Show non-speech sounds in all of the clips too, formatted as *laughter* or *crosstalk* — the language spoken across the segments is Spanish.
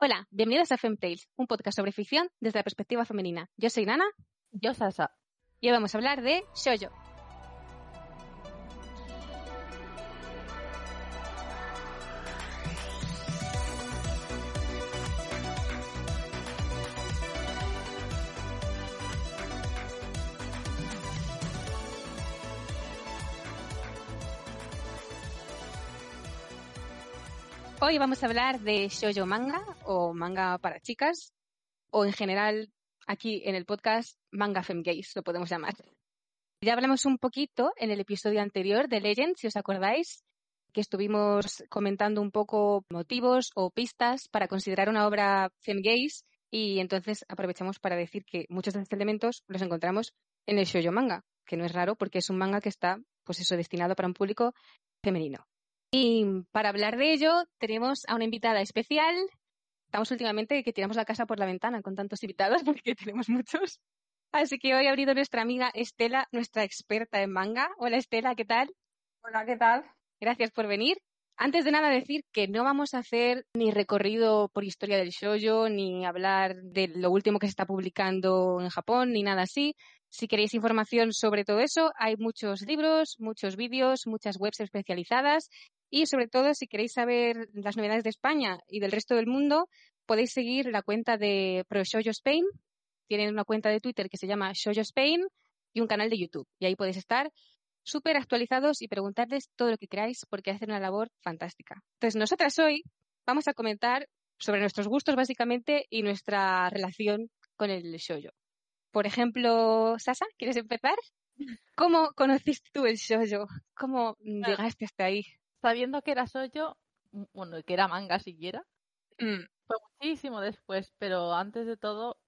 Hola, bienvenidos a Femtales, un podcast sobre ficción desde la perspectiva femenina. Yo soy Nana. Yo Sasa. Y hoy vamos a hablar de shoujo. Hoy vamos a hablar de shoujo manga o manga para chicas o en general aquí en el podcast manga femgays lo podemos llamar. Ya hablamos un poquito en el episodio anterior de Legend, si os acordáis, que estuvimos comentando un poco motivos o pistas para considerar una obra femgays y entonces aprovechamos para decir que muchos de estos elementos los encontramos en el shoujo manga, que no es raro porque es un manga que está pues eso destinado para un público femenino. Y para hablar de ello, tenemos a una invitada especial. Estamos últimamente que tiramos la casa por la ventana con tantos invitados *laughs* porque tenemos muchos. Así que hoy ha abrido nuestra amiga Estela, nuestra experta en manga. Hola Estela, ¿qué tal? Hola, ¿qué tal? Gracias por venir. Antes de nada decir que no vamos a hacer ni recorrido por historia del shoujo, ni hablar de lo último que se está publicando en Japón, ni nada así. Si queréis información sobre todo eso, hay muchos libros, muchos vídeos, muchas webs especializadas y sobre todo, si queréis saber las novedades de España y del resto del mundo, podéis seguir la cuenta de Pro Shoujo Spain. Tienen una cuenta de Twitter que se llama Shoujo Spain y un canal de YouTube. Y ahí podéis estar súper actualizados y preguntarles todo lo que queráis porque hacen una labor fantástica. Entonces, nosotras hoy vamos a comentar sobre nuestros gustos básicamente y nuestra relación con el shoujo. Por ejemplo, Sasa, ¿quieres empezar? ¿Cómo conociste tú el shoujo? ¿Cómo llegaste hasta ahí? Sabiendo que era Soyo, bueno, que era manga siquiera, Mm. fue muchísimo después, pero antes de todo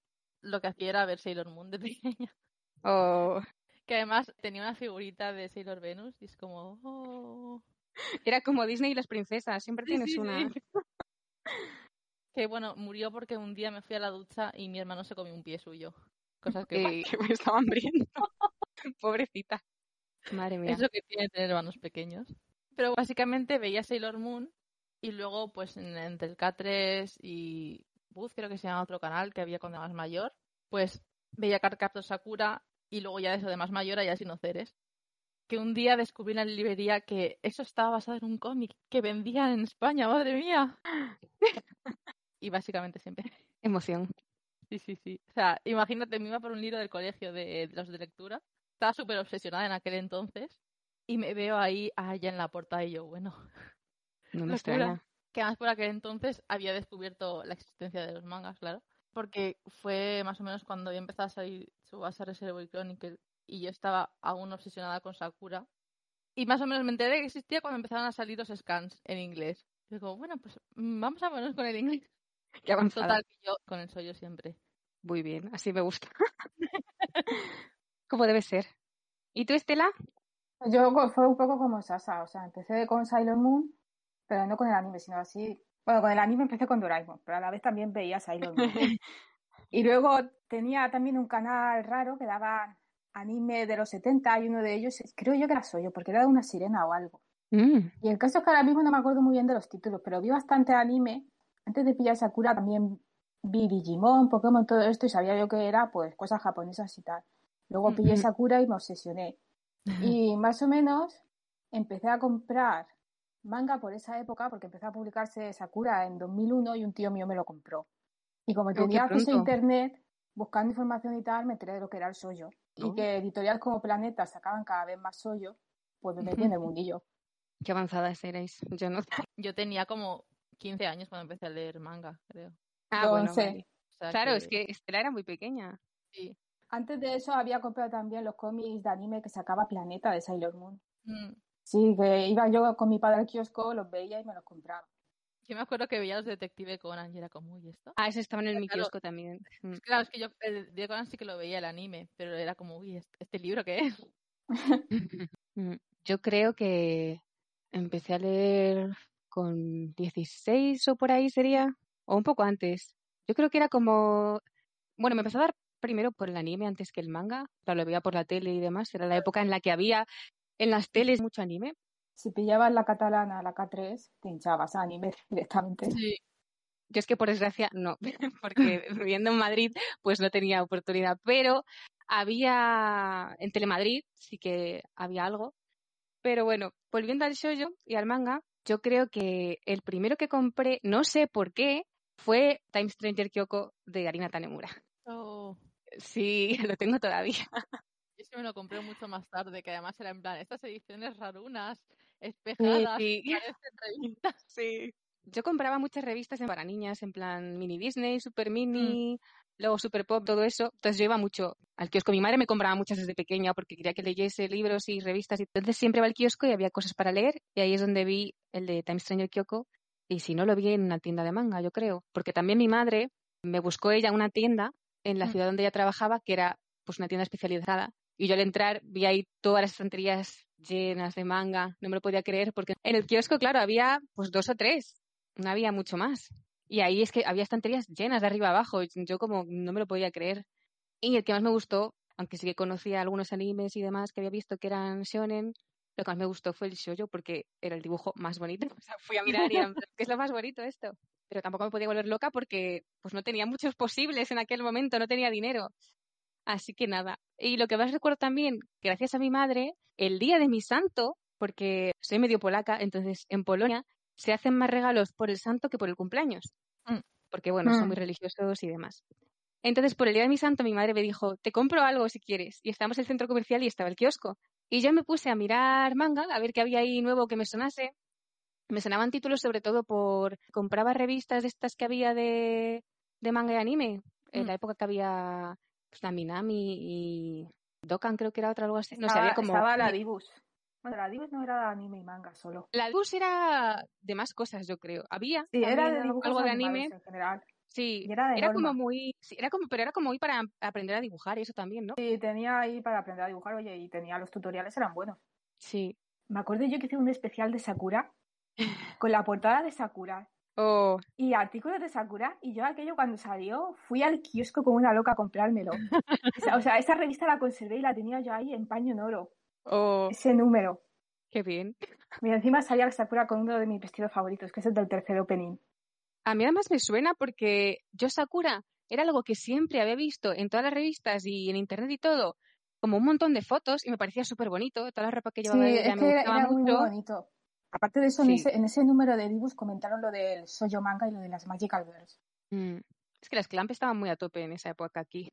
lo que hacía era ver Sailor Moon de *laughs* pequeña. Oh, Que además tenía una figurita de Sailor Venus y es como... oh. era como Disney y las princesas, siempre Sí, tienes sí, una. sí. Que bueno, murió porque un día me fui a la ducha y mi hermano se comió un pie suyo. Cosas que... *laughs* Eh, que me estaba hambriento. *laughs* Pobrecita. Madre mía. Es lo que tiene tener hermanos pequeños. Pero básicamente veía Sailor Moon y luego pues en- entre el K3 y Buzz, creo que se llama otro canal que había cuando era más mayor, pues veía Cardcaptor Sakura y luego ya eso de más mayor a Sin Ceres. Que un día descubrí en la librería que eso estaba basado en un cómic que vendían en España, madre mía. y básicamente siempre. Emoción. Sí, sí, sí. O sea, imagínate, me iba por un libro del colegio de, de los de lectura. Estaba súper obsesionada en aquel entonces. Y me veo ahí a ella en la puerta y yo, bueno. *laughs* No me *laughs* extraña. Que además por aquel entonces había descubierto la existencia de los mangas, claro. Porque fue más o menos cuando había empezado a salir Tsubasa Reservoir Chronicle y yo estaba aún obsesionada con Sakura. Y más o menos me enteré que existía cuando empezaron a salir los scans en inglés. Y digo, bueno, pues mm, vamos a ponernos con el inglés. *laughs* Qué avanzada. Total, que yo con el soyo siempre. Muy bien, así me gusta. Como debe ser. ¿Y tú, Estela? Yo fue un poco como Sasa, o sea, empecé con Sailor Moon, pero no con el anime, sino así. Bueno, con el anime empecé con Doraemon, pero a la vez también veía Sailor Moon. *laughs* Y luego tenía también un canal raro que daba anime de los 70 y uno de ellos, creo yo que era Soyo, porque era de una sirena o algo. Mm, Y el caso es que ahora mismo no me acuerdo muy bien de los títulos, pero vi bastante anime. Antes de pillar Sakura también vi Digimon, Pokémon, todo esto y sabía yo que era pues cosas japonesas y tal. Luego pillé Ujú. Sakura y me obsesioné. Y más o menos empecé a comprar manga por esa época porque empezó a publicarse Sakura en 2001 y un tío mío me lo compró. Y como Oh, tenía acceso a internet, buscando información y tal, me enteré de lo que era el sollo. Oh. Y que editorial como Planeta sacaban cada vez más sollo, pues me metí en el mundillo. qué avanzadas erais. Yo no. *laughs* Yo tenía como 15 años cuando empecé a leer manga, creo. Ah, Yo bueno, sé. vale. O sea Claro, es que Estela era muy pequeña. sí. Antes de eso había comprado también los cómics de anime que sacaba Planeta de Sailor Moon. Mm. Sí, que iba yo con mi padre al kiosco, los veía y me los compraba. Yo me acuerdo que veía los Detective Conan y era como, uy, ¿esto? Ah, eso estaban en mi Claro. kiosco también. Mm. Claro, es que yo el de Conan sí que lo veía el anime, pero era como, uy, ¿este, este libro qué es? *laughs* Mm, Yo creo que empecé a leer con 16 o por ahí sería, o un poco antes. Yo creo que era como, bueno, me empezó a dar primero por el anime antes que el manga, claro, lo veía por la tele y demás, era la época en la que había en las teles mucho anime. Si pillabas la catalana, la K3, te hinchabas a anime *laughs* directamente. Sí. Yo es que por desgracia no, *laughs* porque *laughs* viviendo en Madrid pues no tenía oportunidad, pero había en Telemadrid sí que había algo. Pero bueno, volviendo al shoujo y al manga, yo creo que el primero que compré, no sé por qué, fue Time Stranger Kyoko de Arina Tanemura. Oh. Sí, *laughs* lo tengo todavía. Yo sí me lo compré mucho más tarde, que además era en plan, estas ediciones rarunas, espejadas, sí. revistas. *laughs* Sí. Yo compraba muchas revistas para niñas, en plan mini Disney, Super Mini, luego Super Pop, todo eso. Entonces yo iba mucho al kiosco. Mi madre me compraba muchas desde pequeña porque quería que leyese libros y revistas. Y entonces siempre iba al kiosco y había cosas para leer. Y ahí es donde vi el de Time Stranger Kyoko. Y si no, lo vi en una tienda de manga, yo creo. Porque también mi madre me buscó ella una tienda en la Mm. ciudad donde ella trabajaba, que era pues una tienda especializada. Y yo al entrar vi ahí todas las estanterías llenas de manga. No me lo podía creer porque en el kiosco, claro, había pues dos o tres. No había mucho más. Y ahí es que había estanterías llenas de arriba abajo. Yo como no me lo podía creer. Y el que más me gustó, aunque sí que conocía algunos animes y demás que había visto que eran shonen, lo que más me gustó fue el shoujo porque era el dibujo más bonito. *laughs* O sea, fui a mirar y *laughs* ¿qué es lo más bonito esto? Pero tampoco me podía volver loca porque pues no tenía muchos posibles en aquel momento, no tenía dinero. Así que nada. Y lo que más recuerdo también, gracias a mi madre, el día de mi santo, porque soy medio polaca, entonces en Polonia se hacen más regalos por el santo que por el cumpleaños. Mm. Porque bueno, son Mm. muy religiosos y demás. Entonces, por el día de mi santo, mi madre me dijo, te compro algo si quieres. Y estábamos en el centro comercial y estaba el kiosco. Y yo me puse a mirar manga, a ver qué había ahí nuevo que me sonase. Me sonaban títulos sobre todo por... Compraba revistas de estas que había de, de manga y anime. En Mm. la época que había pues, la Minami y Dokkan creo que era otra algo así. No sé, estaba, había como... estaba la Dibus. Bueno, la Dibus no era de anime y manga solo. La luz era de más cosas, yo creo. Había Sí, era de algo- de anime. en general. Sí, Y era de era como muy... sí, era como, pero era como muy para aprender a dibujar y eso también, ¿no? Sí, tenía ahí para aprender a dibujar, oye, y tenía los tutoriales, eran buenos. Sí. Me acuerdo yo que hice un especial de Sakura con la portada de Sakura Oh, y artículos de Sakura y yo aquello cuando salió fui al kiosco como una loca a comprármelo. O sea, o sea, esa revista la conservé y la tenía yo ahí en paño en oro. oh, Ese número. qué bien. Y encima salía Sakura con uno de mis vestidos favoritos, que es el del tercer opening. A mí además me suena porque yo Sakura era algo que siempre había visto en todas las revistas y en internet y todo, como un montón de fotos y me parecía súper bonito. Toda la ropa que llevaba Sí, ella me era, gustaba era muy, bonito. Aparte de eso, en, ese, en ese número de dibus comentaron lo del Soyo Manga y lo de las Magical Girls. Mm, Es que las Clamp estaban muy a tope en esa época aquí.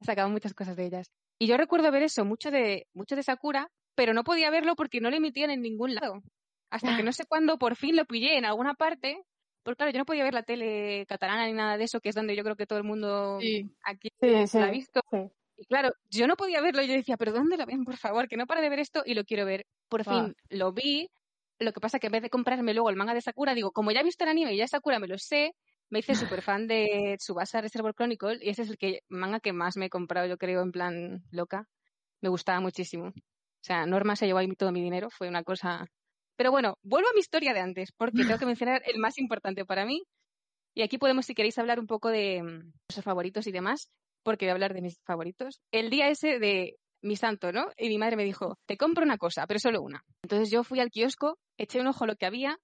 Sacaban muchas cosas de ellas. Y yo recuerdo ver eso, mucho de, mucho de Sakura, pero no podía verlo porque no lo emitían en ningún lado. Hasta que no sé cuándo por fin lo pillé en alguna parte. Porque claro, yo no podía ver la tele catalana ni nada de eso, que es donde yo creo que todo el mundo Sí. aquí Sí, sí. lo ha visto. Y claro, yo no podía verlo y yo decía, pero ¿dónde lo ven, por favor? Que no paro de ver esto y lo quiero ver. Por fin lo vi. Lo que pasa que en vez de comprarme luego el manga de Sakura, digo, como ya he visto el anime y ya Sakura me lo sé, me hice *laughs* súper fan de Tsubasa Reservoir Chronicle y ese es el que, manga que más me he comprado, yo creo, en plan loca. Me gustaba muchísimo. O sea, Norma se llevó ahí todo mi dinero, fue una cosa... Pero bueno, vuelvo a mi historia de antes, porque tengo que mencionar el más importante para mí. Y aquí podemos, si queréis, hablar un poco de mm, nuestros favoritos y demás, porque voy a hablar de mis favoritos. El día ese de mi santo, ¿no? Y mi madre me dijo, te compro una cosa, pero solo una. Entonces yo fui al kiosco, eché un ojo a lo que había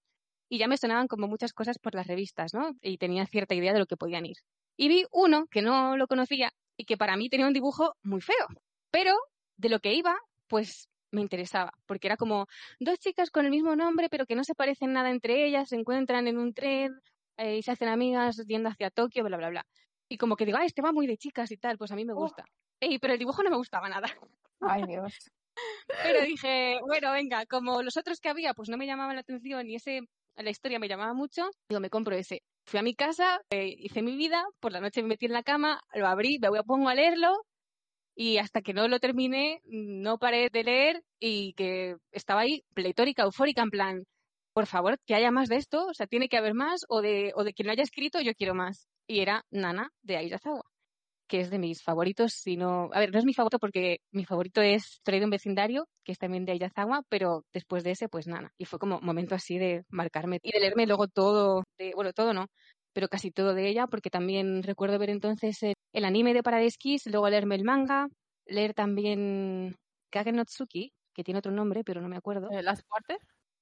y ya me sonaban como muchas cosas por las revistas, ¿no? Y tenía cierta idea de lo que podían ir. Y vi uno que no lo conocía y que para mí tenía un dibujo muy feo, pero de lo que iba, pues me interesaba, porque era como dos chicas con el mismo nombre, pero que no se parecen nada entre ellas, se encuentran en un tren eh, y se hacen amigas yendo hacia Tokio, bla, bla, bla. Y como que digo, ah, este va muy de chicas y tal, pues a mí me Oh. gusta. Ey, pero el dibujo no me gustaba nada. Ay, Dios. *laughs* Pero dije, bueno, venga, como los otros que había, pues no me llamaban la atención y ese, la historia me llamaba mucho, digo, me compro ese. Fui a mi casa, eh, hice mi vida, por la noche me metí en la cama, lo abrí, me voy a pongo a leerlo y hasta que no lo terminé, no paré de leer y que estaba ahí pletórica, eufórica, en plan, por favor, que haya más de esto, o sea, tiene que haber más, o de, o de quien lo haya escrito, yo quiero más. Y era Nana de Aizawa, que es de mis favoritos, si no, a ver, no es mi favorito porque mi favorito es Traído un vecindario, que es también de Aizawa, pero después de ese, pues Nana. Y fue como momento así de marcarme y de leerme luego todo, de, bueno, todo no, pero casi todo de ella, porque también recuerdo ver entonces el, el anime de Paradise Kiss, luego leerme el manga, leer también Kage no Tsuki, que tiene otro nombre, pero no me acuerdo. ¿Las cuartas?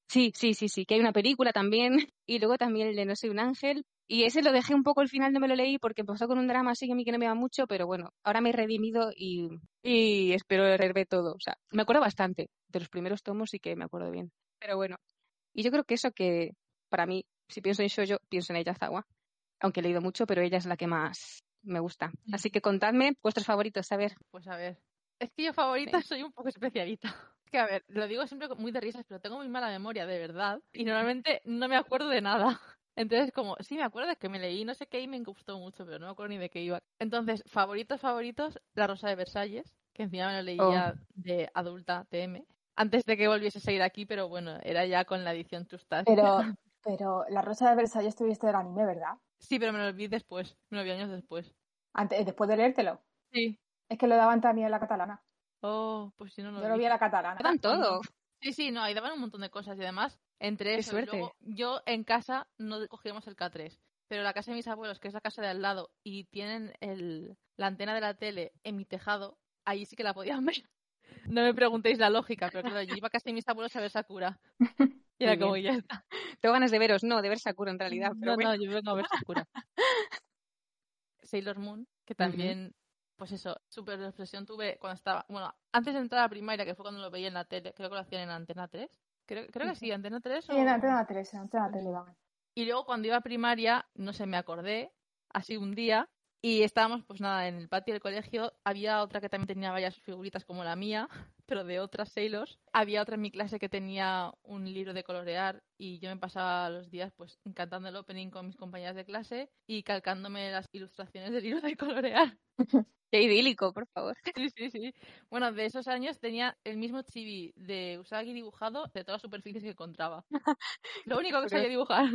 Sí, sí, sí, sí, que hay una película también. *laughs* Y luego también el de No soy un ángel, Y ese lo dejé un poco al final, no me lo leí porque empezó con un drama así que a mí que no me va mucho, pero bueno, ahora me he redimido y, y espero leerme todo. O sea, me acuerdo bastante de los primeros tomos y que me acuerdo bien. Pero bueno, y yo creo que eso que para mí, si pienso en Shoujo, pienso en Zawa. Aunque he leído mucho, pero ella es la que más me gusta. Así que contadme vuestros favoritos, a ver. Pues a ver. Es que yo favorita soy un poco especialita. Es que a ver, lo digo siempre muy de risas, pero tengo muy mala memoria, de verdad. Y normalmente no me acuerdo de nada. Entonces, como, sí, me acuerdo de que me leí no sé qué y me gustó mucho, pero no me acuerdo ni de qué iba. Entonces, favoritos, favoritos, La Rosa de Versalles, que encima me lo leí ya oh. de adulta, TM, antes de que volviese a salir aquí, pero bueno, era ya con la edición Tustas. Pero, *laughs* pero La Rosa de Versalles tuviste el anime, ¿verdad? Sí, pero me lo vi después, me lo vi años después. Antes, después de leértelo. Sí. Es que lo daban también en la catalana. Oh, pues si no lo Yo lo vi en la catalana. Daban todo. Sí, sí, no, ahí daban un montón de cosas y además, entre eso, suerte. yo en casa no cogíamos el K3, pero la casa de mis abuelos, que es la casa de al lado, y tienen el, la antena de la tele en mi tejado, ahí sí que la podían *laughs* ver. No me preguntéis la lógica, pero claro, yo iba a casa de mis abuelos a ver Sakura. *laughs* Y era como, ya está. Tengo ganas de veros, no, de ver Sakura en realidad. no, no, yo vengo a ver Sakura. *laughs* Sailor Moon, que también pues eso, súper expresión tuve cuando estaba, bueno, antes de entrar a primaria, que fue cuando lo veía en la tele, creo que lo hacían en Antena 3. Creo, creo que sí, Antena 3. Sí, en Antena 3, en Antena 3 Y luego cuando iba a primaria, no sé, me acordé, así un día, y estábamos, pues nada, en el patio del colegio. Había otra que también tenía varias figuritas como la mía, pero de otras Sailors. Había otra en mi clase que tenía un libro de colorear y yo me pasaba los días pues cantando el opening con mis compañeras de clase y calcándome las ilustraciones del libro de colorear. *laughs* Qué idílico, por favor. Sí, sí, sí. Bueno, de esos años tenía el mismo chibi de Usagi dibujado de todas las superficies que encontraba. *laughs* Lo único que sabía dibujar.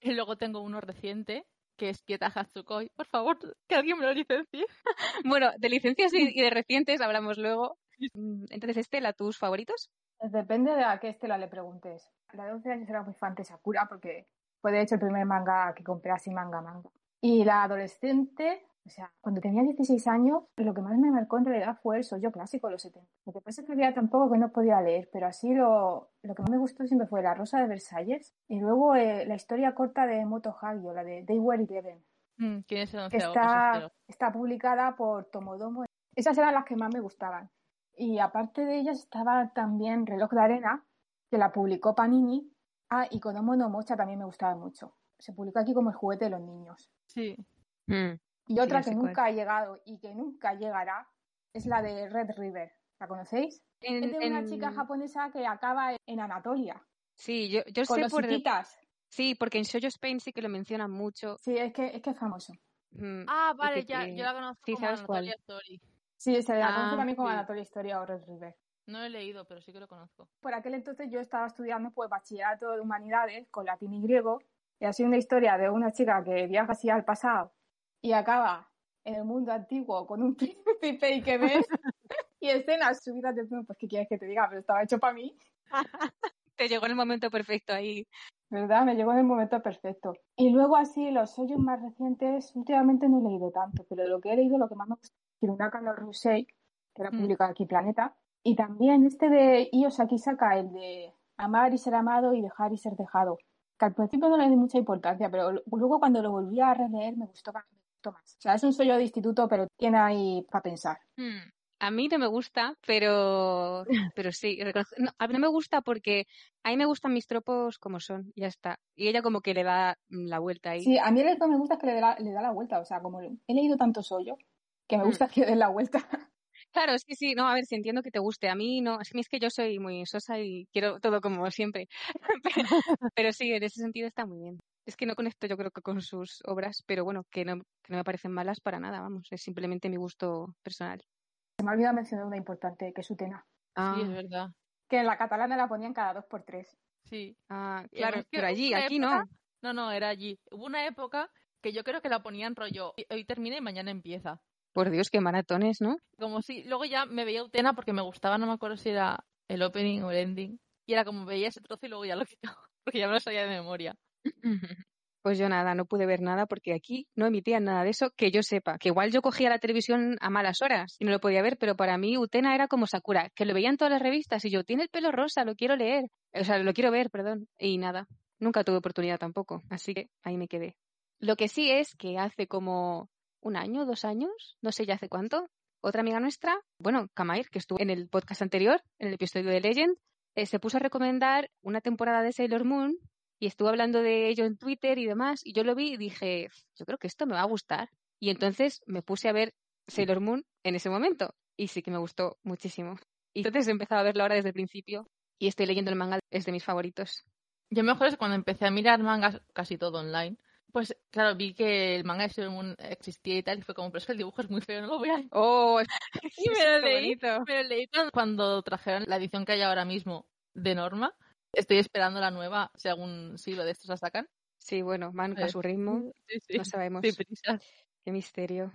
Y luego tengo uno reciente que es Kieta Hatsukoi. Por favor, que alguien me lo licencie. *laughs* bueno, de licencias y de recientes hablamos luego. Mm, entonces, Estela, ¿tus favoritos? Pues depende de a qué Estela le preguntes. La de 11 años era muy fan de Sakura porque fue de hecho el primer manga que compré así manga manga. Y la adolescente, o sea, cuando tenía 16 años, lo que más me marcó en realidad fue el sollo clásico de los 70. Lo que pasa es que había tampoco que no podía leer, pero así lo, lo que más me gustó siempre fue La Rosa de Versalles y luego eh, la historia corta de Moto Hagio, la de They Were Eleven. Mm, ¿Quién es el que está, está publicada por Tomodomo. Esas eran las que más me gustaban. Y aparte de ellas estaba también Reloj de Arena, que la publicó Panini. Ah, y Kodomo no Mocha también me gustaba mucho. Se publicó aquí como el juguete de los niños. Sí. Mm. Y otra que nunca ha llegado y que nunca llegará es la de Red River. ¿La conocéis? es de una chica japonesa que acaba en Anatolia. Sí, yo, yo con sé los por. Sí, porque en Shoujo Spain sí que lo mencionan mucho. Sí, es que es, que es famoso. Mm, ah, vale, ya, yo la conozco sí, como Anatolia Story. Sí, se la conoce ah, también como Anatolia Historia Red River. No lo he leído, pero sí que lo conozco. Por aquel entonces yo estaba estudiando pues bachillerato de humanidades con latín y griego y ha sido una historia de una chica que viaja así al pasado y acaba en el mundo antiguo con un *laughs* príncipe y que ves *laughs* y escenas subidas de pues qué quieres que te diga, pero estaba hecho para mí. *laughs* te llegó en el momento perfecto ahí. ¿Verdad? Me llegó en el momento perfecto. Y luego así, los hoyos más recientes, últimamente no he leído tanto, pero lo que he leído, lo que más me gusta, Hirunaka no Rusei, que era mm. publicado aquí Planeta, y también este de Iyosaki Saka, el de amar y ser amado y dejar y ser dejado, que al principio no le di mucha importancia, pero luego cuando lo volví a releer me gustó, me gustó más. O sea, es un sueño de instituto, pero tiene ahí para pensar. Hmm. A mí no me gusta, pero, *laughs* pero sí. a mí no me gusta porque a mí me gustan mis tropos como son, ya está. Y ella como que le da la vuelta ahí. Sí, a mí lo que me gusta es que le da, le da la vuelta. O sea, como he leído tanto sollo, que me hmm. gusta que den la vuelta. Claro, sí, sí, no, a ver, si entiendo que te guste. A mí no, es que es que yo soy muy sosa y quiero todo como siempre. *laughs* *laughs* pero, sí, en ese sentido está muy bien. Es que no conecto yo creo que con sus obras, pero bueno, que no, que no me parecen malas para nada, vamos, es simplemente mi gusto personal. Se me ha olvidado mencionar una importante, que es Utena. Ah. Sí, es verdad. Que en la catalana la ponían cada dos por tres. Sí. Ah, claro, pero allí, aquí no. No, no, era allí. Hubo una época que yo creo que la ponían rollo, hoy termina y mañana empieza. Por Dios, qué maratones, ¿no? Como si, luego ya me veía Utena porque me gustaba, no me acuerdo si era el opening o el ending. Y era como veía ese trozo y luego ya lo *laughs* quitaba, porque ya me lo sabía de memoria. *laughs* Pues yo nada, no pude ver nada porque aquí no emitían nada de eso que yo sepa. Que igual yo cogía la televisión a malas horas y no lo podía ver, pero para mí Utena era como Sakura, que lo veía en todas las revistas y yo, tiene el pelo rosa, lo quiero leer. O sea, lo quiero ver, perdón. Y nada, nunca tuve oportunidad tampoco. Así que ahí me quedé. Lo que sí es que hace como un año, dos años, no sé ya hace cuánto, otra amiga nuestra, bueno, Kamair, que estuvo en el podcast anterior, en el episodio de Legend, eh, se puso a recomendar una temporada de Sailor Moon y estuvo hablando de ello en Twitter y demás, y yo lo vi y dije, yo creo que esto me va a gustar. Y entonces me puse a ver Sailor Moon en ese momento, y sí que me gustó muchísimo. Y entonces he empezado a verlo ahora desde el principio, y estoy leyendo el manga, es de mis favoritos. Yo mejor es cuando empecé a mirar mangas casi todo online. Pues claro, vi que el manga de Sailor Moon existía y tal, y fue como, pero es que el dibujo es muy feo, no lo voy a... *laughs* ¡Oh! *laughs* Y me lo leí, me lo leí cuando trajeron la edición que hay ahora mismo de Norma. Estoy esperando la nueva, si algún siglo de estos la sacan. Sí, bueno, van a su ritmo, Sí, sí. no sabemos. Sí. Qué misterio.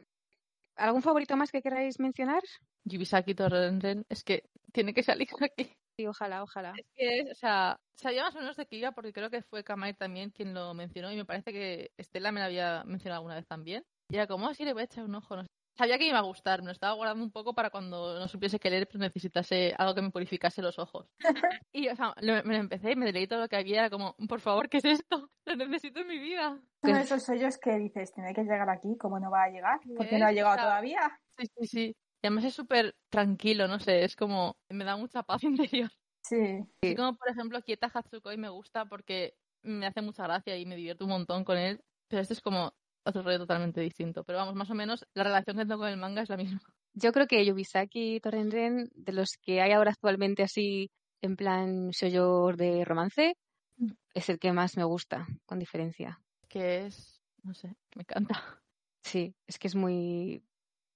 ¿Algún favorito más que queráis mencionar? Yubisaki Torrenren, es que tiene que salir *laughs* aquí. Sí, ojalá, ojalá. Es que, es, o sea, sabía más o menos de qué iba porque creo que fue Kamai también quien lo mencionó y me parece que Estela me lo había mencionado alguna vez también. Y era como, así le voy a echar un ojo. No sé. Sabía que iba a gustar, me lo estaba guardando un poco para cuando no supiese qué leer, pero necesitase algo que me purificase los ojos. *laughs* y, o sea, lo- me lo empecé y me leí todo lo que había, era como, por favor, ¿qué es esto? *laughs* Lo necesito en mi vida. Uno de esos sellos que dices, tiene que llegar aquí, ¿cómo no va a llegar? ¿Por qué no ha llegado todavía? Sí, sí, sí. Y además es súper tranquilo, no sé, es como, me da mucha paz *laughs* interior. Sí. Así como, por ejemplo, Kieta Hatsukoi me gusta porque me hace mucha gracia y me divierto un montón con él, pero este es como otro rollo totalmente distinto. Pero vamos, más o menos la relación que tengo con el manga es la misma. Yo creo que Yubisaki Torrenren, de los que hay ahora actualmente así, en plan shoujo de romance, Mm. es el que más me gusta, con diferencia. Que es, no sé, me encanta. Sí, es que es muy...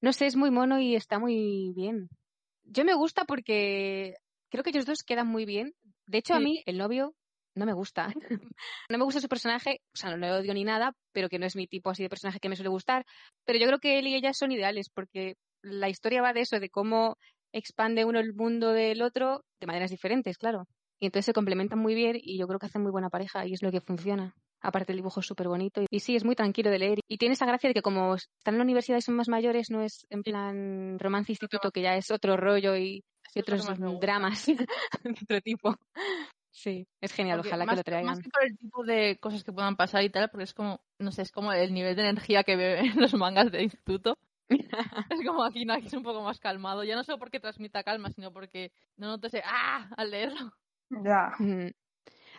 No sé, es muy mono y está muy bien. Yo me gusta porque creo que ellos dos quedan muy bien. De hecho, a mí el novio no me gusta. *laughs* no me gusta su personaje, o sea, no le odio ni nada, pero que no es mi tipo así de personaje que me suele gustar. Pero yo creo que él y ella son ideales porque la historia va de eso, de cómo expande uno el mundo del otro de maneras diferentes, claro. Y entonces se complementan muy bien y yo creo que hacen muy buena pareja y es lo que funciona. Aparte el dibujo es súper bonito y sí, es muy tranquilo de leer. Y tiene esa gracia de que como están en la universidad y son más mayores, no es en plan romance instituto, que ya es otro rollo y, otros dramas *laughs* de otro tipo. Sí, es genial, Porque ojalá que lo traigan. Más que por el tipo de cosas que puedan pasar y tal, porque es como, no sé, es como el nivel de energía que veo en *laughs* los mangas de instituto. *laughs* es como aquí, no, aquí es un poco más calmado. Ya no solo porque transmita calma, sino porque no noto ese ¡ah! al leerlo. Ya.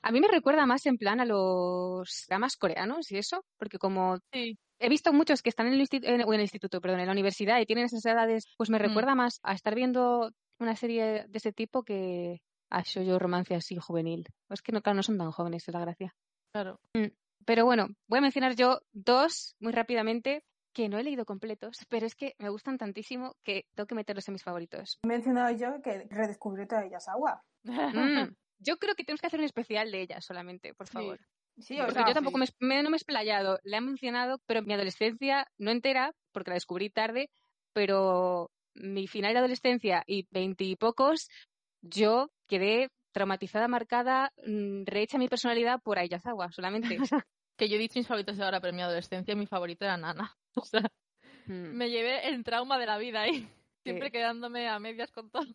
Mm. A mí me recuerda más en plan a los dramas coreanos y eso, porque como Sí. he visto muchos que están en el, institu- en- o en el instituto, perdón, en la universidad y tienen esas edades, pues me Mm. recuerda más a estar viendo una serie de ese tipo que a yo romance así juvenil. Es que no, claro, no son tan jóvenes, es la gracia. Claro. Pero bueno, voy a mencionar yo dos muy rápidamente que no he leído completos, pero es que me gustan tantísimo que tengo que meterlos en mis favoritos. He mencionado yo que redescubrí toda Yasawa. Mm, Yo creo que tenemos que hacer un especial de ella solamente, por Sí. favor. Sí, o Porque sea, yo tampoco me, me- no me he explayado. La he mencionado, pero mi adolescencia, no entera, porque la descubrí tarde, pero mi final de adolescencia y veintipocos, yo quedé traumatizada, marcada, mm, rehecha mi personalidad por Ayazawa, solamente. *laughs* que yo he dicho mis favoritos ahora, pero en mi adolescencia mi favorito era Nana. *laughs* O sea, Mm. me llevé el trauma de la vida ahí. Siempre Sí. quedándome a medias con todo.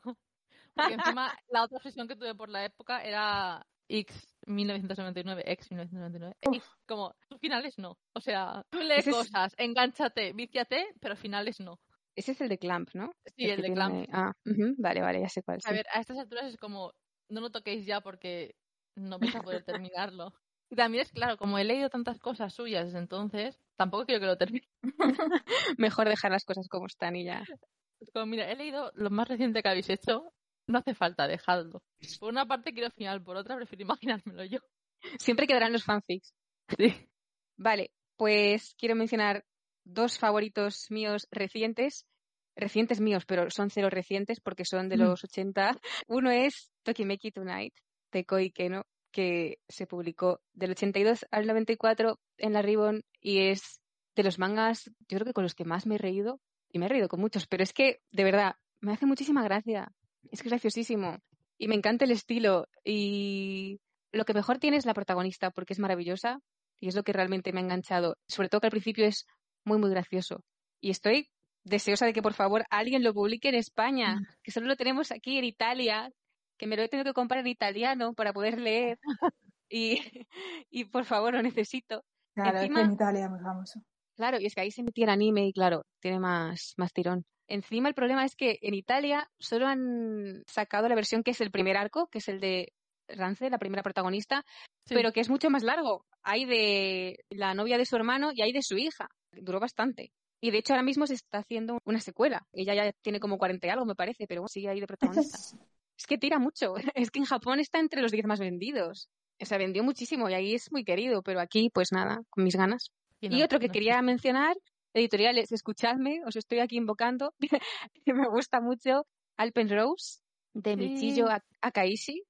Porque encima la otra obsesión que tuve por la época era X 1999, X 1999. Y como, tus finales no. O sea, tú lee Ese es- cosas, engánchate, víciate, pero finales no. Ese es el de Clamp, ¿no? Sí, el que de tiene- Clamp. Ah, ujú, vale, vale, ya sé cuál. A sí. ver, a estas alturas es como, no lo toquéis ya porque no vais a poder *laughs* terminarlo. Y también es claro, como he leído tantas cosas suyas desde entonces, tampoco quiero que lo termine. *laughs* Mejor dejar las cosas como están y ya. Como, mira, he leído lo más reciente que habéis hecho, no hace falta, dejadlo. Por una parte quiero el final, por otra prefiero imaginármelo yo. Siempre quedarán los fanfics. Sí. Vale, pues quiero mencionar dos favoritos míos recientes. Recientes míos, pero son cero recientes porque son de Mm. los 80. Uno es Tokimeki Tonight, de Koi Keno, que se publicó del 82 al 94 en la Ribbon y es de los mangas, yo creo que con los que más me he reído. Y me he reído con muchos, pero es que, de verdad, me hace muchísima gracia. Es que es graciosísimo. Y me encanta el estilo. Y lo que mejor tiene es la protagonista, porque es maravillosa y es lo que realmente me ha enganchado. Sobre todo que al principio es muy, muy gracioso. Y estoy deseosa de que por favor alguien lo publique en España, que solo lo tenemos aquí en Italia, que me lo he tenido que comprar en italiano para poder leer. *laughs* Y, y por favor, lo necesito. Claro, Encima- es que en Italia es muy famoso. Claro, y es que ahí se metía el anime y claro, tiene más, más tirón. Encima el problema es que en Italia solo han sacado la versión que es el primer arco, que es el de Rance, la primera protagonista, Sí. pero que es mucho más largo. Hay de la novia de su hermano y hay de su hija. Duró bastante. Y de hecho ahora mismo se está haciendo una secuela. Ella ya tiene como 40 y algo, me parece, pero bueno, sigue ahí de protagonista. *laughs* Es que tira mucho. *laughs* Es que en Japón está entre los 10 más vendidos. O sea, vendió muchísimo y ahí es muy querido, pero aquí, pues nada, con mis ganas. Y otro que no quería mencionar, editoriales, escuchadme, os estoy aquí invocando, que *laughs* me gusta mucho, Alpen Rose, de Sí. Ak- Akaishi,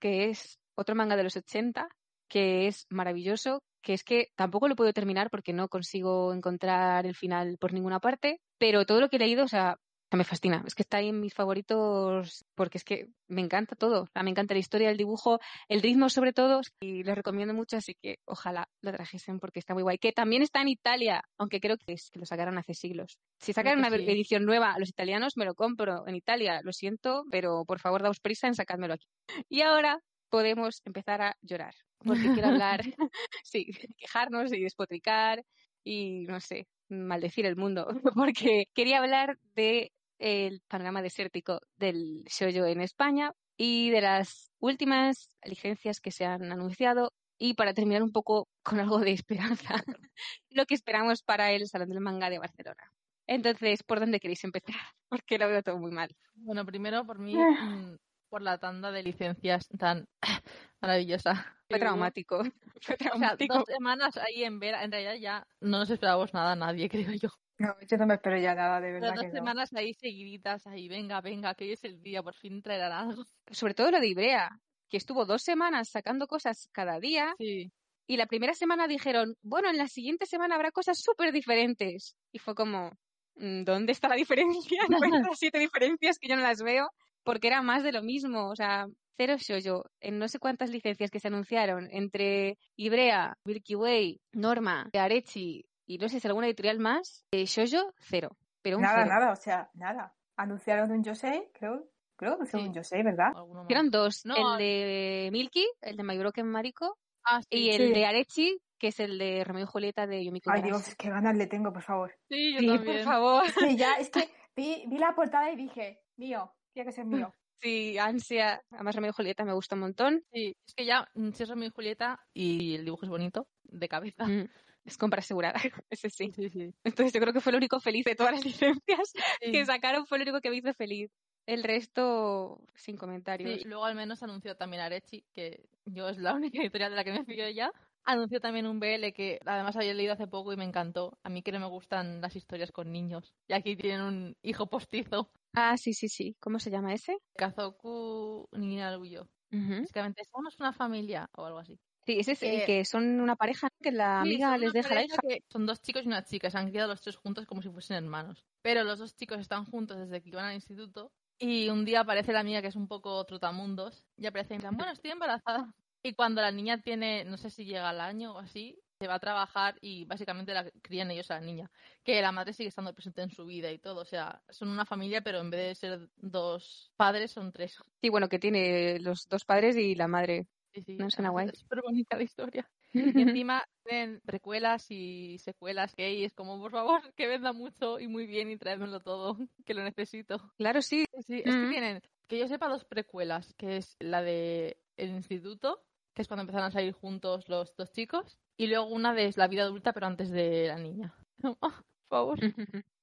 que es otro manga de los 80, que es maravilloso, que es que tampoco lo puedo terminar porque no consigo encontrar el final por ninguna parte, pero todo lo que he leído, o sea, me fascina. Es que está ahí en mis favoritos porque es que me encanta todo. Me encanta la historia, el dibujo, el ritmo sobre todo, y les recomiendo mucho, así que ojalá lo trajesen porque está muy guay. Que también está en Italia, aunque creo que, es, que lo sacaron hace siglos. Si sacan una sí. edición nueva a los italianos, me lo compro. En Italia, lo siento, pero por favor daos prisa en sacármelo aquí. Y ahora podemos empezar a llorar, porque quiero hablar, *laughs* *laughs* sí, quejarnos y despotricar y no sé, maldecir el mundo, *laughs* porque quería hablar de el panorama desértico del shoujo en España y de las últimas licencias que se han anunciado y para terminar un poco con algo de esperanza, *laughs* lo que esperamos para el Salón del Manga de Barcelona. Entonces, ¿por dónde queréis empezar? *laughs* Porque lo veo todo muy mal. Bueno, primero por mí, Ah. mm, por la tanda de licencias tan *laughs* maravillosa. Fue traumático. Fue O sea, traumático. dos semanas ahí en ver, en realidad ya no nos esperábamos nada a nadie, creo yo. No, yo no me espero ya nada, de verdad dos que no. semanas ahí seguiditas, ahí, venga, venga, que hoy es el día, por fin traerán algo. Sobre todo lo de Ibrea, que estuvo dos semanas sacando cosas cada día Sí, y la primera semana dijeron, bueno, en la siguiente semana habrá cosas súper diferentes. Y fue como, mm, ¿dónde está la diferencia? *laughs* Encuentra siete diferencias que yo no las veo porque era más de lo mismo. O sea, cero shoujo en no sé cuántas licencias que se anunciaron entre Ibrea, Milky Way, Norma, Arechi y no sé si alguna editorial más, eh, shoujo, cero. Pero un Nada, cero. nada, o sea, nada. Anunciaron un Yosei, creo, creo que anunciaron Sí. un Yosei, ¿verdad? Eran dos, No, el de Milky, el de My Broken Mariko, Ah, sí, y el Sí. de Arechi, que es el de Romeo y Julieta de Yumiko Ay. Dios, qué ganas le tengo, por favor. sí, yo Sí, por también. favor. Es que ya, *laughs* es que vi, vi la portada y dije, mío, tiene que ser mío. Sí, ansia. Además, Romeo y Julieta me gusta un montón. Sí, es que ya, mm, si es Romeo y Julieta y el dibujo es bonito, de cabeza. Mm, Es compra asegurada, *laughs* ese sí. sí, sí. Entonces yo creo que fue el único feliz de todas las licencias que sacaron, fue el único que me hizo feliz. El resto, sin comentarios. Luego al menos anunció también Arechi, que yo es la única editorial de la que me fío ya. Anunció también un BL que además había leído hace poco y me encantó. A mí que no me gustan las historias con niños. Y aquí tienen un hijo postizo. Ah, sí, sí, sí. ¿Cómo se llama ese? Kazoku Ninaruyo. Ujú. Básicamente, somos una familia o algo así. Sí, ese es el Eh, que son una pareja ¿no? que la Sí, amiga les deja la hija. que Son dos chicos y una chica. Se han criado los tres juntos como si fuesen hermanos. Pero los dos chicos están juntos desde que iban al instituto. Y un día aparece la amiga que es un poco trotamundos. Y aparece y dice, bueno, estoy embarazada. Y cuando la niña tiene, no sé si llega al año o así, se va a trabajar y básicamente la crían ellos a la niña. Que la madre sigue estando presente en su vida y todo. O sea, son una familia, pero en vez de ser dos padres, son tres. Sí, bueno, que tiene los dos padres y la madre. Sí, sí. No, suena guay. Es súper bonita la historia. Y *laughs* encima tienen precuelas y secuelas que hay. Es como, por favor, que venda mucho y muy bien y tráemelo todo, *laughs* que lo necesito. Claro, sí. Sí, es que Mm. tienen, que yo sepa, dos precuelas, que es la de el instituto, que es cuando empezaron a salir juntos los dos chicos, y luego una de la vida adulta, pero antes de la niña. *laughs* Ah, por favor.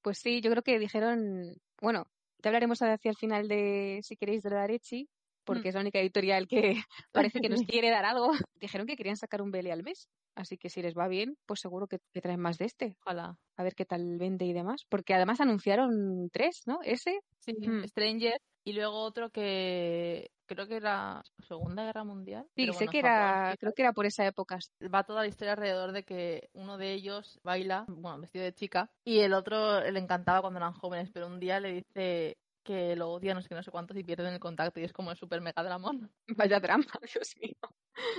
Pues sí, yo creo que dijeron, bueno, ya hablaremos hacia el final de, si queréis, de la Arechi, porque Mm. es la única editorial que *laughs* parece que nos *laughs* quiere dar algo. *laughs* Dijeron que querían sacar un BL al mes, así que si les va bien, pues seguro que, que traen más de este, Ojalá. a ver qué tal vende y demás, porque además anunciaron tres, ¿no? Ese, Sí, Mm. Stranger, y luego otro que creo que era Segunda Guerra Mundial. sí, sé bueno, que era, creo que era por esa época. va toda la historia alrededor de que uno de ellos baila, bueno, vestido de chica, y el otro le encantaba cuando eran jóvenes, pero un día le dice que lo odia, no sé qué, no sé cuántos, y pierden el contacto, y es como el super mega dramón. *laughs* Vaya drama, *laughs* Dios mío.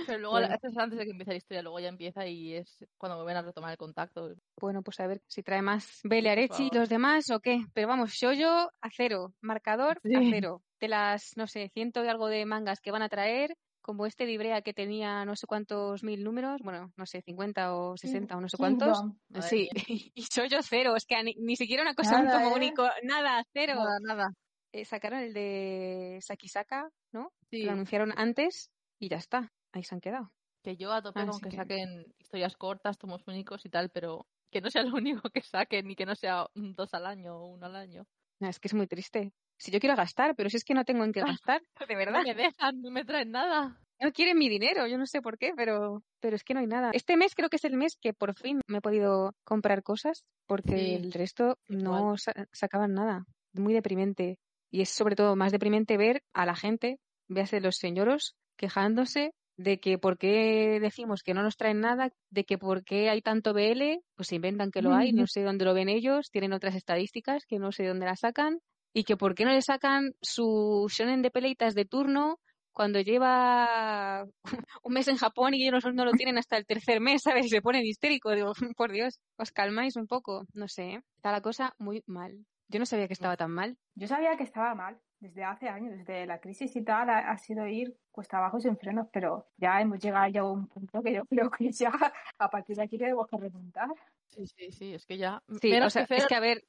Pero luego, Bueno. esto es antes de que empiece la historia, luego ya empieza y es cuando vuelven a retomar el contacto. Bueno, pues a ver si trae más Bele por Arechi y los demás o qué. Pero vamos, Shoujo a cero, marcador a Sí. cero. De las, no sé, ciento y algo de mangas que van a traer, como este de Ibrea que tenía no sé cuántos mil números, bueno, no sé, 50 o 60 o no sé cuántos. Sí, *laughs* y soy yo cero, es que ni, siquiera una cosa como ¿eh? único, nada, cero. Nada, nada. Eh, sacaron el de Sakisaka, ¿no? Sí. Lo anunciaron antes y ya está, ahí se han quedado. Que yo a tope con que, saquen historias cortas, tomos únicos y tal, pero que no sea lo *laughs* único que saquen y que no sea dos al año o uno al año. es que es muy triste. Si yo quiero gastar, pero si es que no tengo en qué gastar, *laughs* de verdad. No me dejan, no me traen nada. No quieren mi dinero, yo no sé por qué, pero, pero es que no hay nada. Este mes creo que es el mes que por fin me he podido comprar cosas, porque el resto no sacaban nada. Muy deprimente. Y es sobre todo más deprimente ver a la gente, véase los señoros, quejándose de que por qué decimos que no nos traen nada, de que por qué hay tanto BL, pues se inventan que lo hay, no sé dónde lo ven ellos, tienen otras estadísticas que no sé dónde las sacan, y que por qué no le sacan su shonen de peleitas de turno cuando lleva *laughs* un mes en Japón y ellos no lo tienen hasta el tercer mes, ¿sabes? Y se ponen histérico, digo, *laughs* por Dios, os calmáis un poco, no sé, ¿eh? está la cosa muy mal. Yo no sabía que estaba tan mal. Yo sabía que estaba mal, desde hace años, desde la crisis y tal, ha, sido ir cuesta abajo sin frenos, pero ya hemos llegado ya a un punto que yo *laughs* creo que ya a partir de aquí tenemos que remontar. Sí, sí, sí, es que ya. Sí, o sea, es que a ver,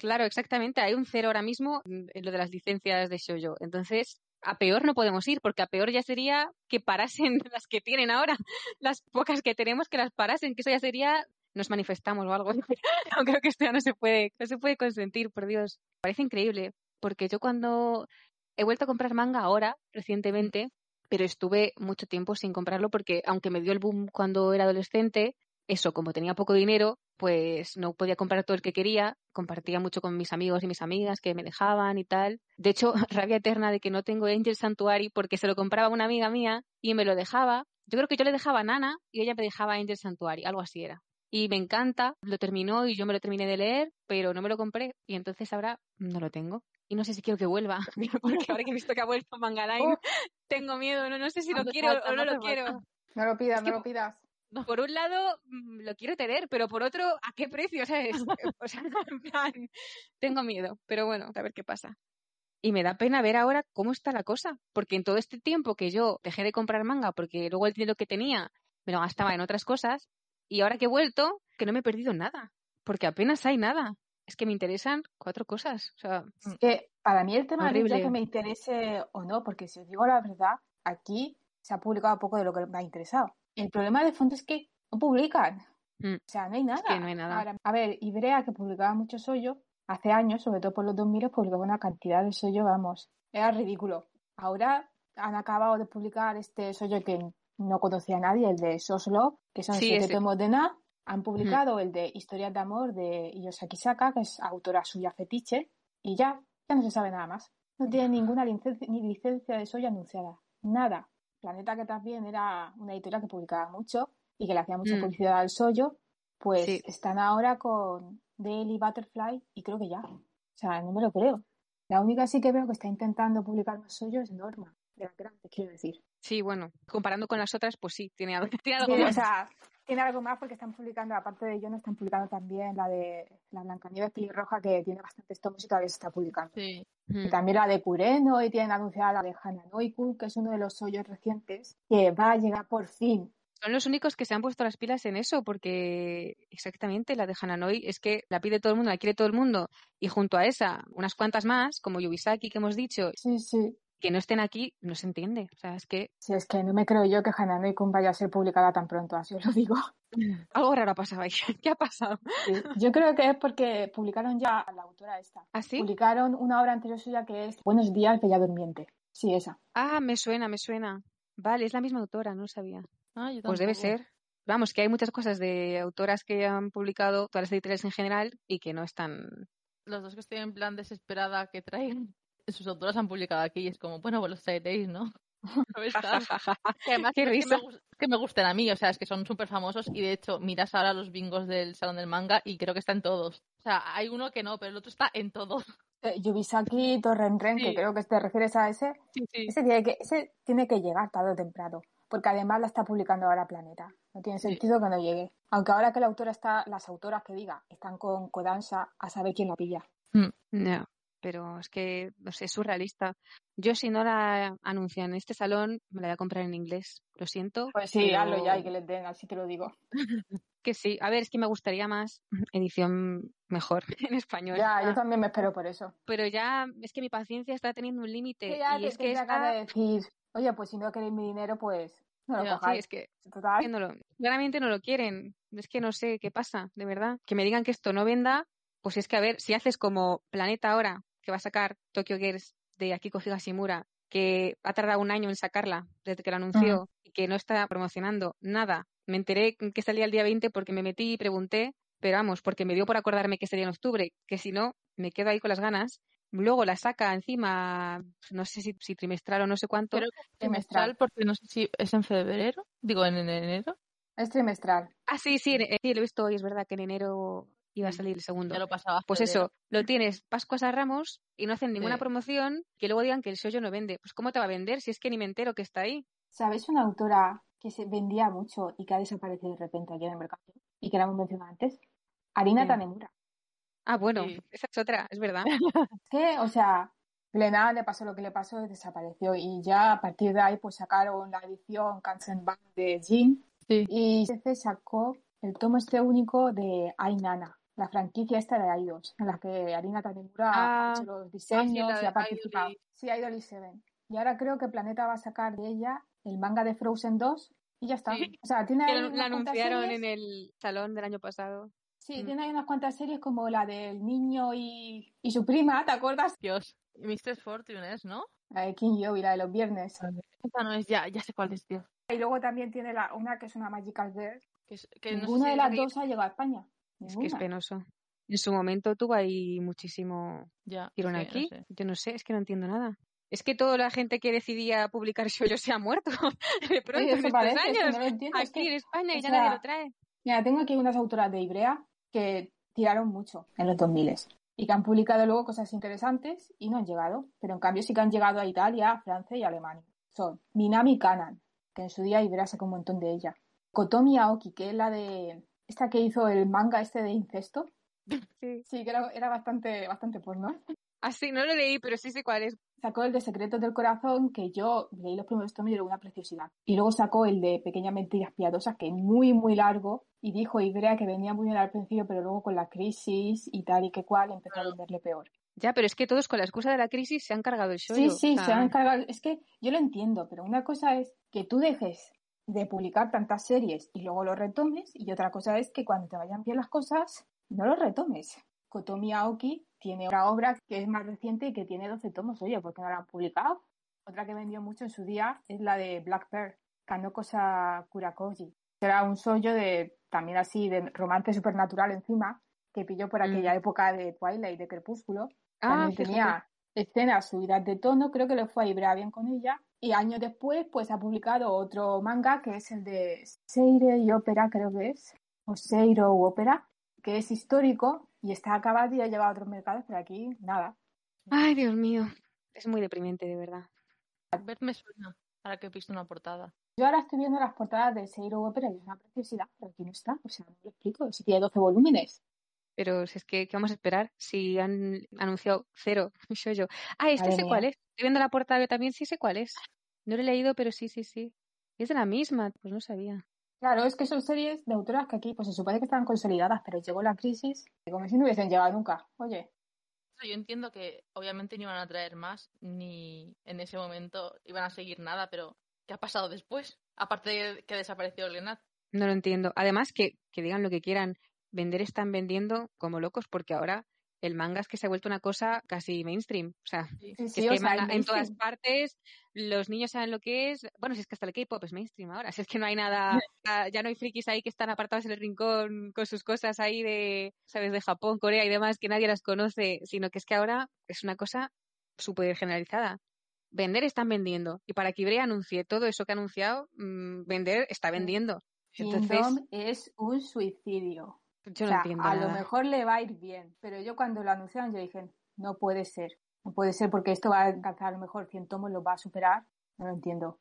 claro, exactamente, hay un cero ahora mismo en lo de las licencias de Shoujo. Entonces, a peor no podemos ir, porque a peor ya sería que parasen *laughs* las que tienen ahora, las pocas que tenemos que las parasen, que eso ya sería nos manifestamos o algo. *laughs* no creo que esto ya no se puede, no se puede consentir, por Dios. Parece increíble porque yo cuando he vuelto a comprar manga ahora, recientemente, pero estuve mucho tiempo sin comprarlo porque aunque me dio el boom cuando era adolescente, eso, como tenía poco dinero, pues no podía comprar todo el que quería, compartía mucho con mis amigos y mis amigas que me dejaban y tal. De hecho, *laughs* rabia eterna de que no tengo Angel Sanctuary porque se lo compraba una amiga mía y me lo dejaba. Yo creo que yo le dejaba a Nana y ella me dejaba Angel Sanctuary, algo así era. Y me encanta, lo terminó y yo me lo terminé de leer, pero no me lo compré y entonces ahora no lo tengo y no sé si quiero que vuelva, *laughs* porque ahora que he visto que ha vuelto Mangaline, oh. tengo miedo, no, no sé si lo quiero o no, lo quiero. No lo pidas, no lo pidas. Por un lado, mm, lo quiero tener, pero por otro, ¿a qué precio? ¿Sabes? *laughs* o sea, en plan, tengo miedo, pero bueno, a ver qué pasa. Y me da pena ver ahora cómo está la cosa, porque en todo este tiempo que yo dejé de comprar manga, porque luego el dinero que tenía me lo gastaba en otras cosas, y ahora que he vuelto, que no me he perdido nada, porque apenas hay nada es que me interesan cuatro cosas. O sea, es que para mí el tema de que me interese o no, porque si os digo la verdad, aquí se ha publicado poco de lo que me ha interesado. El problema de fondo es que no publican. Mm. O sea, no hay nada. no hay nada. a ver, Ibrea, que publicaba mucho sollo, hace años, sobre todo por los 2000, publicaba una cantidad de sollo, vamos, era ridículo. Ahora han acabado de publicar este sollo que no conocía a nadie, el de Soslo, que son siete tomos de nada, han publicado el de Historias de Amor de Yosaki Saka, que es autora suya fetiche, y ya, ya no se sabe nada más. No tiene ninguna licencia, ni licencia de soya anunciada. Nada. Planeta, que también era una editorial que publicaba mucho y que le hacía mucha mm. publicidad al sollo, pues están ahora con Daily Butterfly y creo que ya. O sea, no me lo creo. La única sí que veo que está intentando publicar más sollo es Norma, de la grande, quiero decir. Sí, bueno, comparando con las otras, pues sí, tiene algo, *laughs* tiene algo O sea, tiene algo más porque están publicando, aparte de ello, no están publicando también la de la Blancanieves pelirroja, que tiene bastantes tomos y todavía se está publicando. Sí. Y también la de Kureno, y tienen anunciada la de Hananoiku, que es uno de los hoyos recientes, que va a llegar por fin. Son los únicos que se han puesto las pilas en eso, porque exactamente la de Hananoi es que la pide todo el mundo, la quiere todo el mundo, y junto a esa, unas cuantas más, como Yubisaki que hemos dicho, sí, sí que no estén aquí no se entiende. O sea, es que... Sí, es que no me creo yo que Hanano y Kun vaya a ser publicada tan pronto, así os lo digo. *laughs* Algo raro ha pasado ahí. *laughs* ¿Qué ha pasado? Yo creo que es porque publicaron ya a la autora esta. ¿Ah, sí? Publicaron una obra anterior suya que es Buenos días, Bella Durmiente. Sí, esa. Ah, me suena, me suena. Vale, es la misma autora, no lo sabía. Ah, yo pues debe ser. Vamos, que hay muchas cosas de autoras que han publicado, todas las editoriales en general, y que no están... Los dos que estoy en plan desesperada que traen *laughs* sus autoras han publicado aquí y es como, bueno, pues los traeréis, ¿no? *laughs* *laughs* que además que, me, que me gusten a mí, o sea, es que son súper famosos y de hecho miras ahora los bingos del Salón del Manga y creo que está en todos. O sea, hay uno que no, pero el otro está en todos. *laughs* Eh, Yubisaki Torrenren, que creo que te refieres a ese, ese, tiene que, ese tiene que llegar tarde o temprano, porque además la está publicando ahora Planeta. No tiene sentido que no llegue. Aunque ahora que la autora está, las autoras que diga, están con Kodansha, a saber quién la pilla. Mm, pero es que, no sé, es surrealista. Yo si no la anuncian en este salón, me la voy a comprar en inglés. Lo siento. Pues sí, pero- hazlo ya y que les den, así te lo digo. *laughs* Que sí. A ver, es que me gustaría más *laughs* edición mejor *laughs* en español. Ya, yo también me espero por eso. Pero ya, es que mi paciencia está teniendo un límite. Y te, es que esta... de decir, oye, pues si no queréis mi dinero, pues no lo sí, es que Total. que no lo- claramente no lo quieren. Es que no sé qué pasa, de verdad. Que me digan que esto no venda, pues es que a ver, si haces como Planeta ahora, que va a sacar Tokyo Girls de Akiko Higashimura, que ha tardado un año en sacarla desde que la anunció y que no está promocionando nada. Me enteré que salía el día 20 porque me metí y pregunté, pero vamos, porque me dio por acordarme que sería en octubre, que si no, me quedo ahí con las ganas. Luego la saca encima, no sé si, si trimestral o no sé cuánto. Creo que es Trimestral. trimestral porque no sé si es en febrero, digo en enero. Es trimestral. Ah, sí, sí, eh, sí, lo he visto hoy, es verdad que en enero iba a salir el segundo. Ya lo pasaba. Pues eso, lo tienes Pascuas a Ramos y no hacen ninguna Sí. promoción que luego digan que el shoyo no vende. Pues ¿cómo te va a vender si es que ni me entero que está ahí? ¿Sabéis una autora que se vendía mucho y que ha desaparecido de repente aquí en el mercado? Y que la hemos mencionado antes. Arina Sí. Tanemura. Ah, bueno, Sí. esa es otra, es verdad. *laughs* Es que, o sea, Glenada le pasó lo que le pasó y desapareció. Y ya a partir de ahí, pues sacaron la edición Kansenban de Jin. Sí. Y se sacó el tomo este único de Ainana, la franquicia esta de Idols, en la que Arina Tanemura Ah. ha hecho los diseños la y de ha participado. Idol Sí, Idol y Seven. Y ahora creo que Planeta va a sacar de ella el manga de Frozen 2 y ya está. Sí. O sea, tiene Que ahí la anunciaron series- en el salón del año pasado. Sí, Mm. tiene ahí unas cuantas series como la del niño y, y su prima, ¿te acuerdas? Dios. Mr. Fortune es, ¿no? La de King y la de los viernes. Esta no es, ya, ya sé cuál es, tío. Y luego también tiene la, una que es una Magical Girl. Que, es- que no sé Ninguna si de las que- dos ha llegado a España. Es que es penoso. En su momento tuvo ahí muchísimo Ya, tirón sí, no aquí. sé. Yo no sé, es que no entiendo nada. Es que toda la gente que decidía publicar *laughs* shoujo se ha muerto *laughs* de pronto en estos parece, es años. no es Aquí que- en España y ya sea, nadie lo trae. Mira, tengo aquí unas autoras de Ibrea que tiraron mucho en los 2000 y que han publicado luego cosas interesantes y no han llegado. Pero en cambio sí que han llegado a Italia, a Francia y a Alemania. Son Minami Kanan, que en su día Ibrea sacó un montón de ella. Kotomi Aoki, que es la de... Esta que hizo el manga este de incesto. Sí. Sí, que era, era bastante, bastante porno. Así, no lo leí, pero sí sé cuál es. Sacó el de Secretos del Corazón, que yo leí los primeros tomos y era una preciosidad. Y luego sacó el de Pequeñas Mentiras Piadosas, que es muy, muy largo. Y dijo Ibrea que venía muy bien al principio, pero luego con la crisis y tal y que cual empezó a venderle peor. Ya, pero es que todos con la excusa de la crisis se han cargado el show. Sí, sí, se han encargado. Es que yo lo entiendo, pero una cosa es que tú dejes de publicar tantas series y luego lo retomes, y otra cosa es que cuando te vayan bien las cosas, no lo retomes. Kotomi Aoki tiene otra obra que es más reciente y que tiene 12 tomos. Oye, ¿por qué no la han publicado? Otra que vendió mucho en su día es la de Black Pearl, Kanoko Sakurakoji. Era un sollo de, también así, de romance supernatural encima, que pilló por aquella época de Twilight, de Crepúsculo. Ah, También tenía escenas subidas de tono, creo que le fue a Ibrea bien con ella. Y años después, pues ha publicado otro manga que es el de Seire y Ópera, creo que es, o Seiro u Ópera, que es histórico y está acabado y ha llegado a otros mercados, pero aquí nada. Ay, Dios mío. Es muy deprimente, de verdad. Ver me suena, ahora que he visto una portada. Yo ahora estoy viendo las portadas de Seiro u Ópera y es una preciosidad, pero aquí no está, o sea, no lo explico, si tiene 12 volúmenes. Pero si es que, ¿qué vamos a esperar? Si han anunciado cero *laughs* shoujo. Ah, este Madre sé mía. cuál es. Estoy viendo la portada yo también, sí sé cuál es. No lo he leído, pero sí, sí, sí. Es de la misma, pues no sabía. Claro, es que son series de autoras que aquí pues se supone que estaban consolidadas, pero llegó la crisis, y como si no hubiesen llegado nunca. Oye, Yo entiendo que obviamente no iban a traer más, ni en ese momento iban a seguir nada, pero ¿qué ha pasado después? Aparte de que desapareció Glenat. No lo entiendo. Además, que, que digan lo que quieran. Vender están vendiendo como locos porque ahora el manga es que se ha vuelto una cosa casi mainstream. O sea, sí, que sí, es que sea, manga en todas partes, los niños saben lo que es. Bueno, si es que hasta el K-pop es mainstream ahora. Si es que no hay nada, *laughs* ah, ya no hay frikis ahí que están apartados en el rincón con sus cosas ahí de, ¿sabes?, de Japón, Corea y demás, que nadie las conoce, sino que es que ahora es una cosa súper generalizada. Vender están vendiendo. Y para que Ibrea anuncie todo eso que ha anunciado, mm, vender está vendiendo. Entonces, Kingdom es un suicidio. Yo o no sea, entiendo a nada. lo mejor le va a ir bien, pero yo cuando lo anunciaron yo dije, no puede ser, no puede ser porque esto va a alcanzar a lo mejor 100 tomos, lo va a superar, no lo entiendo.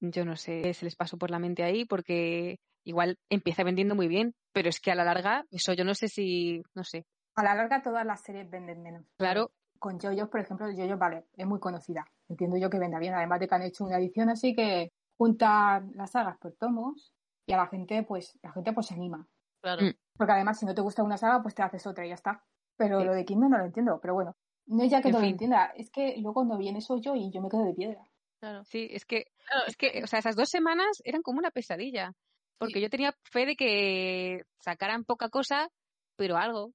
Yo no sé, se les pasó por la mente ahí porque igual empieza vendiendo muy bien, pero es que a la larga, eso yo no sé si, no sé, A la larga todas las series venden menos. claro, con JoJo, por ejemplo, JoJo, vale, es muy conocida. Entiendo yo que venda bien, además de que han hecho una edición así que juntan las sagas por tomos y a la gente, pues, la gente pues se anima. Claro. Mm. Porque además, si no te gusta una saga, pues te haces otra y ya está. Pero Sí. lo de Kingdom no lo entiendo, pero bueno. No es ya que En no lo entienda, es que luego no viene soy yo y yo me quedo de piedra. Claro. Sí, es que, Claro, es que, o sea, esas dos semanas eran como una pesadilla. Porque yo tenía fe de que sacaran poca cosa, pero algo.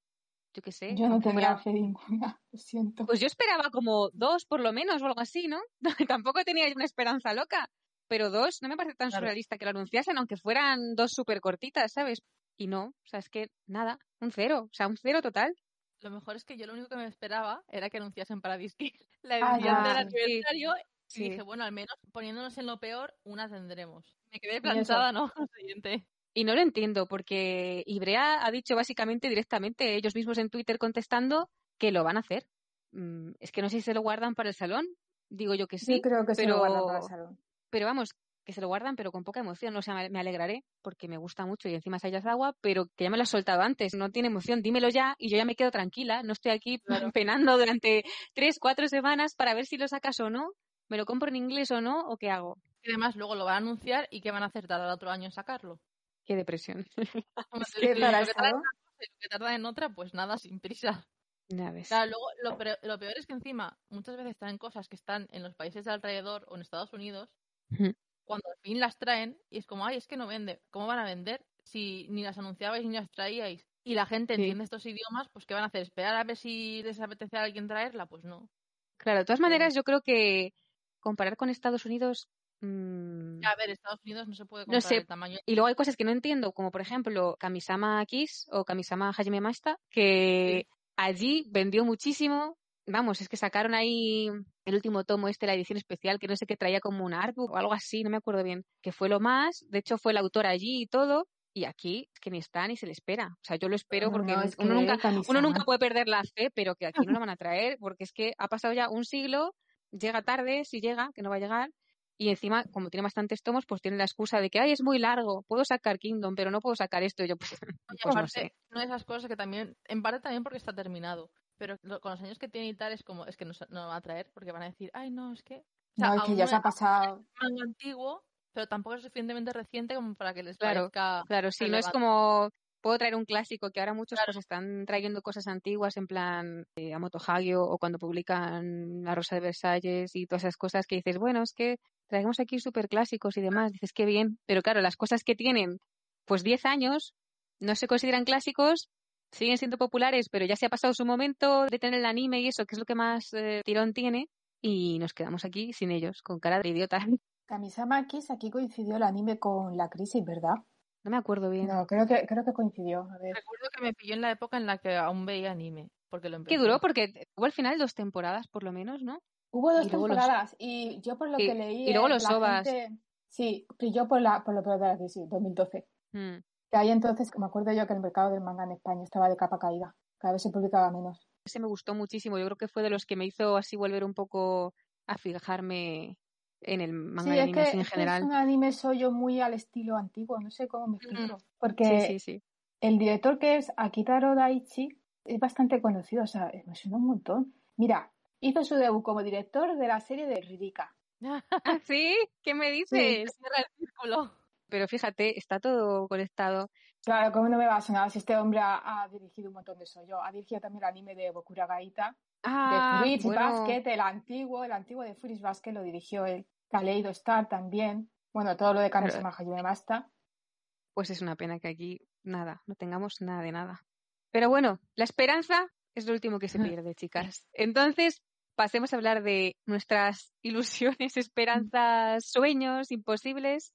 Yo qué sé. Yo no tenía fe ninguna, *laughs* lo siento. Pues yo esperaba como dos por lo menos o algo así, ¿no? *laughs* Tampoco tenía una esperanza loca. Pero dos no me parece tan Claro. surrealista que lo anunciasen, aunque fueran dos súper cortitas, ¿sabes? Y no, o sea, es que nada, un cero, o sea, un cero total. Lo mejor es que yo lo único que me esperaba era que anunciasen para Disney *laughs* la Ah, edición ya, del sí. aniversario. Sí. Y dije, bueno, al menos poniéndonos en lo peor, una tendremos. Me quedé plantada, ¿no? *laughs* Siguiente. Y no lo entiendo, porque Ibrea ha dicho básicamente directamente, ellos mismos en Twitter contestando, que lo van a hacer. Mm, es que no sé si se lo guardan para el salón, digo yo que sí, yo creo que se lo guardan para el salón. pero vamos, que se lo guardan, pero con poca emoción. O sea, me- alegraré, porque me gusta mucho y encima es agua, pero que ya me lo has soltado antes, no tiene emoción, dímelo ya y yo ya me quedo tranquila. No estoy aquí *laughs* Claro. penando durante tres, cuatro semanas para ver si lo sacas o no, me lo compro en inglés o no, o qué hago. Y además luego lo van a anunciar y ¿qué van a hacer? ¿Tardar otro año en sacarlo? Qué depresión. *laughs* *laughs* Lo para que el tarda en salón- una cosa y lo que tarda en otra, pues nada, sin prisa. Ya ves. Claro, luego lo, peor es que encima muchas veces traen cosas que están en los países de alrededor o en Estados Unidos. Cuando al fin las traen y es como, ay, es que no vende. ¿Cómo van a vender si ni las anunciabais ni las traíais? Y la gente Sí. entiende estos idiomas, pues ¿qué van a hacer? ¿Esperar a ver si les apetece a alguien traerla? Pues no. Claro, de todas maneras, yo creo que comparar con Estados Unidos. mm, Ya, a ver, Estados Unidos no se puede No comprar sé. el tamaño. Y luego hay cosas que no entiendo, como por ejemplo Kamisama Kiss o Kamisama Hajime Masta, que allí vendió muchísimo. Vamos, es que sacaron ahí el último tomo este, la edición especial, que no sé qué traía como un artbook o algo así, no me acuerdo bien, que fue lo más. De hecho, fue el autor allí y todo. Y aquí es que ni está ni se le espera. O sea, yo lo espero porque No, es uno, nunca, uno nunca puede perder la fe, pero que aquí no lo *laughs* van a traer porque es que ha pasado ya un siglo, llega tarde, si llega, que no va a llegar. Y encima, como tiene bastantes tomos, pues tiene la excusa de que, ay, es muy largo, puedo sacar Kingdom, pero no puedo sacar esto. Y yo, *laughs* pues, pues no sé. una de esas cosas que también, en parte también porque está terminado, pero lo- con los años que tiene y tal es como, es que no, no lo van a traer porque van a decir, ay, no, es que... O sea, No, es que ya se ha es pasado. manga antiguo, pero tampoco es suficientemente reciente como para que les Claro, parezca... Claro, sí, no es relevante. como puedo traer un clásico, que ahora muchos Claro. pues están trayendo cosas antiguas en plan eh, Amoto Hagio o cuando publican La Rosa de Versalles y todas esas cosas que dices, bueno, es que traemos aquí súper clásicos y demás, dices, qué bien, pero claro, las cosas que tienen pues 10 años no se consideran clásicos, siguen siendo populares, pero ya se ha pasado su momento de tener el anime y eso, que es lo que más eh, tirón tiene, y nos quedamos aquí sin ellos, con cara de idiota. *laughs* Kamisama Kiss, aquí coincidió el anime con la crisis, ¿verdad? No me acuerdo bien. No, creo que, creo que coincidió. A ver. Recuerdo que me pilló en la época en la que aún veía anime, porque lo empecé. ¿Qué duró? Porque hubo al final dos temporadas, por lo menos, ¿no? Hubo dos Y luego los- temporadas y yo por lo y- que leí. y luego los la ovas. gente- Sí, yo por, la, por lo de la crisis, 2012. Mm. Que ahí entonces, me acuerdo yo que el mercado del manga en España estaba de capa caída. Cada vez se publicaba menos. Ese me gustó muchísimo. Yo creo que fue de los que me hizo así volver un poco a fijarme en el manga sí, y es que, en es que general. es un anime soyo muy al estilo antiguo, no sé cómo me explico. Porque Sí, sí, sí. el director que es Akitaro Daichi es bastante conocido, o sea, me suena un montón. Mira, hizo su debut como director de la serie de Ririka. *laughs* ¿Ah, sí? ¿Qué me dices? Cierra el círculo. Pero fíjate, está todo conectado. Claro, ¿cómo no me va a sonar si este hombre ha, ha dirigido un montón de soyo? Ha dirigido también el anime de Bokura Gaita, Ah, de bueno, Basket, el antiguo, el antiguo de Fruits Basket lo dirigió él. Kaleido Star también. Bueno, todo lo de Kamisama Hajime Masta. pues es una pena que aquí nada, no tengamos nada de nada. Pero bueno, la esperanza es lo último que se *laughs* pierde, chicas. Entonces, pasemos a hablar de nuestras *laughs* ilusiones, esperanzas, sueños imposibles.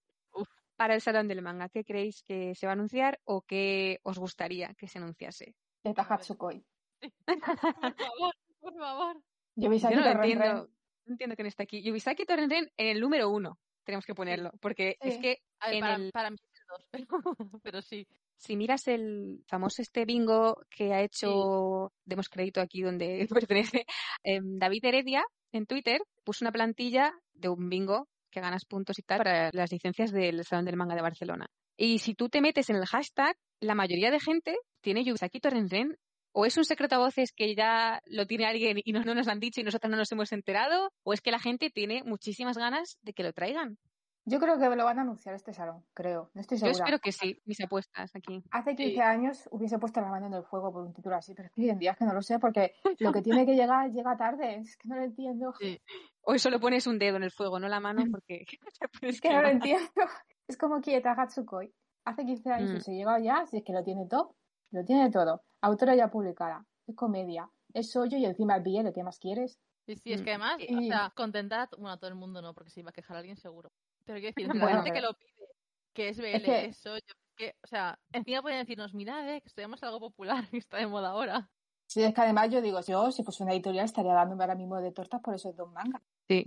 Para el Salón del Manga. ¿Qué creéis que se va a anunciar o qué os gustaría que se anunciase? de Tahatsukoi. *laughs* Por favor, por favor. Yo no lo Ren. entiendo. No entiendo quién está aquí. Yubisaki Torenren en el número uno. Tenemos que ponerlo. Porque es que A ver, En para, el- para mí es el 2, pero, *laughs* pero sí. si miras el famoso este bingo que ha hecho, demos crédito aquí donde *laughs* pertenece, em, David Heredia en Twitter, puso una plantilla de un bingo que ganas puntos y tal para las licencias del Salón del Manga de Barcelona. Y si tú te metes en el hashtag, la mayoría de gente tiene Yubisaki Torenren ¿O es un secreto a voces que ya lo tiene alguien y no, no nos lo han dicho y nosotros no nos hemos enterado? ¿O es que la gente tiene muchísimas ganas de que lo traigan? Yo creo que lo van a anunciar este salón, creo. No estoy Yo segura. espero que sí, mis apuestas aquí. Hace 15 Sí. años hubiese puesto la mano en el fuego por un título así, pero es que hoy en día es que no lo sé porque *laughs* lo que tiene que llegar llega tarde. Es que no lo entiendo. Sí. Hoy solo pones un dedo en el fuego, no la mano, *laughs* porque *laughs* Es que no lo entiendo. *laughs* Es como Kieta Hatsukoi. Hace 15 años Mm. se llega ya, si es que lo tiene todo. Lo tiene todo. Autora ya publicada. Es comedia. Es sollo y encima es BL. ¿Qué más quieres? Sí, sí, es Mm. que además, o Y- sea, contentar, bueno, a todo el mundo no, porque se iba a quejar alguien seguro. Pero quiero decir, Bueno, la gente pero- que lo pide, que es BL, Es que- es soy yo, que, o sea, encima pueden decirnos, mirad, eh, que estudiamos algo popular que está de moda ahora. Sí, es que además yo digo, yo si fuese una editorial estaría dándome ahora mismo de tortas por esos dos mangas. Sí.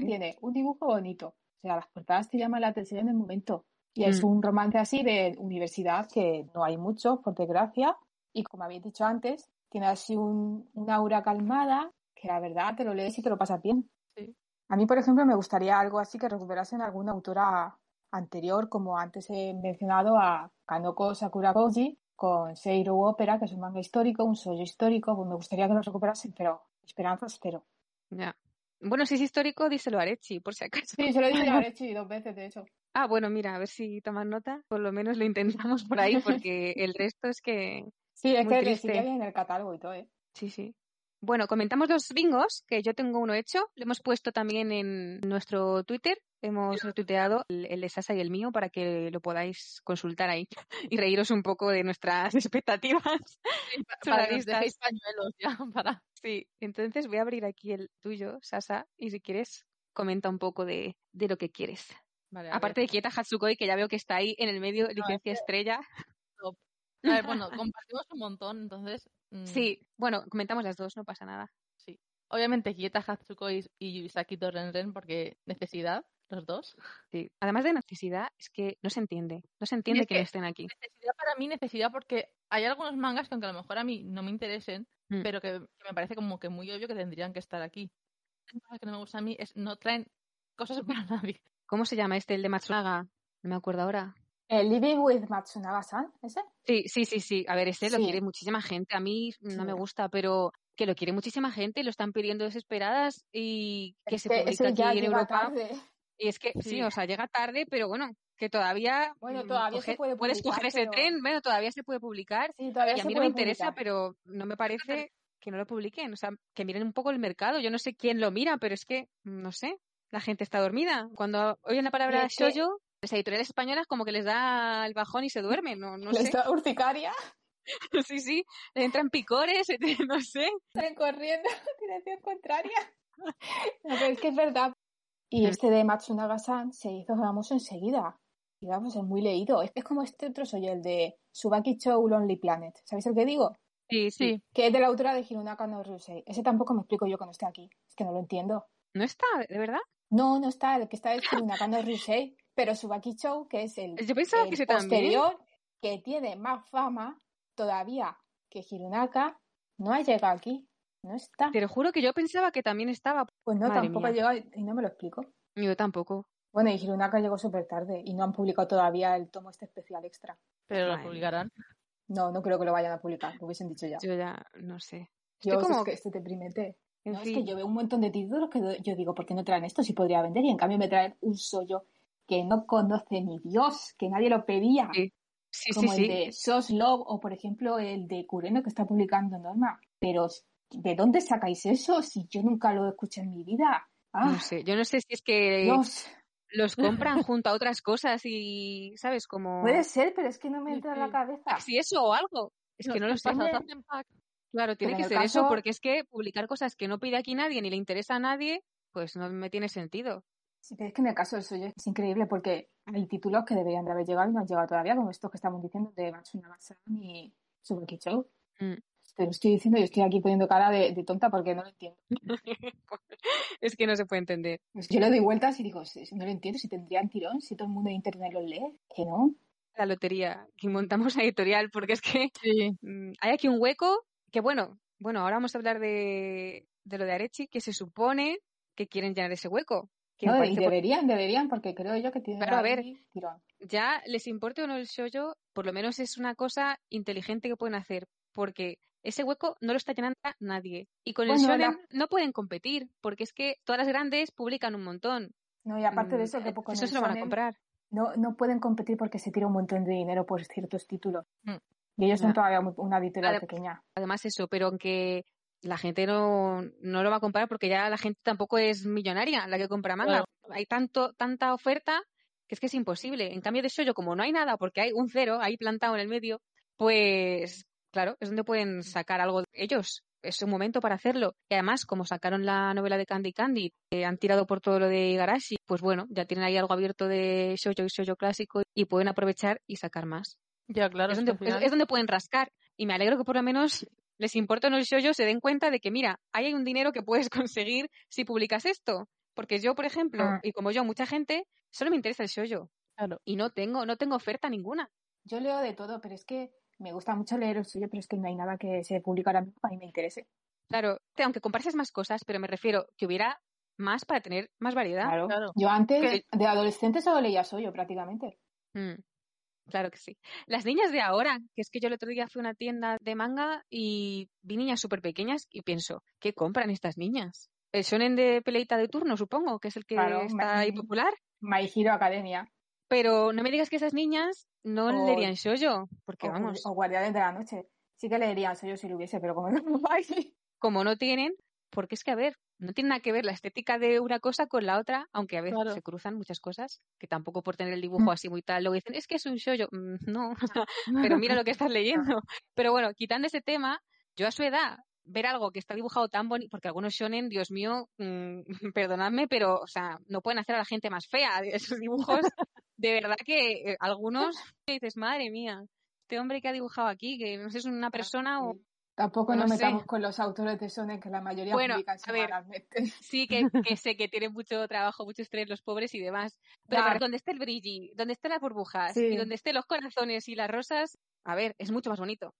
Sí. tiene un dibujo bonito. O sea, las portadas te llaman la atención en el momento. Y es Mm. un romance así de universidad que no hay mucho, por desgracia. Y como habéis dicho antes, tiene así un, una aura calmada que la verdad te lo lees y te lo pasas bien. Sí. A mí, por ejemplo, me gustaría algo así que recuperasen alguna autora anterior, como antes he mencionado a Kanoko Sakura Koji con Seiro Opera, que es un manga histórico, un sollo histórico. Pues me gustaría que lo recuperasen, pero esperanzas cero. Ya. Bueno, si es histórico, díselo a Arechi, por si acaso. Sí, se lo he dicho a *laughs* Arechi dos veces, de hecho. Ah, bueno, mira, a ver si toman nota. Por lo menos lo intentamos por ahí, porque *laughs* el resto es que. Sí, es Muy que triste. sigue bien en el catálogo y todo, ¿eh? Sí, sí. Bueno, comentamos los bingos, que yo tengo uno hecho. Lo hemos puesto también en nuestro Twitter. Hemos retuiteado el, el de Sasa y el mío para que lo podáis consultar ahí *laughs* y reíros un poco de nuestras expectativas. Para que os Surrealistas. dejéis pañuelos ya, para... Sí, entonces voy a abrir aquí el tuyo, Sasa, y si quieres, comenta un poco de, de lo que quieres. Vale, Aparte de Kieta Hatsukoi, que ya veo que está ahí en el medio, licencia estrella. ver. A ver, bueno, compartimos un montón, entonces... mm, Sí, bueno, comentamos las dos, no pasa nada. Obviamente Kieta Hatsukoi y Yubisaki Torrenren, porque necesidad, los dos. Sí. Además de necesidad, es que no se entiende. No se entiende es que, que- no estén aquí. Necesidad para mí, necesidad porque hay algunos mangas que aunque a lo mejor a mí no me interesen, Mm. pero que, que me parece como que muy obvio que tendrían que estar aquí. Una cosa que no me gusta a mí es no traen cosas *laughs* para nadie. ¿Cómo se llama este, el de Matsunaga? No me acuerdo ahora. ¿El Living with Matsunaga-san? ¿Ese? Sí, sí, sí, sí. A ver, este lo quiere muchísima gente. A mí no me gusta, pero que lo quiere muchísima gente, lo están pidiendo desesperadas y que Es se que publica ese ya aquí en Europa. tarde. Y es que sí. Sí. o sea, llega tarde, pero bueno, que todavía Bueno, mm, todavía se puede puedes coger ese pero- tren, bueno, todavía se puede publicar. Sí, todavía Y a mí no me interesa, publicar. pero no me parece que no lo publiquen. O sea, que miren un poco el mercado. Yo no sé quién lo mira, pero es que, no sé, la gente está dormida. Cuando oyen la palabra shoujo, las editoriales españolas como que les da el bajón y se duermen. No, no Le sé. está urticaria. *laughs* Sí, sí. Le entran picores, *laughs* no sé. Salen corriendo *laughs* en dirección contraria. No, pero es que es verdad. Y Mm. este de Matsunaga-san se hizo famoso enseguida. Y vamos, es muy leído. Es, es como este otro soy el de Subaki Chou Lonely Planet. ¿Sabéis el que digo? Sí, sí. Que es de la autora de Hirunaka no Ryusei. Ese tampoco me explico yo que no esté aquí. Es que no lo entiendo. ¿No está? ¿De verdad? No, no está. El que está es Hirunaka no Ryusei. Pero Subaki Chou, que es el, Yo el que también. posterior, que tiene más fama todavía que Hirunaka, no ha llegado aquí. No está. Te lo juro que yo pensaba que también estaba. Pues no, Madre tampoco mía. ha llegado y no me lo explico. Yo tampoco. Bueno, y Hirunaka llegó súper tarde y no han publicado todavía el tomo este especial extra. pero lo publicarán. No, no creo que lo vayan a publicar, lo hubiesen dicho ya. Yo ya no sé. Como- es que este. En No, es que yo veo un montón de títulos que yo digo, ¿por qué no traen esto si podría vender? Y en cambio me traen un sollo que no conoce ni Dios, que nadie lo pedía. Sí. Sí, como sí, el sí. de Sos Love o, por ejemplo, el de Kureno que está publicando Norma. Pero, ¿de dónde sacáis eso si yo nunca lo escuché en mi vida? Ah, No sé. Yo no sé si es que Dios. Los compran junto a otras cosas y, ¿sabes? Como. Puede ser, pero es que no me entra en la cabeza. Si eso o algo. Es que no lo ¿qué sé. Claro, tiene Pero que ser eso, porque es que publicar cosas que no pide aquí nadie ni le interesa a nadie, pues no me tiene sentido. Sí, pero es que en el caso del suyo es increíble porque hay títulos que deberían de haber llegado y no han llegado todavía, como estos que estamos diciendo de Matsunaga-san y Subaki Show. Mm. Te lo estoy diciendo y estoy aquí poniendo cara de, de tonta porque no lo entiendo. *laughs* es que no se puede entender. Pues yo le doy vueltas y digo, "Si- si no lo entiendo, si tendrían tirón, si todo el mundo de internet los lee, que no. La lotería, que montamos la editorial, porque es que Sí. mm, hay aquí un hueco que, bueno, bueno, ahora vamos a hablar de, de lo de Arechi, que se supone que quieren llenar ese hueco. Que No, y por- deberían, deberían, porque creo yo que tienen Claro, a ver. tirón. ya les importe o no el shoujo, por lo menos es una cosa inteligente que pueden hacer. porque ese hueco no lo está llenando nadie. Y con el Bueno, shonen la- no pueden competir, porque es que todas las grandes publican un montón. No, y aparte de Mm, eso, que con eso el se lo van a comprar. no, no pueden competir porque se tira un montón de dinero por ciertos títulos. Mm. Y ellos son todavía una editorial pequeña. Además eso, pero aunque la gente no, no lo va a comprar porque ya la gente tampoco es millonaria la que compra manga. Hay tanto, tanta oferta que es que es imposible. En cambio de yo como no hay nada porque hay un cero ahí plantado en el medio, pues claro, es donde pueden sacar algo ellos. Es un momento para hacerlo. Y además, como sacaron la novela de Candy Candy, que han tirado por todo lo de Igarashi, pues bueno, ya tienen ahí algo abierto de shoujo y shoujo clásico y pueden aprovechar y sacar más Ya, claro. es, donde, final- es- es donde pueden rascar. Y me alegro que por lo menos les importa o no el shoujo, se den cuenta de que, mira, ahí hay un dinero que puedes *laughs* conseguir si publicas esto. Porque yo, por ejemplo, Ah. y como yo, mucha gente, solo me interesa el shoujo. Claro. Y no tengo, no tengo oferta ninguna. Yo leo de todo, pero es que me gusta mucho leer el suyo, pero es que no hay nada que se publique ahora mismo que a mí me interese. Claro, aunque comprases más cosas, pero me refiero que hubiera más para tener más variedad. Claro. claro. Yo antes, de adolescente, solo leía Soyo prácticamente. Mm, claro que sí. Las niñas de ahora, que es que yo el otro día fui a una tienda de manga y vi niñas súper pequeñas y pienso, ¿qué compran estas niñas? El shonen de peleita de turno, supongo, que es el que Claro, está ahí popular. My Hero Academia Pero no me digas que esas niñas no O- leerían shoujo, porque o, vamos, o Guardianes de la Noche. Sí que leerían Soyo si lo hubiese, pero como *laughs* no hay. como no tienen, porque es que, a ver, no tiene nada que ver la estética de una cosa con la otra, aunque a veces Claro. se cruzan muchas cosas, que tampoco por tener el dibujo Mm. así muy tal, luego dicen, es que es un shoujo. Mm, *laughs* no, *laughs* pero mira lo que estás leyendo. Pero bueno, quitando ese tema, yo a su edad, ver algo que está dibujado tan bonito, porque algunos shonen, Dios mío, mm, perdonadme, pero, o sea, no pueden hacer a la gente más fea. Esos dibujos, de verdad que eh, algunos, dices, madre mía, este hombre que ha dibujado aquí, que no sé si es una persona o... Tampoco No nos sé. metamos con los autores de Sonen, que la mayoría Bueno, publican semanalmente. Sí, que, que sé que tienen mucho trabajo, mucho estrés los pobres y demás. Pero para donde esté el brilli, donde estén las burbujas Sí. y donde estén los corazones y las rosas, a ver, es mucho más bonito.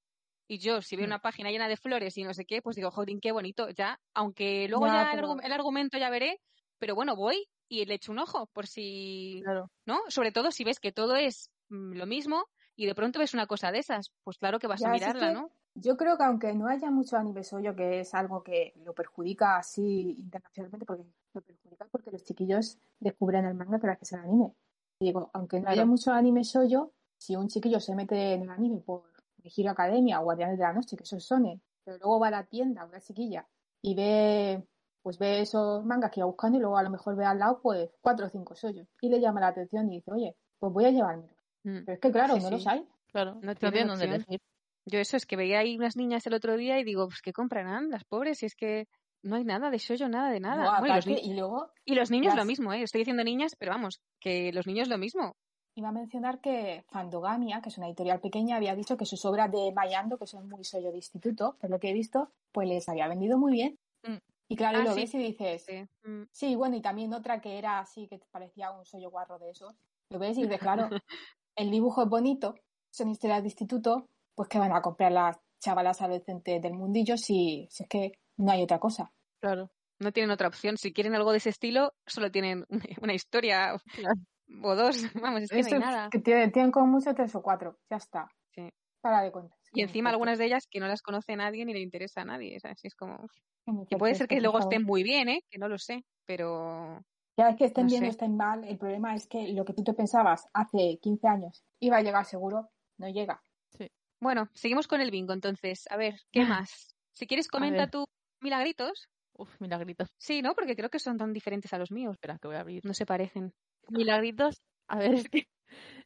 Y yo, si veo Mm. una página llena de flores y no sé qué, pues digo, joder, qué bonito, ya. Aunque luego Ya, ya, pero- el argumento ya veré, pero bueno, voy y le echo un ojo por si, Claro. ¿no? Sobre todo si ves que todo es mm, lo mismo y de pronto ves una cosa de esas, pues claro que vas Ya, a es mirarla, que ¿no? Yo creo que aunque no haya mucho anime soyo, que es algo que lo perjudica así internacionalmente, porque lo perjudica porque los chiquillos descubren el manga gracias al anime. Y digo, aunque no Claro. haya mucho anime soyo, si un chiquillo se mete en el anime por Hero Academia o Guardianes de la Noche, que esos son, pero luego va a la tienda, una chiquilla, y ve pues ve esos mangas que iba buscando y luego a lo mejor ve al lado pues cuatro o cinco soyos y le llama la atención y dice, oye, pues voy a llevármelo. Mm. Pero es que claro, Sí, no sí. los hay. Claro. No tienen dónde elegir. Yo eso es que veía ahí unas niñas el otro día y digo, pues ¿qué comprarán las pobres? Si es que no hay nada de shoujo, nada de nada. Bueno, y, los ni- y luego y los niños las- lo mismo, ¿eh? Estoy diciendo niñas, pero vamos, que los niños lo mismo. Iba a mencionar que Fandogamia, que es una editorial pequeña, había dicho que sus obras de Mayando, que son muy sello de instituto, por lo que he visto, pues les había vendido muy bien. Mm. Y claro, Ah, y lo sí. ves y dices, Sí. Mm. sí, bueno, y también otra que era así, que parecía un sollo guarro de esos. Lo ves y dices, claro, *laughs* el dibujo es bonito, son historias de instituto, pues que van a comprar las chavalas adolescentes del mundillo si, si es que no hay otra cosa. Claro. No tienen otra opción. Si quieren algo de ese estilo, solo tienen *laughs* una historia Claro. o dos. Vamos, es que Eso no hay nada. que tienen, tienen como mucho tres o cuatro, ya está. Sí. Para de cuentas. Y encima algunas de ellas que no las conoce nadie ni le interesa a nadie. ¿sabes? Es como... Que puede ser que luego estén muy bien, ¿eh? Que no lo sé, pero... Ya es que estén No bien o estén mal, el problema es que lo que tú te pensabas hace 15 años iba a llegar seguro, no llega. Bueno, seguimos con el bingo entonces. A ver, ¿qué más? Si quieres, comenta tú milagritos. Uf, milagritos. Sí, ¿no? Porque creo que son tan diferentes a los míos. Espera, que voy a abrir. No se parecen. Milagritos. A ver, es que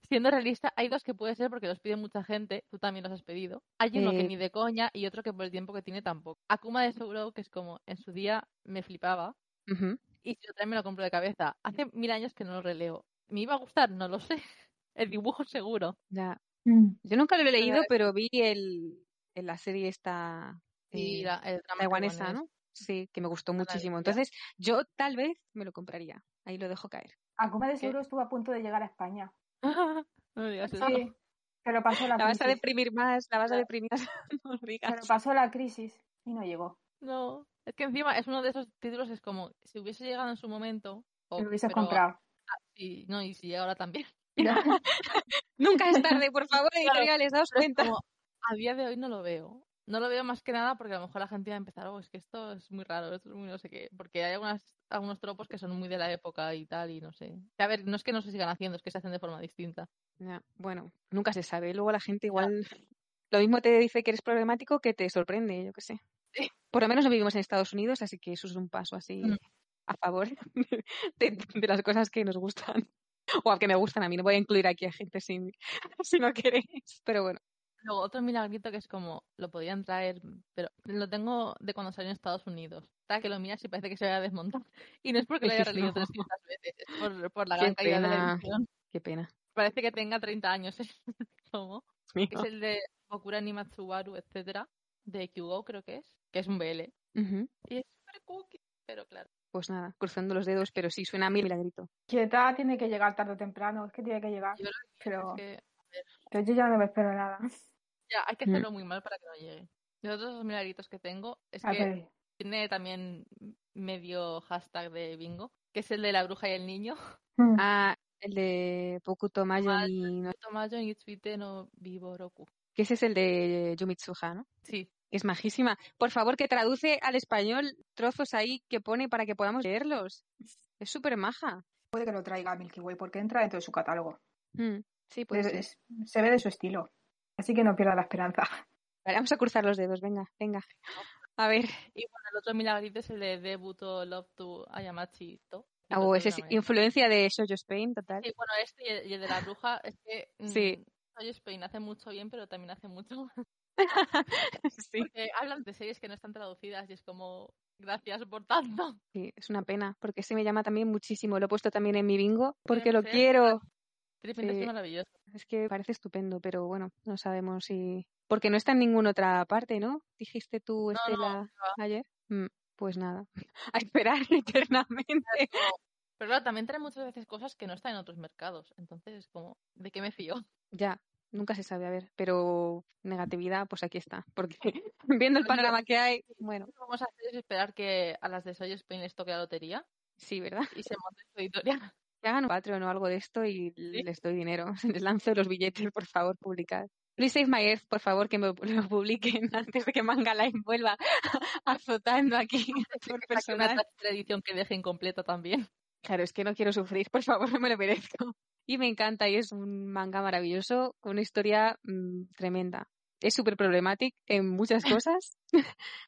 siendo realista, hay dos que puede ser porque los pide mucha gente. Tú también los has pedido. Hay uno que ni de coña y otro que por el tiempo que tiene tampoco. Akuma de Souro, que es como en su día me flipaba. Y si lo traen me lo compro de cabeza. Hace mil años que no lo releo. ¿Me iba a gustar? No lo sé. *laughs* El dibujo seguro. Ya. Mm. Yo nunca lo he leído, pero vi el, en la serie esta Y eh, la, el drama taiwanesa. ¿no? Sí, que me gustó muchísimo. Entonces, yo tal vez me lo compraría. Ahí lo dejo caer. Akuma de ¿Qué? seguro estuvo a punto de llegar a España. *laughs* no digas eso. Sí, pero pasó la La vas a crisis. deprimir más, la vas a deprimir. *laughs* no digas. Pero pasó la crisis y no llegó. No. Es que encima es uno de esos títulos, es como si hubiese llegado en su momento. o- Te lo hubiese pero- comprado. y, no, y si llega ahora también. *laughs* Nunca es tarde, por favor, editoriales, daos cuenta. como, a día de hoy no lo veo. No lo veo más que nada porque a lo mejor la gente va a empezar, oh, es que esto es muy raro, esto es muy no sé qué. Porque hay algunas, algunos tropos que son muy de la época y tal, y no sé. A ver, no es que no se sigan haciendo, es que se hacen de forma distinta. Ya, Bueno, nunca se sabe. Luego la gente igual lo mismo te dice que eres problemático que te sorprende, yo qué sé. Sí. Por lo menos no vivimos en Estados Unidos, así que eso es un paso así Mm. a favor *laughs* de, de las cosas que nos gustan. *laughs* O a que me gustan a mí. No voy a incluir aquí a gente sin, *laughs* si no queréis. Pero bueno. Luego otro milagrito que es como, lo podían traer, pero lo tengo de cuando salió en Estados Unidos. Está que lo miras y parece que se vaya a desmontar. Y no es porque lo haya releído no. 300 veces, es por, por la Qué gran calidad de la pena. edición. Qué pena. Parece que tenga 30 años *laughs* tomo. Dios Es el de Bokura ni Matsubaru, etcétera, de Kyugo creo que es, que es un BL. Ujú. Y es súper cookie, pero claro. Pues nada, cruzando los dedos, pero sí, suena a mí milagrito. Quieta tiene que llegar tarde o temprano, es que tiene que llegar. Yo lo Pero, Es que pero yo ya no me espero nada. Ya, hay que Mm. hacerlo muy mal para que no llegue. Los otros dos milagritos que tengo es A que ver, tiene también medio hashtag de bingo, que es el de la bruja y el niño. mm, Ah, el de Pokuto Mayo Mayo. ni no- Tomayo y Itsuite no Biboroku. que ese es el de Yumitsuha, ¿no? Sí, Es majísima. Por favor, que traduce al español trozos ahí que pone para que podamos leerlos. Es súper maja. puede que lo traiga Milky Way porque entra dentro de su catálogo. Mm, sí, pues Es- es- se ve de su estilo. Así que no pierda la esperanza. Vale, vamos a cruzar los dedos, venga, venga. A ver, y bueno, el otro milagrito es el de Debuto Love to Ayamachi To. oh, ese es influencia de Shoujo Spain, total. Sí, bueno, este y el, y el de la bruja es que Sí. mm, Soy Spain hace mucho bien, pero también hace mucho. *laughs* sí. Porque hablan de series que no están traducidas y es como, gracias por tanto. Sí, es una pena, porque ese me llama también muchísimo. Lo he puesto también en mi bingo, porque lo Sí. quiero. Tripping Sí. es maravilloso. Es que parece estupendo, pero bueno, no sabemos si... Porque no está en ninguna otra parte, ¿no? Dijiste tú, no, Estela, no. ayer. Mm, pues nada, *laughs* a esperar *laughs* eternamente. Pero claro, también trae muchas veces cosas que no están en otros mercados. Entonces es como, ¿de qué me fío? Ya, nunca se sabe, a ver, pero negatividad, pues aquí está. Porque *laughs* viendo el panorama que hay, bueno, Lo que vamos a hacer es esperar que a las de Soy Spain les toque la lotería sí, ¿verdad? y se monte su editorial. Que hagan un Patreon o algo de esto y les doy dinero. *laughs* Les lanzo los billetes, por favor, publicad. Please Save My Earth, por favor, que me *laughs* lo publiquen *laughs* antes de que Manga Line vuelva azotando aquí por una edición que deje incompleta también. Claro, es que no quiero sufrir, por favor, no me lo merezco. Y me encanta y es un manga maravilloso con una historia mm, tremenda. Es súper problemático en muchas cosas,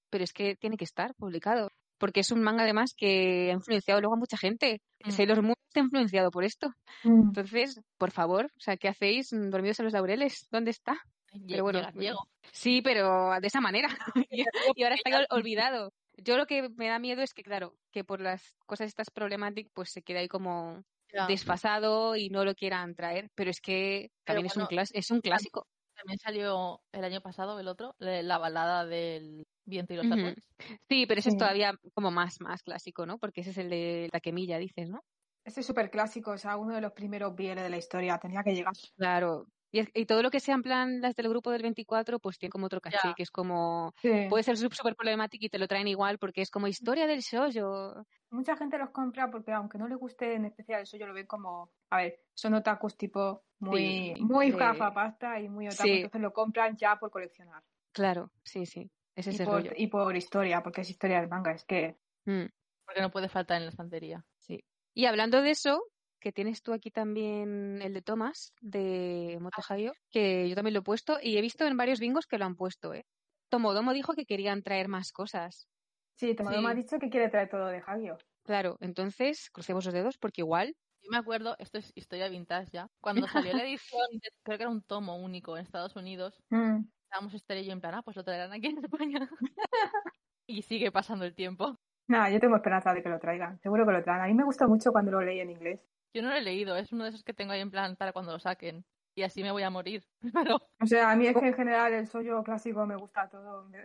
pero es que tiene que estar publicado. Porque es un manga además que ha influenciado luego a mucha gente. Mm. Sailor Moon está influenciado por esto. Mm. Entonces, por favor, o sea, ¿qué hacéis dormidos en los laureles? ¿Dónde está? Pero bueno, Llega Diego. Sí, pero de esa manera. *laughs* y, ahora está ol- *laughs* olvidado. Yo lo que me da miedo es que, claro, que por las cosas estas problemáticas, pues se queda ahí como desfasado y no lo quieran traer. Pero es que también es, un es un clásico. También salió el año pasado el otro, la la balada del viento y los árboles. Sí, pero ese es todavía como más, más clásico, ¿no? Porque ese es el de Taquemilla, dices, ¿no? Este es súper clásico, o sea, uno de los primeros BL de la historia. Tenía que llegar. Claro. Y, es- y todo lo que sea en plan las del grupo del 24, pues tiene como otro caché, Ya. que es como... Sí. Puede ser súper problemático y te lo traen igual porque es como historia del shoujo. Mucha gente los compra porque aunque no les guste en especial eso, yo lo ven como, a ver, son otakus tipo muy, Sí, muy sí. gafapasta y muy otaku, Sí. entonces lo compran ya por coleccionar. Claro, sí, sí. Es Y ese por, rollo. y por historia, porque es historia del manga, es que Mm, Porque no puede faltar en la estantería. sí. Y hablando de eso, que tienes tú aquí también el de Thomas, de Moto Hagio, que yo también lo he puesto y he visto en varios bingos que lo han puesto, ¿eh? Tomodomo dijo que querían traer más cosas. sí, Tomodomo Sí. ha dicho que quiere traer todo de Hagio. Claro, entonces crucemos los dedos porque igual. Yo me acuerdo, esto es historia vintage ya, cuando salió la *laughs* edición, de- creo que era un tomo único en Estados Unidos, Mm. estábamos Esther y yo en plan, ah, pues lo traerán aquí en España. *laughs* y sigue pasando el tiempo. Nada, yo tengo esperanza de que lo traigan, seguro que lo traen. A mí me gustó mucho cuando lo leí en inglés. Yo no lo he leído, es uno de esos que tengo ahí en plan para cuando lo saquen. Y así me voy a morir. *laughs* Pero O sea, a mí es que en general el sollo clásico me gusta todo. Me,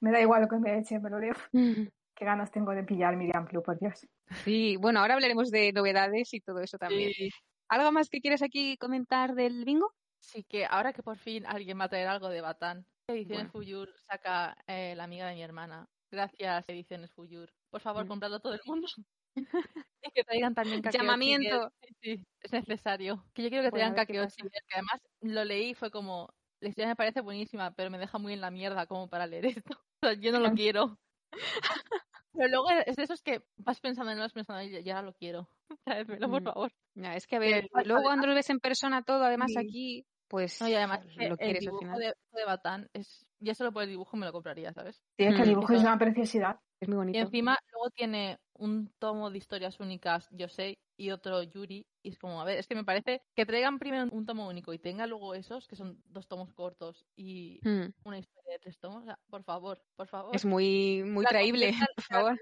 me da igual lo que me echen, me lo leo. Qué ganas tengo de pillar Miriam Blue, por Dios. Sí, bueno, ahora hablaremos de novedades y todo eso también. sí, ¿Algo más que quieres aquí comentar del bingo? sí que ahora que por fin alguien va a traer algo de Batán, Ediciones Fuyur saca eh, la amiga de mi hermana. Gracias, Ediciones Fuyur. Por favor, Mm. compradlo todo el mundo. *laughs* y que traigan también Llamamiento. Sí, sí, es necesario. Que yo quiero que a traigan Kakeo que además lo leí y fue como, la historia me parece buenísima, pero me deja muy en la mierda como para leer *laughs* esto. O sea, yo no lo quiero. Pero luego es de esos que vas pensando en vas pensando y ya lo quiero. *laughs* Tráemelo, por Mm. favor. Es que a ver, luego cuando lo ves en persona todo, además Sí. aquí, pues No, y además lo el quieres al dibujo final. de, de Batán es ya solo por el dibujo me lo compraría, ¿sabes? Sí, es que el Mm. dibujo es una preciosidad. Es muy Y bonito. encima luego tiene un tomo de historias únicas, yo sé, y otro Yuri. Y es como, a ver, es que me parece que traigan primero un tomo único y tenga luego esos, que son dos tomos cortos y Mm, una historia de tres tomos. O sea, por favor, por favor. Es muy, muy La conviertan- por favor.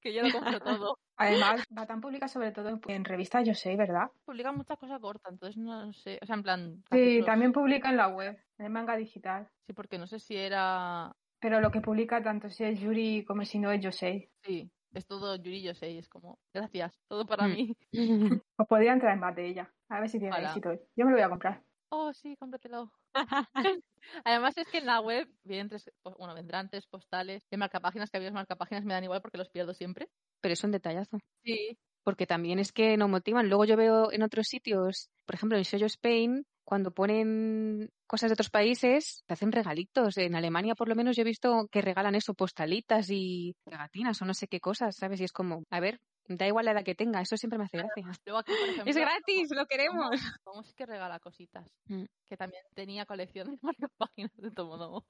que yo lo compro todo. *laughs* Además, Batán publica sobre todo en, revistas, yo sé, ¿verdad? Publican muchas cosas cortas, entonces no sé. O sea, en plan. Sí, capítulos. también publica en la web, en manga digital. Sí, porque no sé si era. Pero lo que publica tanto si es Yuri como si no es Yosei. Sí, es todo Yuri yo sé, y es como, gracias, todo para Mm. mí. *laughs* Os podrían traer más de ella. A ver si tiene Ojalá. éxito. Yo me lo voy a comprar. Oh, sí, cómpratelo. *laughs* Además es que en la web vienen tres, pues, bueno, vendrán tres postales de marcapáginas, que a mí los marcapáginas me dan igual porque los pierdo siempre. Pero es un detallazo. Sí. Porque también es que no motivan. Luego yo veo en otros sitios, por ejemplo en Shoujo Spain, cuando ponen cosas de otros países, te hacen regalitos. En Alemania, por lo menos, yo he visto que regalan eso, postalitas y pegatinas o no sé qué cosas, ¿sabes? Y es como, a ver, da igual la edad que tenga, eso siempre me hace gracia. Luego aquí, por *laughs* ejemplo, Es gratis, lo queremos. *laughs* Como sí que regala cositas. Mm. Que también tenía colección *laughs* de marcapáginas de Tomodomo.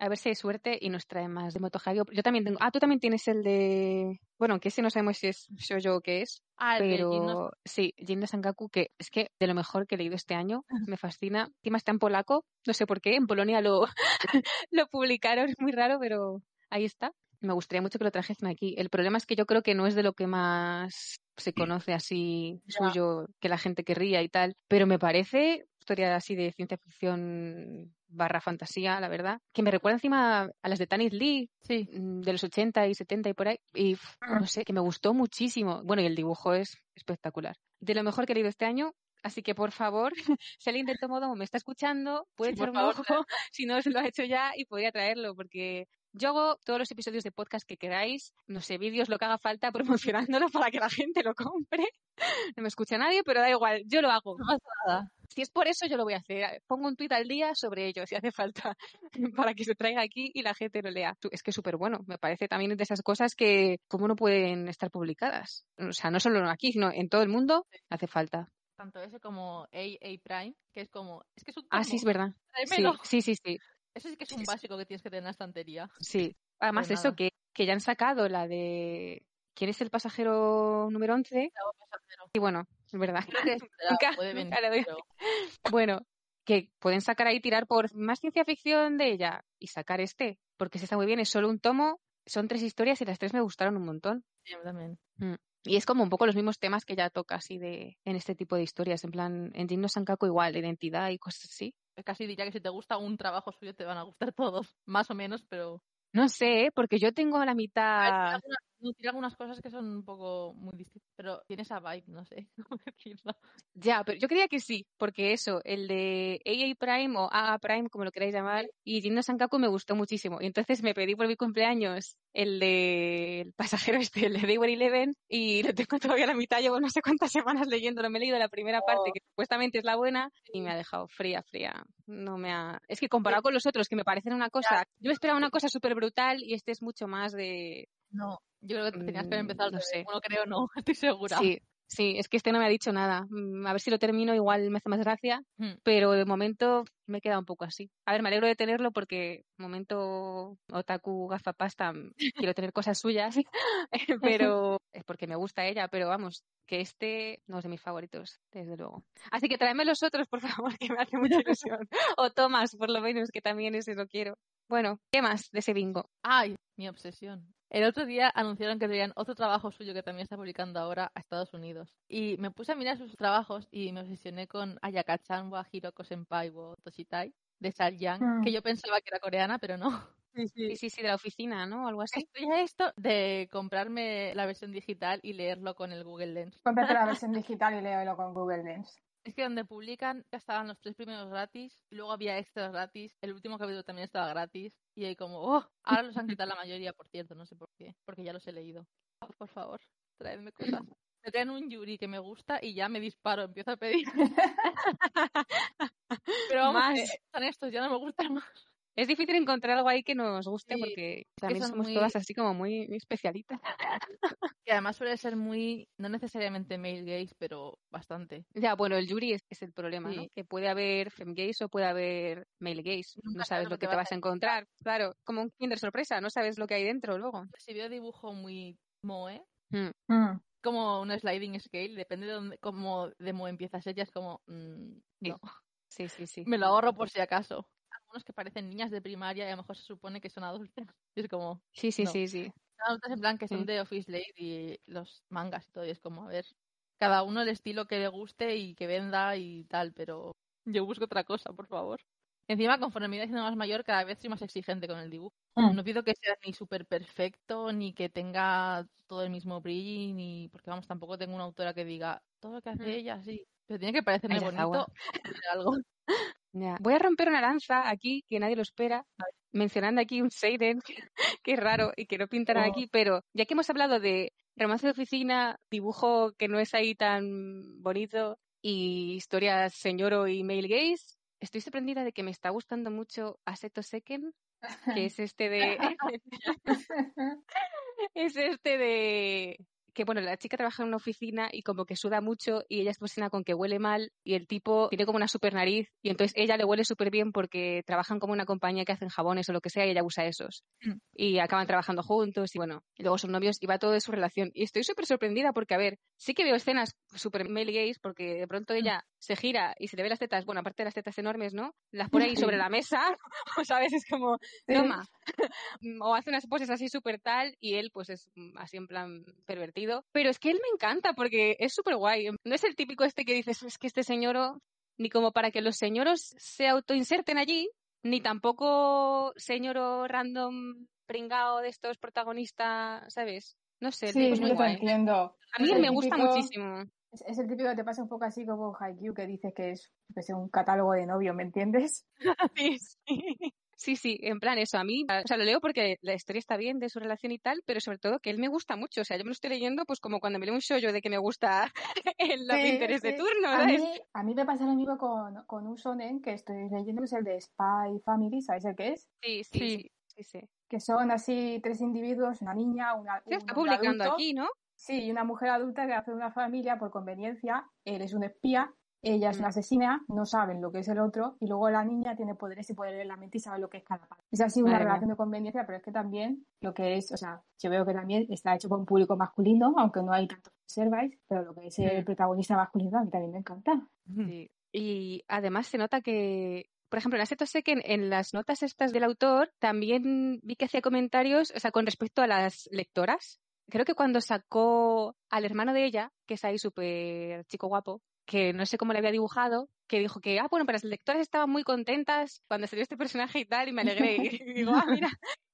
A ver si hay suerte y nos trae más de Motohagio. Yo también tengo. Ah, tú también tienes el de. Bueno, que ese no sabemos si es Shoujo o qué es. Ah, el de Pero Gin sí, Jin de Sangaku, que es que de lo mejor que he leído este año, me fascina. Encima está en polaco, no sé por qué, en Polonia lo, *laughs* lo publicaron, es muy raro, pero ahí está. Me gustaría mucho que lo trajesen aquí. El problema es que yo creo que no es de lo que más se conoce así suyo, que la gente querría y tal, pero me parece historia así de ciencia ficción barra fantasía, la verdad, que me recuerda encima a las de Tanith Lee, Sí. mm, de los 80 y 70 y por ahí. Y no sé, que me gustó muchísimo. Bueno, y el dibujo es espectacular. De lo mejor que he leído este año. Así que, por favor, *laughs* si alguien del Tomodomo me está escuchando, puede Sí, echar un favor, ojo *laughs* si no se lo ha hecho ya y podría traerlo, porque yo hago todos los episodios de podcast que queráis, no sé, vídeos, lo que haga falta, *laughs* promocionándolo para que la gente lo compre. No me escucha nadie, pero da igual, yo lo hago. No pasa nada. Si es por eso, yo lo voy a hacer. Pongo un tuit al día sobre ello, si hace falta, *laughs* para que se traiga aquí y la gente lo lea. Es que es súper bueno. Me parece también de esas cosas que, ¿cómo no pueden estar publicadas? O sea, no solo aquí, sino en todo el mundo, hace falta. Tanto ese como AA Prime, que es como. Es que es un Ah, sí, es verdad. Sí, sí, sí. Eso sí que es un básico que tienes que tener en la estantería. sí. Además, Pues eso, que, que ya han sacado la de ¿Quién es el pasajero número 11? Hago pasajero. Y bueno, es verdad. *laughs* Nunca- puede venir, nunca le doy- pero- Bueno, que pueden sacar ahí, tirar por más ciencia ficción de ella y sacar este, porque se está muy bien, es solo un tomo, son tres historias y las tres me gustaron un montón. Sí, también. Y es como un poco los mismos temas que ya toca así de en este tipo de historias, en plan, en Jin no Sankaku igual, identidad y cosas así. Casi diría que si te gusta un trabajo suyo te van a gustar todos, *laughs* más o menos, pero No sé, ¿eh? porque yo tengo la mitad... alguna- no, tiene algunas cosas que son un poco muy distintas, pero tiene esa vibe, no sé *laughs* cómo decirlo. Ya, pero yo creía que sí, porque eso, el de AA Prime o AA Prime, como lo queráis llamar, y Jin no Sankaku me gustó muchísimo. Y entonces me pedí por mi cumpleaños el de el pasajero este, el de Dayware Eleven, y lo tengo todavía a la mitad, llevo no sé cuántas *laughs* semanas leyéndolo. Me he leído la primera parte, Oh. que supuestamente es la buena, y me ha dejado fría, fría. No me ha... Es que comparado con los otros, que me parecen una cosa... Yo esperaba una cosa súper brutal, y este es mucho más de... No, yo creo que tenías que haber Mm, empezado no sé. Bueno, creo no, *laughs* estoy segura. Sí, sí, es que este no me ha dicho nada. Mm, A ver si lo termino, igual me hace más gracia, Mm. pero de momento me he quedado un poco así. A ver, me alegro de tenerlo porque momento otaku gafapasta, mm, *laughs* quiero tener cosas suyas, *laughs* pero es porque me gusta ella, pero vamos, que este no es de mis favoritos, desde luego. Así que tráeme los otros, por favor, que me hace mucha ilusión. O Tomás, por lo menos, que también ese lo quiero. Bueno, ¿qué más de ese bingo? Ay, mi obsesión. El otro día anunciaron que traían otro trabajo suyo que también está publicando ahora a Estados Unidos. Y me puse a mirar sus trabajos y me obsesioné con Ayaka-chan wa Hiroko Senpai wo Toshitai de Sal Yang, Mm. que yo pensaba que era coreana, pero no. Sí, sí, sí, de la oficina, ¿no? Algo así. Estoy a esto de comprarme la versión digital y leerlo con el Google Lens. Cómprate la versión digital y léelo con Google Lens. Es que donde publican ya estaban los tres primeros gratis, luego había extras gratis, el último capítulo también estaba gratis, y ahí como, oh, ahora los han quitado la mayoría, por cierto, no sé por qué, porque ya los he leído. Oh, por favor, traedme cosas. me traen un Yuri que me gusta y ya me disparo, empiezo a pedir. *laughs* *laughs* Pero vamos, Más. están estos, ya no me gustan más. Es difícil encontrar algo ahí que nos guste Sí, porque también somos muy- todas así como muy especialitas. *laughs* Y además suele ser muy, no necesariamente male gaze, pero bastante. Ya, bueno, el Yuri es, es el problema, ¿no? Que puede haber femgaze o puede haber male gaze. Nunca No sabes lo que te vas a encontrar. Claro, como un Kinder sorpresa, no sabes lo que hay dentro luego. Si veo dibujo muy moe, Mm. Mm. como un sliding scale, depende de dónde, como de moe empieza a ser, ya es como, mm, Sí. no. Sí, sí, sí. Me lo ahorro por si acaso. Algunos que parecen niñas de primaria y a lo mejor se supone que son adultas. *laughs* Y es como, Sí, sí, No. sí, sí. son adultas en plan que son Sí. de Office Lady y los mangas y todo. Y es como, a ver, cada uno el estilo que le guste y que venda y tal, pero yo busco otra cosa, por favor. Encima, conforme me voy haciendo más mayor, cada vez soy más exigente con el dibujo. Mm. No pido que sea ni súper perfecto, ni que tenga todo el mismo brillo, ni porque vamos, tampoco tengo una autora que diga todo lo que hace Mm. ella, sí. Pero tiene que parecerme bonito algo. *laughs* Ya. Voy a romper una lanza aquí, que nadie lo espera, mencionando aquí un Seiden, *laughs* que es raro y que no pintarán Oh. aquí, pero ya que hemos hablado de romance de oficina, dibujo que no es ahí tan bonito y historias señoro y male gaze, estoy sorprendida de que me está gustando mucho Aseto Seken, que es este de... *laughs* *laughs* es este de que bueno, la chica trabaja en una oficina y como que suda mucho y ella está obsesionada con que huele mal y el tipo tiene como una super nariz y entonces ella le huele súper bien porque trabajan como una compañía que hacen jabones o lo que sea y ella usa esos. Mm. Y acaban trabajando juntos y bueno, y luego son novios y va todo de su relación. Y estoy súper sorprendida porque, a ver, sí que veo escenas súper male gays porque de pronto ella se gira y se le ve las tetas, bueno, aparte de las tetas enormes, ¿no? Las pone ahí sobre *laughs* la mesa, *laughs* o sabes, es como, toma. *laughs* o hace unas poses así súper tal y él pues es mm, así en plan pervertido. Pero es que él me encanta porque es súper guay. No es el típico este que dices, es que este señoro, ni como para que los señoros se autoinserten allí, ni tampoco señoro random pringao de estos protagonistas, ¿sabes? No sé, el Sí, tipo es yo muy te entiendo. A mí él me gusta muchísimo. Es, es el típico que te pasa un poco así como Haikyuu, que dices que es, que es un catálogo de novio, ¿me entiendes? *laughs* Sí, sí. Sí, sí, en plan eso, a mí, o sea, lo leo porque la historia está bien de su relación y tal, pero sobre todo que él me gusta mucho, o sea, yo me lo estoy leyendo pues como cuando me leo un shoujo de que me gusta *laughs* el love Sí, interest de turno, A mí, a mí me pasa lo mismo con, con un sonen que estoy leyendo, que es el de Spy Family, ¿sabes el que es? Sí, sí, Sí. sí, sí. Que son así tres individuos, una niña, una, un está hombre publicando adulto, aquí, ¿no? Sí, y una mujer adulta que hace una familia por conveniencia. Él es un espía, ella es Mm. una asesina, no saben lo que es el otro, y luego la niña tiene poderes y poder en la mente y sabe lo que es cada parte. Es así una Madre mía. relación de conveniencia, pero es que también lo que es, o sea, yo veo que también está hecho con público masculino, aunque no hay tanto serváis, pero lo que es el Mm. protagonista masculino a mí también me encanta. Sí. Y además se nota que, por ejemplo, en Aseto Seken, en las notas estas del autor, también vi que hacía comentarios, o sea, con respecto a las lectoras. Creo que cuando sacó al hermano de ella, que es ahí súper chico guapo, que no sé cómo le había dibujado, que dijo que, ah, bueno, pero las lectoras estaban muy contentas cuando salió este personaje y tal, y me alegré. *laughs* Y digo, ah, mira,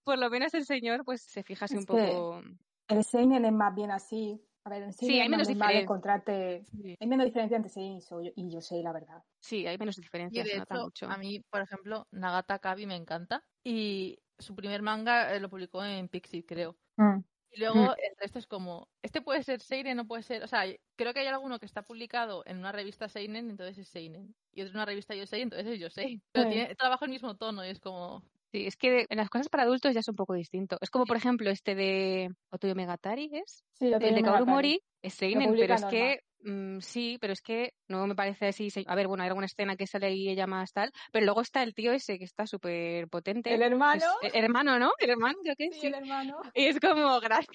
por lo menos el señor pues se fija así Es un poco... El seinen es más bien así. A ver, en Sí, hay menos diferencia. encontrarte... Sí. Hay menos diferencia entre seinen y yo, y yo sé, la verdad. Sí, hay menos Y diferencias, de se nota hecho, mucho. a mí, por ejemplo, Nagata Kabi me encanta. Y su primer manga eh, lo publicó en Pixie, creo. Mm. Y luego el resto es como, este puede ser Seinen, no puede ser, o sea, creo que hay alguno que está publicado en una revista Seinen, entonces es Seinen. Y otro en una revista Yosei, entonces es Yosei. Pero Sí. tiene, trabaja el mismo tono y es como, Sí, es que de- en las cosas para adultos ya es un poco distinto. Es como, por ejemplo, este de Otoyo Megatari, ¿es? Sí, El de tengo Kaoru Megatari. Mori es Seinen, pero es normal. que mm, sí, pero es que no me parece así. A ver, bueno, hay alguna escena que sale ahí ella más tal, pero luego está el tío ese que está súper potente. El hermano. Es- el hermano, ¿no? El hermano, creo que Sí, sí. el hermano. Y es como, gracias.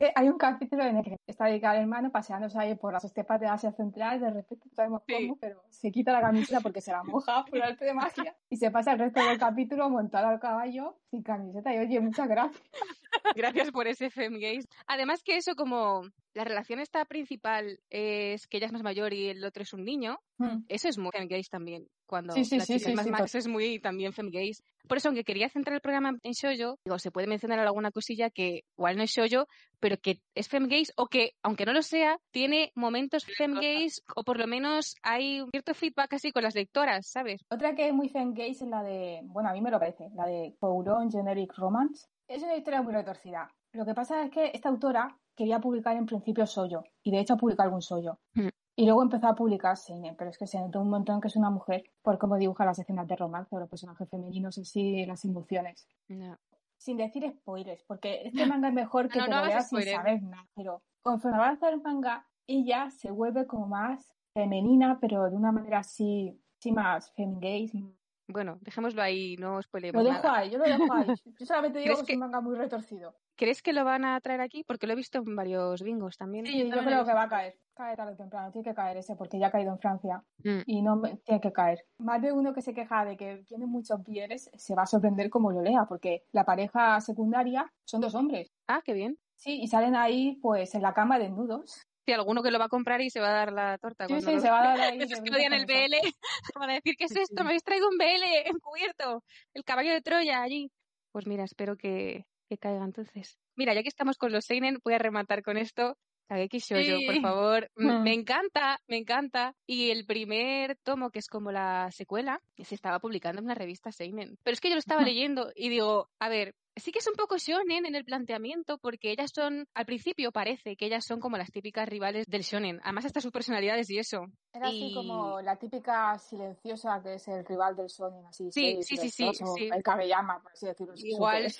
Eh, hay un capítulo en el que está dedicado al hermano paseándose ahí por las estepas de Asia Central, de repente no sabemos Sí. cómo, pero se quita la camiseta porque se la moja *laughs* por arte de magia y se pasa el resto del capítulo montado al caballo sin camiseta y oye, muchas gracias. *laughs* Gracias por ese femgaze. Además que eso como la relación esta principal es que ella es más mayor y el otro es un niño, Mm. eso es muy femgaze también. Cuando Sí, sí, la sí, chica sí, es más eso es muy también femgaze. Por eso, aunque quería centrar el programa en shoujo, digo, se puede mencionar alguna cosilla que igual no es shoujo, pero que es femgaze o que, aunque no lo sea, tiene momentos femgaze o por lo menos hay un cierto feedback así con las lectoras, ¿sabes? Otra que es muy fangaze es la de, bueno, a mí me lo parece, la de Kouron Generic Romance. Es una historia muy retorcida. Lo que pasa es que esta autora quería publicar en principio Soyo, y de hecho ha publicado algún Soyo. Mm. Y luego empezó a publicar Seinen, pero es que se notó un montón que es una mujer por cómo dibuja las escenas de romance o los personajes femeninos así, las emociones. No. Sin decir spoilers, porque este manga es mejor que No, te no lo veas sin saber nada. Pero conforme avanza el manga, ella se vuelve como más femenina, pero de una manera así, así más femigaze. Bueno, dejémoslo ahí, no Lo spoilemos dejo nada. ahí, yo lo dejo ahí. *laughs* Yo solamente digo ¿Crees que es un manga muy retorcido. ¿Crees que lo van a traer aquí? Porque lo he visto en varios bingos también. Sí, yo creo que va a caer. Cae tarde o temprano. Tiene que caer ese porque ya ha caído en Francia Mm. y no me- tiene que caer. Más de uno que se queja de que tiene muchos bienes se va a sorprender como lo lea porque la pareja secundaria son dos hombres. Ah, qué bien. Sí, y salen ahí pues en la cama desnudos. Sí, alguno que lo va a comprar y se va a dar la torta. Sí, sí, lo- se va a dar ahí. *laughs* Esos que odian el BL *laughs* van a decir, ¿qué es esto? Me habéis traído un BL encubierto. El caballo de Troya allí. Pues mira, espero que, que caiga entonces. Mira, ya que estamos con los Seinen, voy a rematar con esto. Kageki Shoujo, por Sí. favor. *laughs* M- Mm. Me encanta, me encanta. Y el primer tomo, que es como la secuela, se estaba publicando en una revista Seinen. Pero es que yo lo estaba leyendo y digo, a ver, sí que es un poco shonen en el planteamiento, porque ellas son, al principio parece que ellas son como las típicas rivales del shonen. Además, hasta sus personalidades y eso. Era así como la típica silenciosa que es el rival del Sonin, así. Sí, sí, sí, sí, silencioso, sí. El Kageyama, por así decirlo. Igual.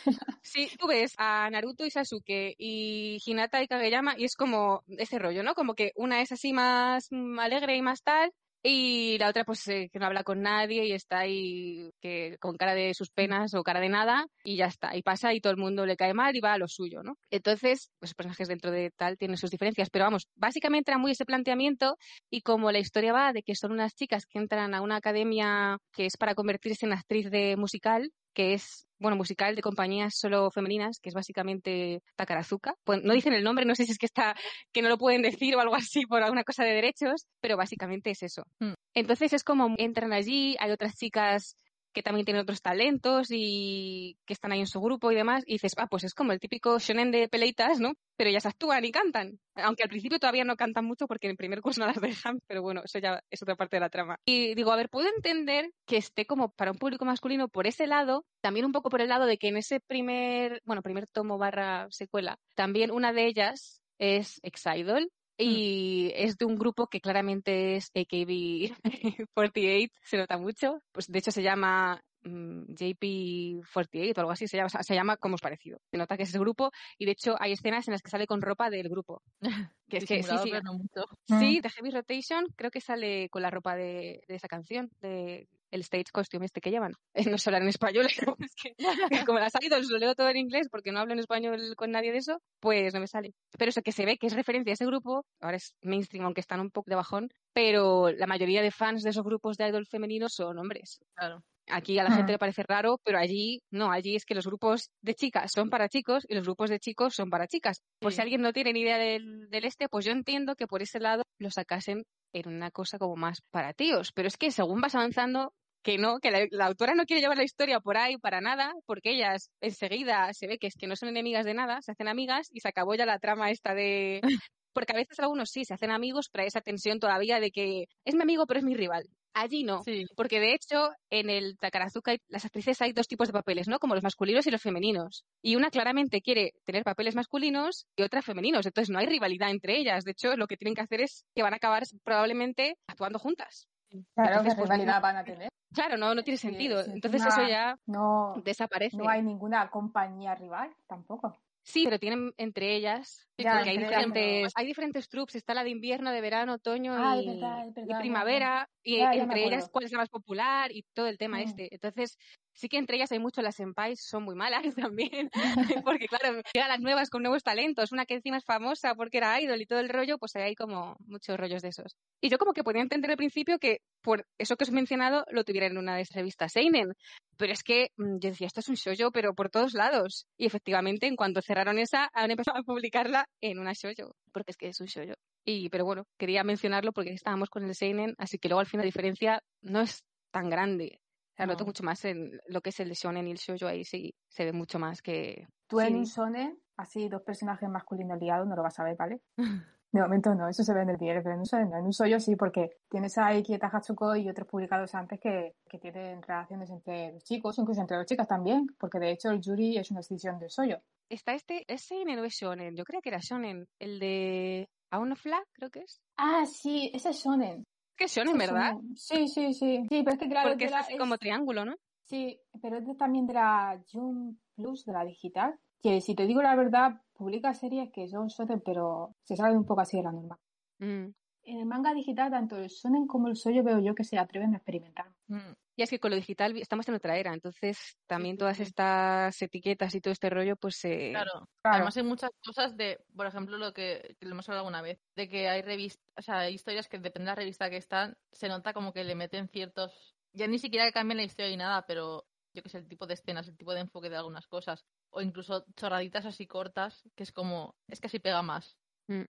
Sí, tú ves a Naruto y Sasuke y Hinata y Kageyama y es como ese rollo, ¿no? Como que una es así más alegre y más tal y la otra pues eh, que no habla con nadie y está ahí que con cara de sus penas o cara de nada y ya está. Y pasa y todo el mundo le cae mal y va a lo suyo, ¿no? Entonces, pues, los personajes dentro de tal tienen sus diferencias, pero vamos, básicamente era muy ese planteamiento y como la historia va de que son unas chicas que entran a una academia que es para convertirse en actriz de musical, que es, bueno, musical de compañías solo femeninas, que es básicamente Takarazuka. Pues no dicen el nombre, no sé si es que está, que no lo pueden decir o algo así por alguna cosa de derechos, pero básicamente es eso. Mm. Entonces es como entran allí, hay otras chicas que también tienen otros talentos y que están ahí en su grupo y demás, y dices, ah, pues es como el típico shonen de peleitas, ¿no? Pero ellas actúan y cantan. Aunque al principio todavía no cantan mucho porque en el primer curso no las *laughs* dejan, pero bueno, eso ya es otra parte de la trama. Y digo, a ver, puedo entender que esté como para un público masculino por ese lado, también un poco por el lado de que en ese primer, bueno, primer tomo barra secuela, también una de ellas es Ex-Idol, y es de un grupo que claramente es AKB48, *laughs* se nota mucho. Pues de hecho se llama mm, JP48 o algo así, se llama, se llama como es parecido. Se nota que es ese grupo y de hecho hay escenas en las que sale con ropa del grupo. *laughs* Que es que sí, sí, pero no mucho. sí, de Heavy Rotation creo que sale con la ropa de, de esa canción, de el stage costume este que llevan. *laughs* No sé hablar en español, *laughs* es que como las idols lo leo todo en inglés porque no hablo en español con nadie de eso, pues no me sale. Pero eso que se ve que es referencia a ese grupo, ahora es mainstream aunque están un poco de bajón, pero la mayoría de fans de esos grupos de idol femeninos son hombres. Claro. Aquí a la gente le parece raro, pero allí no, allí es que los grupos de chicas son para chicos y los grupos de chicos son para chicas. Por Sí. si alguien no tiene ni idea del, del este, pues yo entiendo que por ese lado lo sacasen en una cosa como más para tíos. Pero es que según vas avanzando, que no, que la, la autora no quiere llevar la historia por ahí para nada, porque ellas enseguida se ve que es que no son enemigas de nada, se hacen amigas y se acabó ya la trama esta de... *laughs* Porque a veces algunos sí se hacen amigos, pero hay esa tensión todavía de que es mi amigo pero es mi rival. Allí no. Sí. Porque de hecho, en el Takarazuka, las actrices hay dos tipos de papeles, ¿no? Como los masculinos y los femeninos. Y una claramente quiere tener papeles masculinos y otra femeninos. Entonces no hay rivalidad entre ellas. De hecho, lo que tienen que hacer es que van a acabar probablemente actuando juntas. Claro, Entonces, ¿qué pues, rivalidad van a tener? Claro, no, no tiene sentido. sí, Entonces eso ya No, desaparece. no hay ninguna compañía rival tampoco. Sí, pero tienen entre ellas. Ya, porque hay entre ellas, diferentes, hay diferentes troops. Está la de invierno, de verano, otoño Ah, y, verdad, ya, primavera. Y Ya, entre ellas cuál es la más popular y todo el tema Mm. este. Entonces, sí que entre ellas hay mucho. Las senpais son muy malas *laughs* también. *laughs* porque claro, llegan las nuevas con nuevos talentos. Una que encima es famosa porque era idol y todo el rollo, pues hay como muchos rollos de esos. Y yo como que podía entender al principio que por eso que os he mencionado lo tuviera en una de esas revistas Seinen. Pero es que mm, yo decía, esto es un shoujo, pero por todos lados. Y efectivamente, en cuanto cerraron esa, han empezado a publicarla en una shoujo. Porque es que es un shoujo. Y, pero bueno, quería mencionarlo porque estábamos con el Seinen, así que luego al fin la diferencia no es tan grande. O sea, No. noto mucho más en lo que es el shonen y el shoujo, ahí sí se ve mucho más que... Tú en un shonen, así dos personajes masculinos liados, no lo vas a ver, ¿vale? *laughs* De momento no, eso se ve en el diario, pero en un no. En un sollo sí, porque tienes a Kieta Hatsuko y otros publicados antes que, que, tienen relaciones entre los chicos, incluso entre las chicas también, porque de hecho el Yuri es una extensión del sollo. Está este, ese no es Shonen, yo creo que era Shonen, el de Aun Flag, creo que es. Ah, sí, ese es Shonen. Que es Shonen, ¿verdad? Sí, sí, sí. Sí, pero es que claro. Porque es, así como triángulo, ¿no? Sí, pero es también de la Jump Plus, de la digital, que si te digo la verdad, publica series que son shonen, pero se sabe un poco así de la norma. Mm. En el manga digital, tanto el shonen como el soyo veo yo que se atreven a experimentar. Mm. Y es que con lo digital estamos en otra era, entonces también todas estas etiquetas y todo este rollo, pues se... Claro. Además hay muchas cosas de, por ejemplo, lo que, que lo hemos hablado alguna vez, de que hay revistas, o sea, hay historias que depende de la revista que están, se nota como que le meten ciertos... Ya ni siquiera que cambien la historia y nada, pero yo que sé, el tipo de escenas, el tipo de enfoque de algunas cosas o incluso chorraditas así cortas, que es como, es que así pega más. Mm.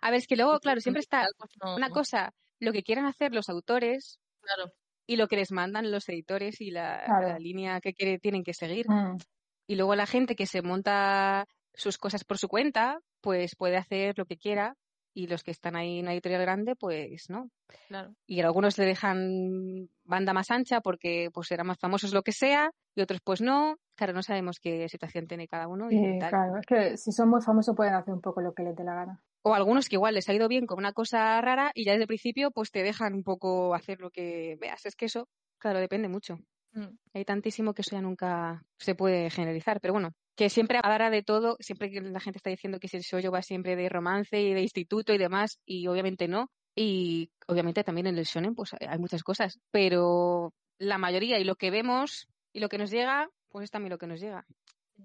A ver, es que luego, claro, siempre está pues una cosa, lo que quieran hacer los autores claro. Y lo que les mandan los editores y la, línea que tienen que seguir. Mm. Y luego la gente que se monta sus cosas por su cuenta, pues puede hacer lo que quiera y los que están ahí en una editorial grande, pues no. Claro. Y algunos le dejan banda más ancha porque pues eran más famosos lo que sea y otros pues no. Claro, no sabemos qué situación tiene cada uno. Y claro, es que si son muy famosos pueden hacer un poco lo que les dé la gana. O algunos que igual les ha ido bien con una cosa rara y ya desde el principio pues te dejan un poco hacer lo que veas. Es que eso, claro, depende mucho. Mm. Hay tantísimo que eso ya nunca se puede generalizar, pero bueno, que siempre hablará de todo, siempre que la gente está diciendo que si el shoyo va siempre de romance y de instituto y demás, y obviamente no. Y obviamente también en el shonen pues hay muchas cosas, pero la mayoría y lo que vemos y lo que nos llega, pues es también lo que nos llega.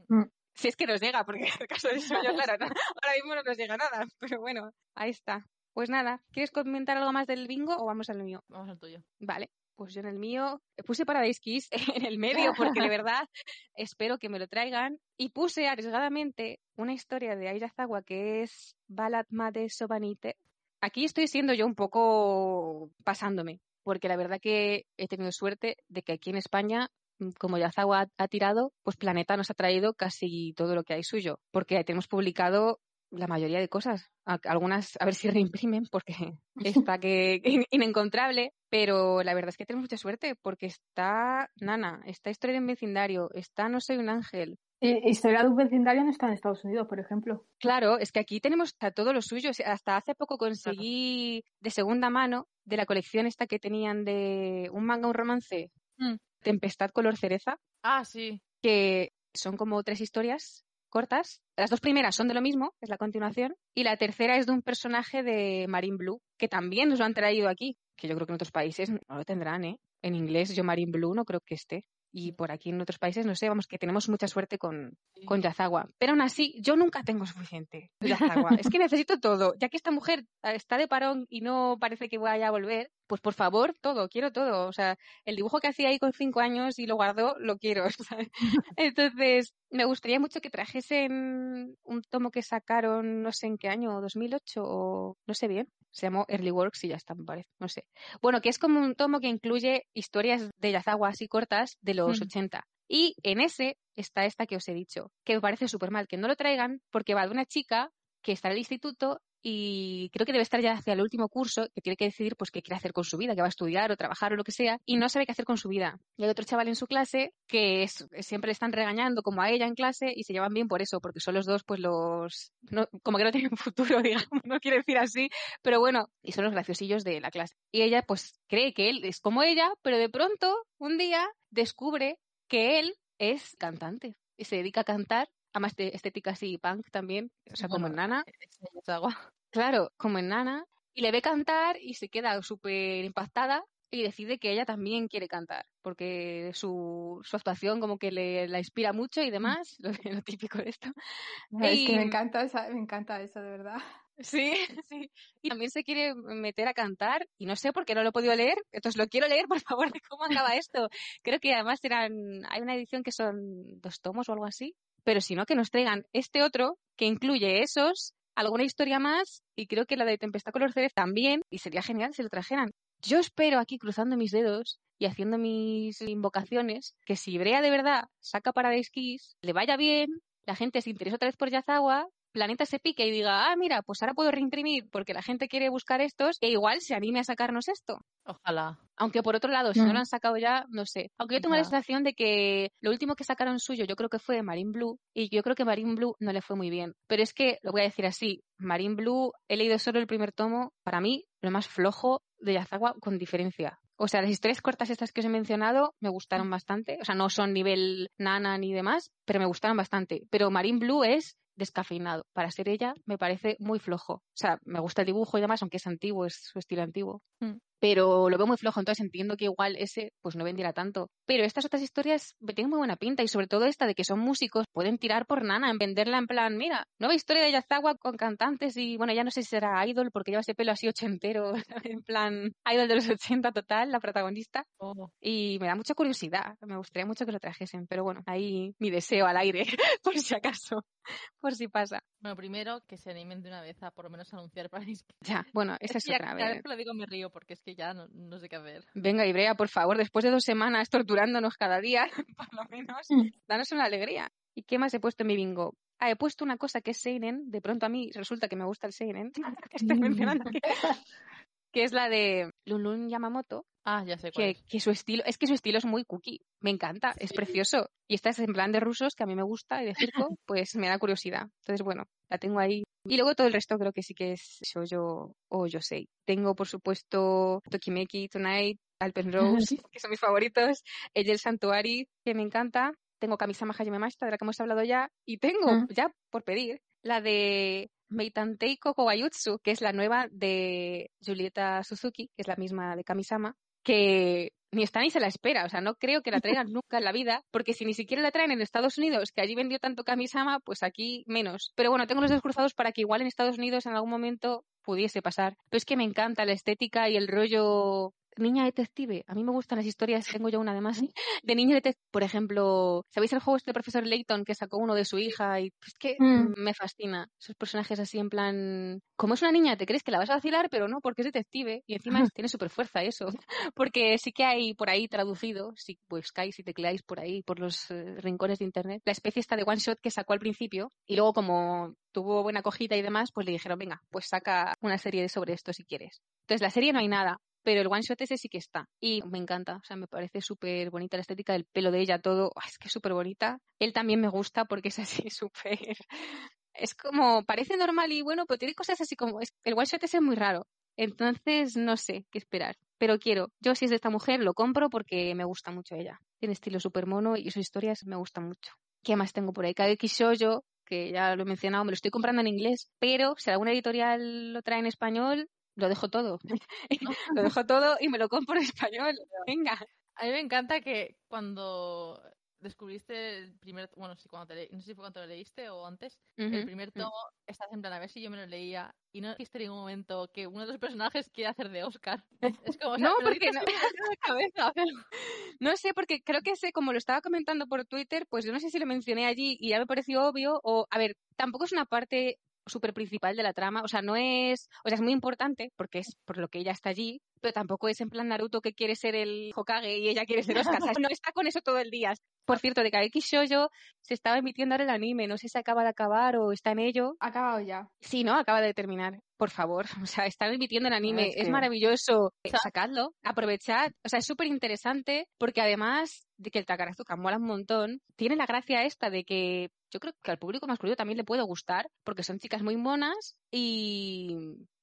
Mm. Si es que nos llega, porque en el caso del shoyo, claro, ahora mismo no nos llega nada, pero bueno, ahí está. Pues nada, ¿quieres comentar algo más del bingo o vamos al mío? Vamos al tuyo. Vale, pues yo en el mío puse Paradise Kiss *laughs* en el medio porque de *laughs* verdad espero que me lo traigan y puse arriesgadamente una historia de Ayrazawa que es Balad Made Sobanite. Aquí estoy siendo yo un poco pasándome porque la verdad que he tenido suerte de que aquí en España como Yazawa ha tirado, pues Planeta nos ha traído casi todo lo que hay suyo, porque tenemos publicado la mayoría de cosas. Algunas a ver si *laughs* reimprimen porque *laughs* está que *laughs* inencontrable, pero la verdad es que tenemos mucha suerte porque está Nana, está Historia de un vecindario, está No soy un ángel. Y Historia de un vecindario no está en Estados Unidos, por ejemplo. Claro, es que aquí tenemos a todo lo suyo. Hasta hace poco conseguí de segunda mano de la colección esta que tenían de un manga, un romance, mm. Tempestad color cereza. Ah, sí. Que son como tres historias cortas. Las dos primeras son de lo mismo, es la continuación, y la tercera es de un personaje de Marine Blue, que también nos lo han traído aquí, que yo creo que en otros países no lo tendrán, ¿eh? En inglés yo Marine Blue no creo que esté. Y por aquí en otros países, no sé, vamos, que tenemos mucha suerte con, con Yazawa. Pero aún así, yo nunca tengo suficiente Yazawa. *laughs* es que necesito todo. Ya que esta mujer está de parón y no parece que vaya a volver, pues por favor, todo, quiero todo. O sea, el dibujo que hacía ahí con cinco años y lo guardó, lo quiero. *laughs* *laughs* Entonces, me gustaría mucho que trajesen un tomo que sacaron, no sé en qué año, 2008 o no sé bien. Se llamó Early Works y ya está, me parece. No sé. Bueno, que es como un tomo que incluye historias de Yazawa así cortas de los 80. Y en ese está esta que os he dicho, que me parece súper mal que no lo traigan porque va de una chica que está en el instituto y creo que debe estar ya hacia el último curso, que tiene que decidir pues qué quiere hacer con su vida, que va a estudiar o trabajar o lo que sea, y no sabe qué hacer con su vida. Y hay otro chaval en su clase que siempre le están regañando como a ella en clase y se llevan bien por eso, porque son los dos pues los... como que no tienen *laughs* futuro, digamos, no quiero decir así, pero bueno, y son los graciosillos de la clase. Y ella pues cree que él es como ella, pero de pronto un día descubre que él es cantante y se dedica a cantar además de estética así punk también, o sea, como en Nana. Claro, como en Nana. Y le ve cantar y se queda súper impactada y decide que ella también quiere cantar, porque su, su actuación como que le, la inspira mucho y demás, *laughs* lo, típico de esto. Es que me encanta, me encanta eso, de verdad. Sí, *laughs* sí. Y también se quiere meter a cantar y no sé por qué no lo he podido leer. Entonces lo quiero leer, *laughs* por favor, de cómo acaba esto. Creo que además eran, hay una edición que son dos tomos o algo así pero si no, que nos traigan este otro que incluye esos, alguna historia más y creo que la de Tempestad Color Cereza también y sería genial si lo trajeran. Yo espero aquí cruzando mis dedos y haciendo mis invocaciones que si Brea de verdad saca Paradise Kiss, le vaya bien, la gente se interese otra vez por Yazawa Planeta se pique y diga, ah, mira, pues ahora puedo reimprimir porque la gente quiere buscar estos, e igual se anime a sacarnos esto. Ojalá. Aunque por otro lado, si no Mm. lo han sacado ya, no sé. Aunque yo tengo la sensación de que lo último que sacaron suyo, yo creo que fue Marine Blue, y yo creo que Marine Blue no le fue muy bien. Pero es que, lo voy a decir así, Marine Blue, he leído solo el primer tomo, para mí, lo más flojo de Yazawa con diferencia. O sea, las historias cortas estas que os he mencionado me gustaron bastante. O sea, no son nivel nana ni demás, pero me gustaron bastante. Pero Marine Blue es descafeinado. Para ser ella, me parece muy flojo. O sea, me gusta el dibujo y demás, aunque es antiguo, es su estilo antiguo. Mm. Pero lo veo muy flojo, entonces entiendo que igual ese pues no vendiera tanto. Pero estas otras historias tienen muy buena pinta y sobre todo esta de que son músicos, pueden tirar por nana, en venderla en plan, mira, nueva historia de Yazawa con cantantes y bueno, ya no sé si será idol porque lleva ese pelo así ochentero, *laughs* en plan idol de los 80 total, la protagonista. Oh. Y me da mucha curiosidad, me gustaría mucho que lo trajesen, pero bueno, ahí mi deseo al aire, *laughs* por si acaso, por si pasa. Bueno, primero que se animen de una vez a por lo menos anunciar para. *laughs* Ya, bueno, esa es, otra. vez que lo digo me río porque es que ya no, no sé qué hacer. Venga, Ibrea, por favor, después de dos semanas torturándonos cada día, *laughs* por lo menos, Mm. danos una alegría. ¿Y qué más he puesto en mi bingo? Ah, he puesto una cosa que es Seinen. De pronto a mí resulta que me gusta el Seinen, *laughs* que estoy mencionando aquí, que es la de Lunlun Yamamoto, Ah, ya sé cuál que, es. que su estilo, es que su estilo es muy cookie, me encanta, es precioso. Y esta es en plan de rusos, que a mí me gusta, y de circo, pues me da curiosidad. Entonces, bueno, la tengo ahí. Y luego todo el resto creo que sí que es shoujo o yosei. Tengo, por supuesto, Tokimeki Tonight, Alpen Rose, *laughs* que son mis favoritos, El Santuari, que me encanta. Tengo Kamisama Hajime Mashita, de la que hemos hablado ya. Y tengo, Mm. ya por pedir, la de Meitantei Kokowayutsu, que es la nueva de Julieta Suzuki, que es la misma de Kamisama, que ni está ni se la espera. O sea, no creo que la traigan nunca en la vida, porque si ni siquiera la traen en Estados Unidos, que allí vendió tanto Kamisama, pues aquí menos. Pero bueno, tengo los dedos cruzados para que igual en Estados Unidos en algún momento pudiese pasar. Pero es que me encanta la estética y el rollo niña detective. A mí me gustan las historias, tengo yo una además, *laughs* de niña detective. Por ejemplo, ¿sabéis el juego este profesor Layton que sacó uno de su hija? Y es que Mm. me fascina. Esos personajes así en plan... Como es una niña, te crees que la vas a vacilar, pero no, porque es detective. Y encima *laughs* tiene super fuerza eso. *laughs* Porque sí que hay por ahí traducido, si buscáis y tecleáis por ahí, por los eh, rincones de internet, la especie esta de one shot que sacó al principio. Y luego como tuvo buena acogida y demás, pues le dijeron, venga, pues saca una serie sobre esto si quieres. Entonces la serie no hay nada, pero el one shot ese sí que está. Y me encanta, o sea, me parece súper bonita la estética del pelo de ella, todo. ¡ah! es que es súper bonita. Él también me gusta porque es así *laughs* súper. Es como, parece normal y bueno, pero tiene cosas así como. el one shot ese es muy raro. Entonces, no sé qué esperar. Pero quiero, yo si es de esta mujer, lo compro porque me gusta mucho ella. Tiene estilo súper mono y sus historias me gustan mucho. ¿Qué más tengo por ahí? Kageki Shoujo, que ya lo he mencionado, me lo estoy comprando en inglés, pero si alguna editorial lo trae en español, lo dejo todo. *laughs* *laughs* lo dejo todo y me lo compro en español. Venga. A mí me encanta que cuando descubriste el primer, bueno, sí, cuando te le- no sé si fue cuando lo leíste o antes, el primer tomo, estás en plan a ver si yo me lo leía y no dijiste en ningún momento que uno de los personajes quiere hacer de Oscar. Es como, o sea, *laughs* No, porque no- de cabeza, No sé, porque creo que ese, como lo estaba comentando por Twitter, pues yo no sé si lo mencioné allí y ya me pareció obvio, o, a ver, tampoco es una parte súper principal de la trama, o sea, no es, o sea, es muy importante porque es por lo que ella está allí, pero tampoco es en plan Naruto que quiere ser el Hokage y ella quiere ser Oscar, ¿sabes? *laughs* no está con eso todo el día. Por cierto, de Kaeki Shoujo se estaba emitiendo ahora el anime, no sé si acaba de acabar o está en ello. Acabado ya. Sí, ¿no? Acaba de terminar. Por favor. *laughs* O sea, están emitiendo el anime. es es, maravilloso. Sacadlo, aprovechad. O sea, es súper interesante porque además de que el Takarazuka mola un montón, tiene la gracia esta de que yo creo que al público masculino también le puede gustar porque son chicas muy monas y...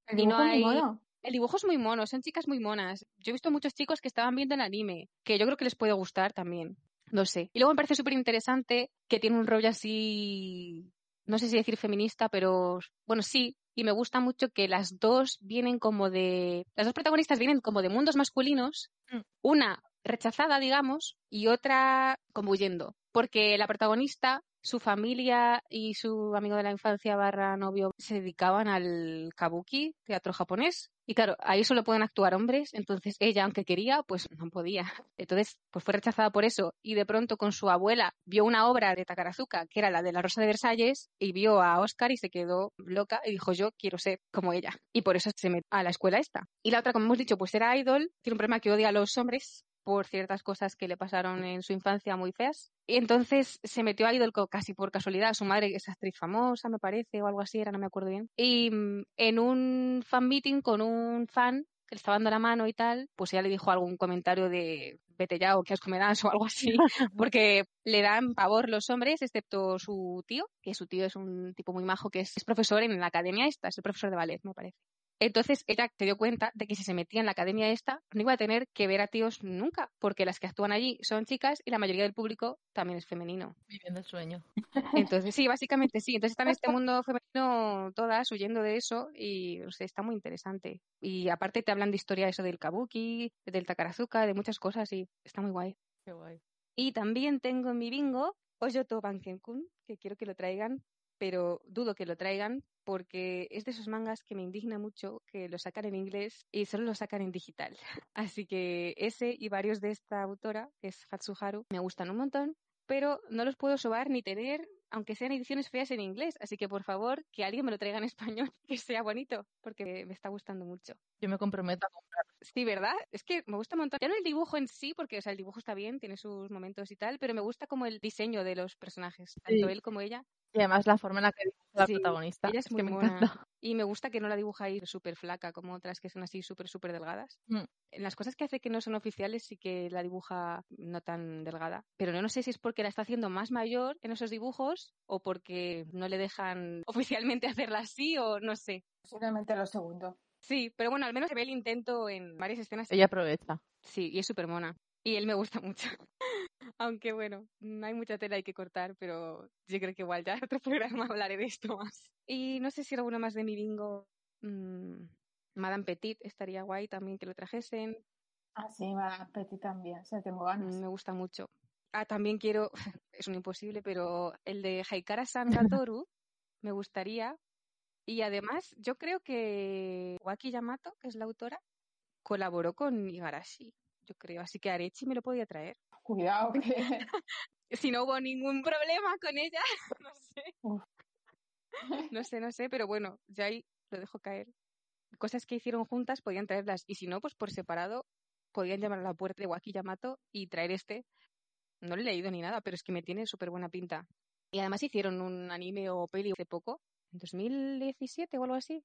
El Y no dibujo es muy hay- mono. El dibujo es muy mono, son chicas muy monas. Yo he visto muchos chicos que estaban viendo el anime, que yo creo que les puede gustar también. No sé. Y luego me parece súper interesante que tiene un rollo así, no sé si decir feminista, pero bueno, sí. Y me gusta mucho que las dos vienen como de, las dos protagonistas vienen como de mundos masculinos, Mm. una rechazada, digamos, y otra como huyendo. Porque la protagonista, su familia y su amigo de la infancia barra novio se dedicaban al kabuki, teatro japonés. Y claro, ahí solo pueden actuar hombres, entonces ella, aunque quería, pues no podía. Entonces, pues fue rechazada por eso. Y de pronto con su abuela vio una obra de Takarazuka, que era la de la Rosa de Versalles, y vio a Oscar y se quedó loca y dijo, yo quiero ser como ella. Y por eso se metió a la escuela esta. Y la otra, como hemos dicho, pues era idol, tiene un problema que odia a los hombres, por ciertas cosas que le pasaron en su infancia muy feas. Y entonces se metió a Idol casi por casualidad. Su madre es actriz famosa, me parece, o algo así, era, no me acuerdo bien. Y mm, en un fan meeting con un fan que le estaba dando la mano y tal, pues ella le dijo algún comentario de vete ya o qué asco me das o algo así, *laughs* porque le dan pavor los hombres, excepto su tío, que su tío es un tipo muy majo que es, es profesor en la academia esta, es el profesor de ballet, me parece. Entonces ella se dio cuenta de que si se metía en la academia esta, no iba a tener que ver a tíos nunca, porque las que actúan allí son chicas y la mayoría del público también es femenino. Viviendo el sueño. Entonces, sí, básicamente sí. Entonces están en este mundo femenino todas huyendo de eso y o sea, está muy interesante. Y aparte te hablan de historia eso del kabuki, del takarazuka, de muchas cosas y está muy guay. Qué guay. Y también tengo en mi bingo Oyoto Bankenkun, que quiero que lo traigan, pero dudo que lo traigan porque es de esos mangas que me indigna mucho que lo sacan en inglés y solo lo sacan en digital. *laughs* Así que ese y varios de esta autora, que es Fatsuharu, me gustan un montón, pero no los puedo sobar ni tener aunque sean ediciones feas en inglés. Así que por favor, que alguien me lo traiga en español, *laughs* que sea bonito, porque me está gustando mucho. Yo me comprometo a comprar. Sí, ¿verdad? Es que me gusta un montón. Ya no el dibujo en sí, porque o sea, el dibujo está bien, tiene sus momentos y tal, pero me gusta como el diseño de los personajes, tanto él como ella. Y además la forma en la que dibuja la protagonista. Ella es, muy que me encanta. Y me gusta que no la dibuja ahí súper flaca, como otras que son así súper, súper delgadas. Mm. En las cosas que hace que no son oficiales sí que la dibuja no tan delgada. Pero no, no sé si es porque la está haciendo más mayor en esos dibujos o porque no le dejan *laughs* oficialmente hacerla así o no sé. Posiblemente lo segundo. Sí, pero bueno, al menos se ve el intento en varias escenas. Ella aprovecha. Sí, y es súper mona. Y él me gusta *laughs* mucho. Aunque bueno, no hay mucha tela hay que cortar, pero yo creo que igual ya en otro *laughs* programa hablaré de esto más. Y no sé si alguno más de mi bingo. mmm, Madame Petit estaría guay también que lo trajesen. Ah, sí, Madame Petit también, o sea, tengo ganas. Mm, Me gusta mucho. Ah, también quiero, *laughs* es un imposible, pero el de Haikara San Gatoru me gustaría. Y además, yo creo que Waki Yamato, que es la autora, colaboró con Igarashi, yo creo. Así que Arechi me lo podía traer. *laughs* Cuidado, que *laughs* Si no hubo ningún problema con ella, *laughs* no sé. Uf. No sé, no sé, pero bueno, ya ahí lo dejo caer. Cosas que hicieron juntas podían traerlas. Y si no, pues por separado, podían llamar a la puerta de Waki Yamato y traer este. No lo he leído ni nada, pero es que me tiene súper buena pinta. Y además hicieron un anime o peli hace poco, 2017 o algo así.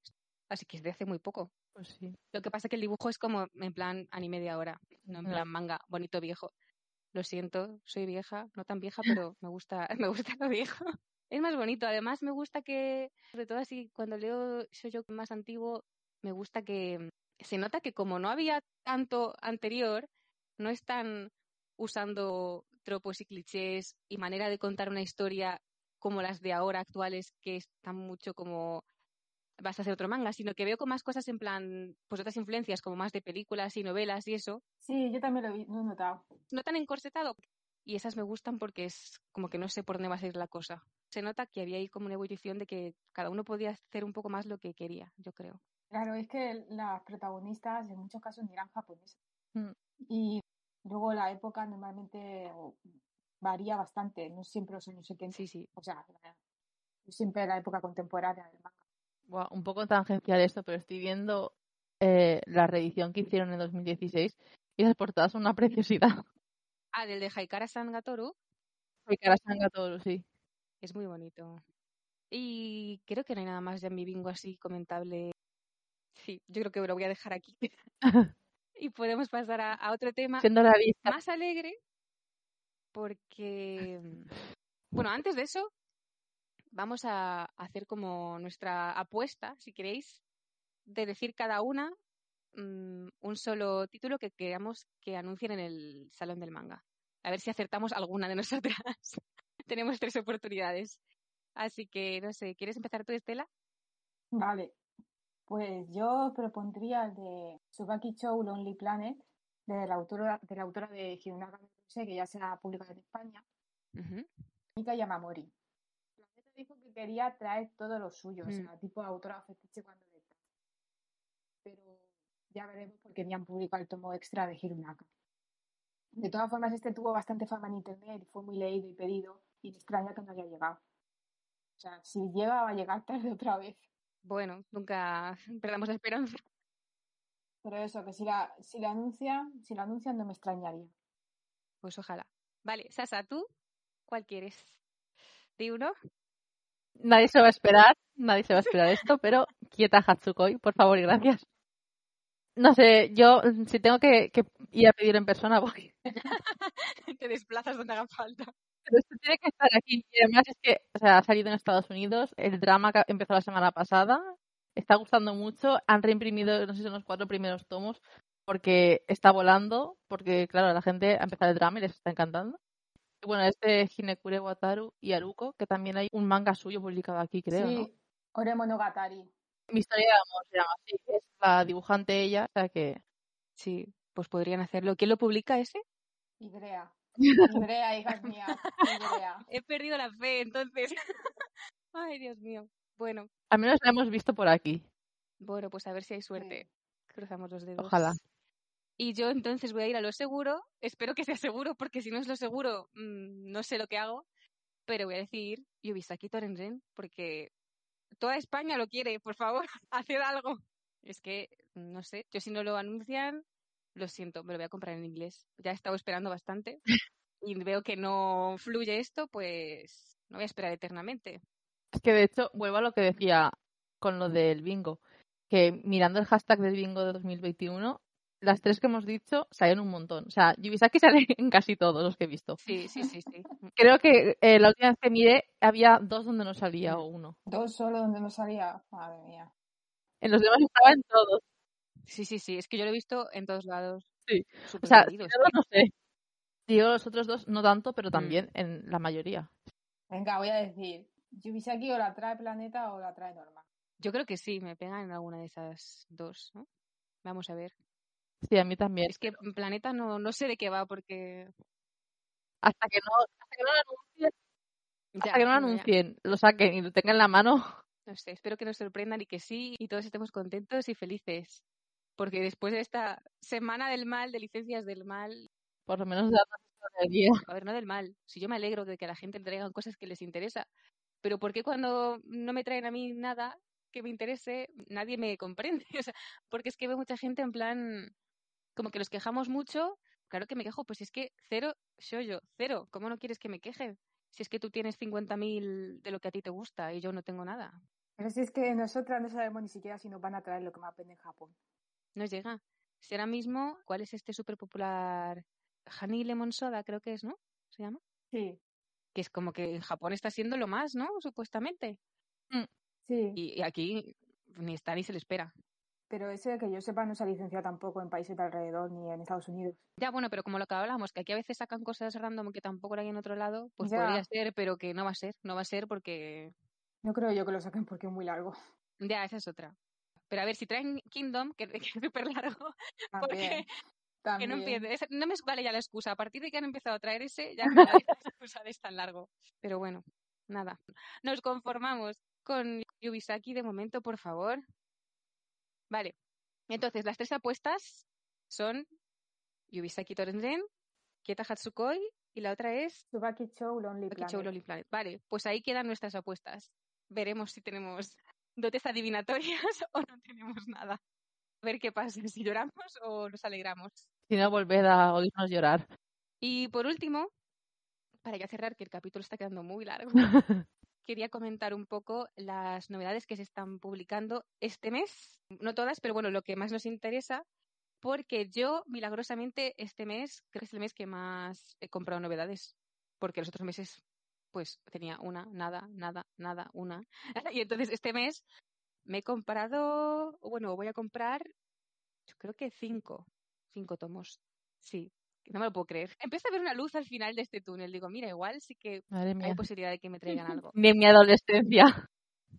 Así que es de hace muy poco. Pues sí. Lo que pasa es que el dibujo es como en plan anime de ahora, no en Ya. plan manga, bonito viejo. Lo siento, soy vieja, no tan vieja, pero *laughs* me gusta, *laughs* me gusta lo viejo. Es más bonito, además me gusta que, sobre todo así, cuando leo yo más antiguo, me gusta que se nota que como no había tanto anterior, no están usando tropos y clichés y manera de contar una historia como las de ahora actuales, que están mucho como vas a hacer otro manga, sino que veo con más cosas en plan, pues otras influencias, como más de películas y novelas y eso, Sí, yo también lo, vi- lo he notado. no tan encorsetado. Y esas me gustan porque es como que no sé por dónde va a ir la cosa. Se nota que había ahí como una ebullición de que cada uno podía hacer un poco más lo que quería, yo creo. Claro, es que las protagonistas en muchos casos ni eran japonesas. Mm. Y luego la época normalmente varía bastante, no siempre los años 70. Sí, sí. O sea, la- siempre la época contemporánea del manga. Buah, un poco tangencial esto, pero estoy viendo eh, la reedición que hicieron en 2016 y las portadas son una preciosidad. *laughs* Ah, del de Haikara San Gatoru Soy cara todo, sí. es muy bonito. Y creo que no hay nada más ya en mi bingo así comentable. Sí, yo creo que lo voy a dejar aquí. *laughs* y podemos pasar a, a otro tema Siendo realista, más alegre porque, mm, bueno, antes de eso, vamos a hacer como nuestra apuesta, si queréis, de decir cada una mm, un solo título que queramos que anuncien en el Salón del Manga. A ver si acertamos alguna de *laughs* nosotras. Tenemos tres oportunidades. Así que, no sé, ¿quieres empezar tú, Estela? Vale, pues yo propondría el de Tsubaki Chou Lonely Planet, de la autora de, la autora de Yusei, que ya se ha publicado en España, Ujú. Mika Yamamori. La neta dijo que quería traer todo lo suyo, o Mm. sea, tipo autora fetiche cuando le trae. Pero ya veremos porque ni han publicado el tomo extra de Hirunaka. De todas formas, este tuvo bastante fama en internet y fue muy leído y pedido, y me extraña que no haya llegado. O sea, si llega, va a llegar tarde otra vez. Bueno, nunca *laughs* perdamos la esperanza. Pero eso, que si la, si la anuncian, si la anuncian no me extrañaría. Pues ojalá. Vale, Sasa, ¿tú cuál quieres? ¿De uno? Nadie se va a esperar, nadie se va a esperar esto, pero quieta Hatsukoi, por favor y gracias. No sé, yo si tengo que, que ir a pedir en persona voy. *laughs* Te desplazas donde haga falta. Pero esto tiene que estar aquí. Y además es que, o sea, ha salido en Estados Unidos, el drama que empezó la semana pasada, está gustando mucho, han reimprimido, no sé si son los cuatro primeros tomos, porque está volando, porque claro, la gente ha empezado el drama y les está encantando. Y bueno, este Hinekure Wataru y Aruko, que también hay un manga suyo publicado aquí, creo, sí, ¿no? Ore Monogatari. Mi historia de amor se llama así, es la dibujante ella, o sea que Sí, pues podrían hacerlo. ¿Quién lo publica ese? Ibrea. Ibrea, hijas mías. Ibrea. *laughs* He perdido la fe, entonces. *laughs* Ay, Dios mío. Bueno, al menos la hemos visto por aquí. bueno, pues a ver si hay suerte. Cruzamos los dedos. Ojalá. Y yo entonces voy a ir a lo seguro. Espero que sea seguro, porque si no es lo seguro, mm, no sé lo que hago. Pero voy a decir Yubisaki Torenren, porque toda España lo quiere. Por favor, *laughs* haced algo. Es que, no sé, yo si no lo anuncian, lo siento, me lo voy a comprar en inglés. Ya he estado esperando bastante *laughs* y veo que no fluye esto, pues no voy a esperar eternamente. Es que de hecho, vuelvo a lo que decía con lo del bingo, que mirando el hashtag del bingo de 2021, las tres que hemos dicho salen un montón. O sea, Yubisaki sale *laughs* en casi todos los que he visto. Sí, sí, sí, sí. Creo que eh, la última vez que miré había dos donde no salía o uno. Dos solo donde no salía. Madre mía. En los demás estaba en todos. Sí, sí, sí. Es que yo lo he visto en todos lados. Sí. O Súper sea, no sé. Digo los otros dos no tanto, pero Mm. también en la mayoría. Venga, voy a decir. Yubisaki o la trae Planeta o la trae Norma. Yo creo que sí, me pegan en alguna de esas dos, ¿no? Vamos a ver. Sí, a mí también. Es que Planeta no, no sé de qué va porque... Hasta que no, hasta que no lo anuncien, Ya, hasta que no lo anuncien, lo saquen y lo tengan en la mano, No sé, espero que nos sorprendan y que sí, y todos estemos contentos y felices. Porque después de esta semana del mal, de licencias del mal, por lo menos darnos *laughs* a ver, no del mal, si yo me alegro de que a la gente le traigan cosas que les interesa, pero ¿por qué cuando no me traen a mí nada que me interese, nadie me comprende? *laughs* O sea, porque es que veo mucha gente en plan, como que nos quejamos mucho, claro que me quejo, pues si es que cero, yo, cero, ¿cómo no quieres que me queje? Si es que tú tienes 50.000 de lo que a ti te gusta y yo no tengo nada. Pero si es que nosotras no sabemos ni siquiera si nos van a traer lo que más vende en Japón. No llega. Si ahora mismo, ¿cuál es este súper popular? Honey Lemon Soda, creo que es, ¿no? ¿Se llama? Sí, Que es como que en Japón está siendo lo más, ¿no? Supuestamente. sí. Y, y aquí ni está ni se le espera. Pero ese que yo sepa no se ha licenciado tampoco en países de alrededor ni en Estados Unidos. Ya, bueno, pero como lo que hablábamos, que aquí a veces sacan cosas random que tampoco hay en otro lado, pues Ya. podría ser, pero que no va a ser. No va a ser porque. No creo yo que lo saquen porque es muy largo. Ya, esa es otra. Pero a ver, si traen Kingdom, que, que es *laughs* súper largo, También. porque que También. no empiece. no me vale ya la excusa. A partir de que han empezado a traer ese, ya da la excusa de es tan largo. Pero bueno, nada. Nos conformamos con Yubisaki de momento, por favor. Vale. Entonces, las tres apuestas son Yubisaki Torenren, Kieta Hatsukoi y la otra es Tsubaki Show Lonely Tsubaki Planet. Show Lonely Planet. Vale, pues ahí quedan nuestras apuestas. Veremos si tenemos dotes adivinatorias *laughs* o no tenemos nada. A ver qué pasa, si lloramos o nos alegramos. Si no, volved a oírnos llorar. Y por último, para ya cerrar, que el capítulo está quedando muy largo, *laughs* quería comentar un poco las novedades que se están publicando este mes. No todas, pero bueno, lo que más nos interesa, porque yo, milagrosamente, este mes creo que es el mes que más he comprado novedades, porque los otros meses, pues tenía una, nada, nada, nada, una. *laughs* Y entonces este mes me he comprado, bueno, voy a comprar, yo creo que cinco, cinco tomos. Sí, no me lo puedo creer. Empieza a ver una luz al final de este túnel. Digo, mira, igual sí que hay posibilidad de que me traigan algo. *laughs* Ni en mi adolescencia.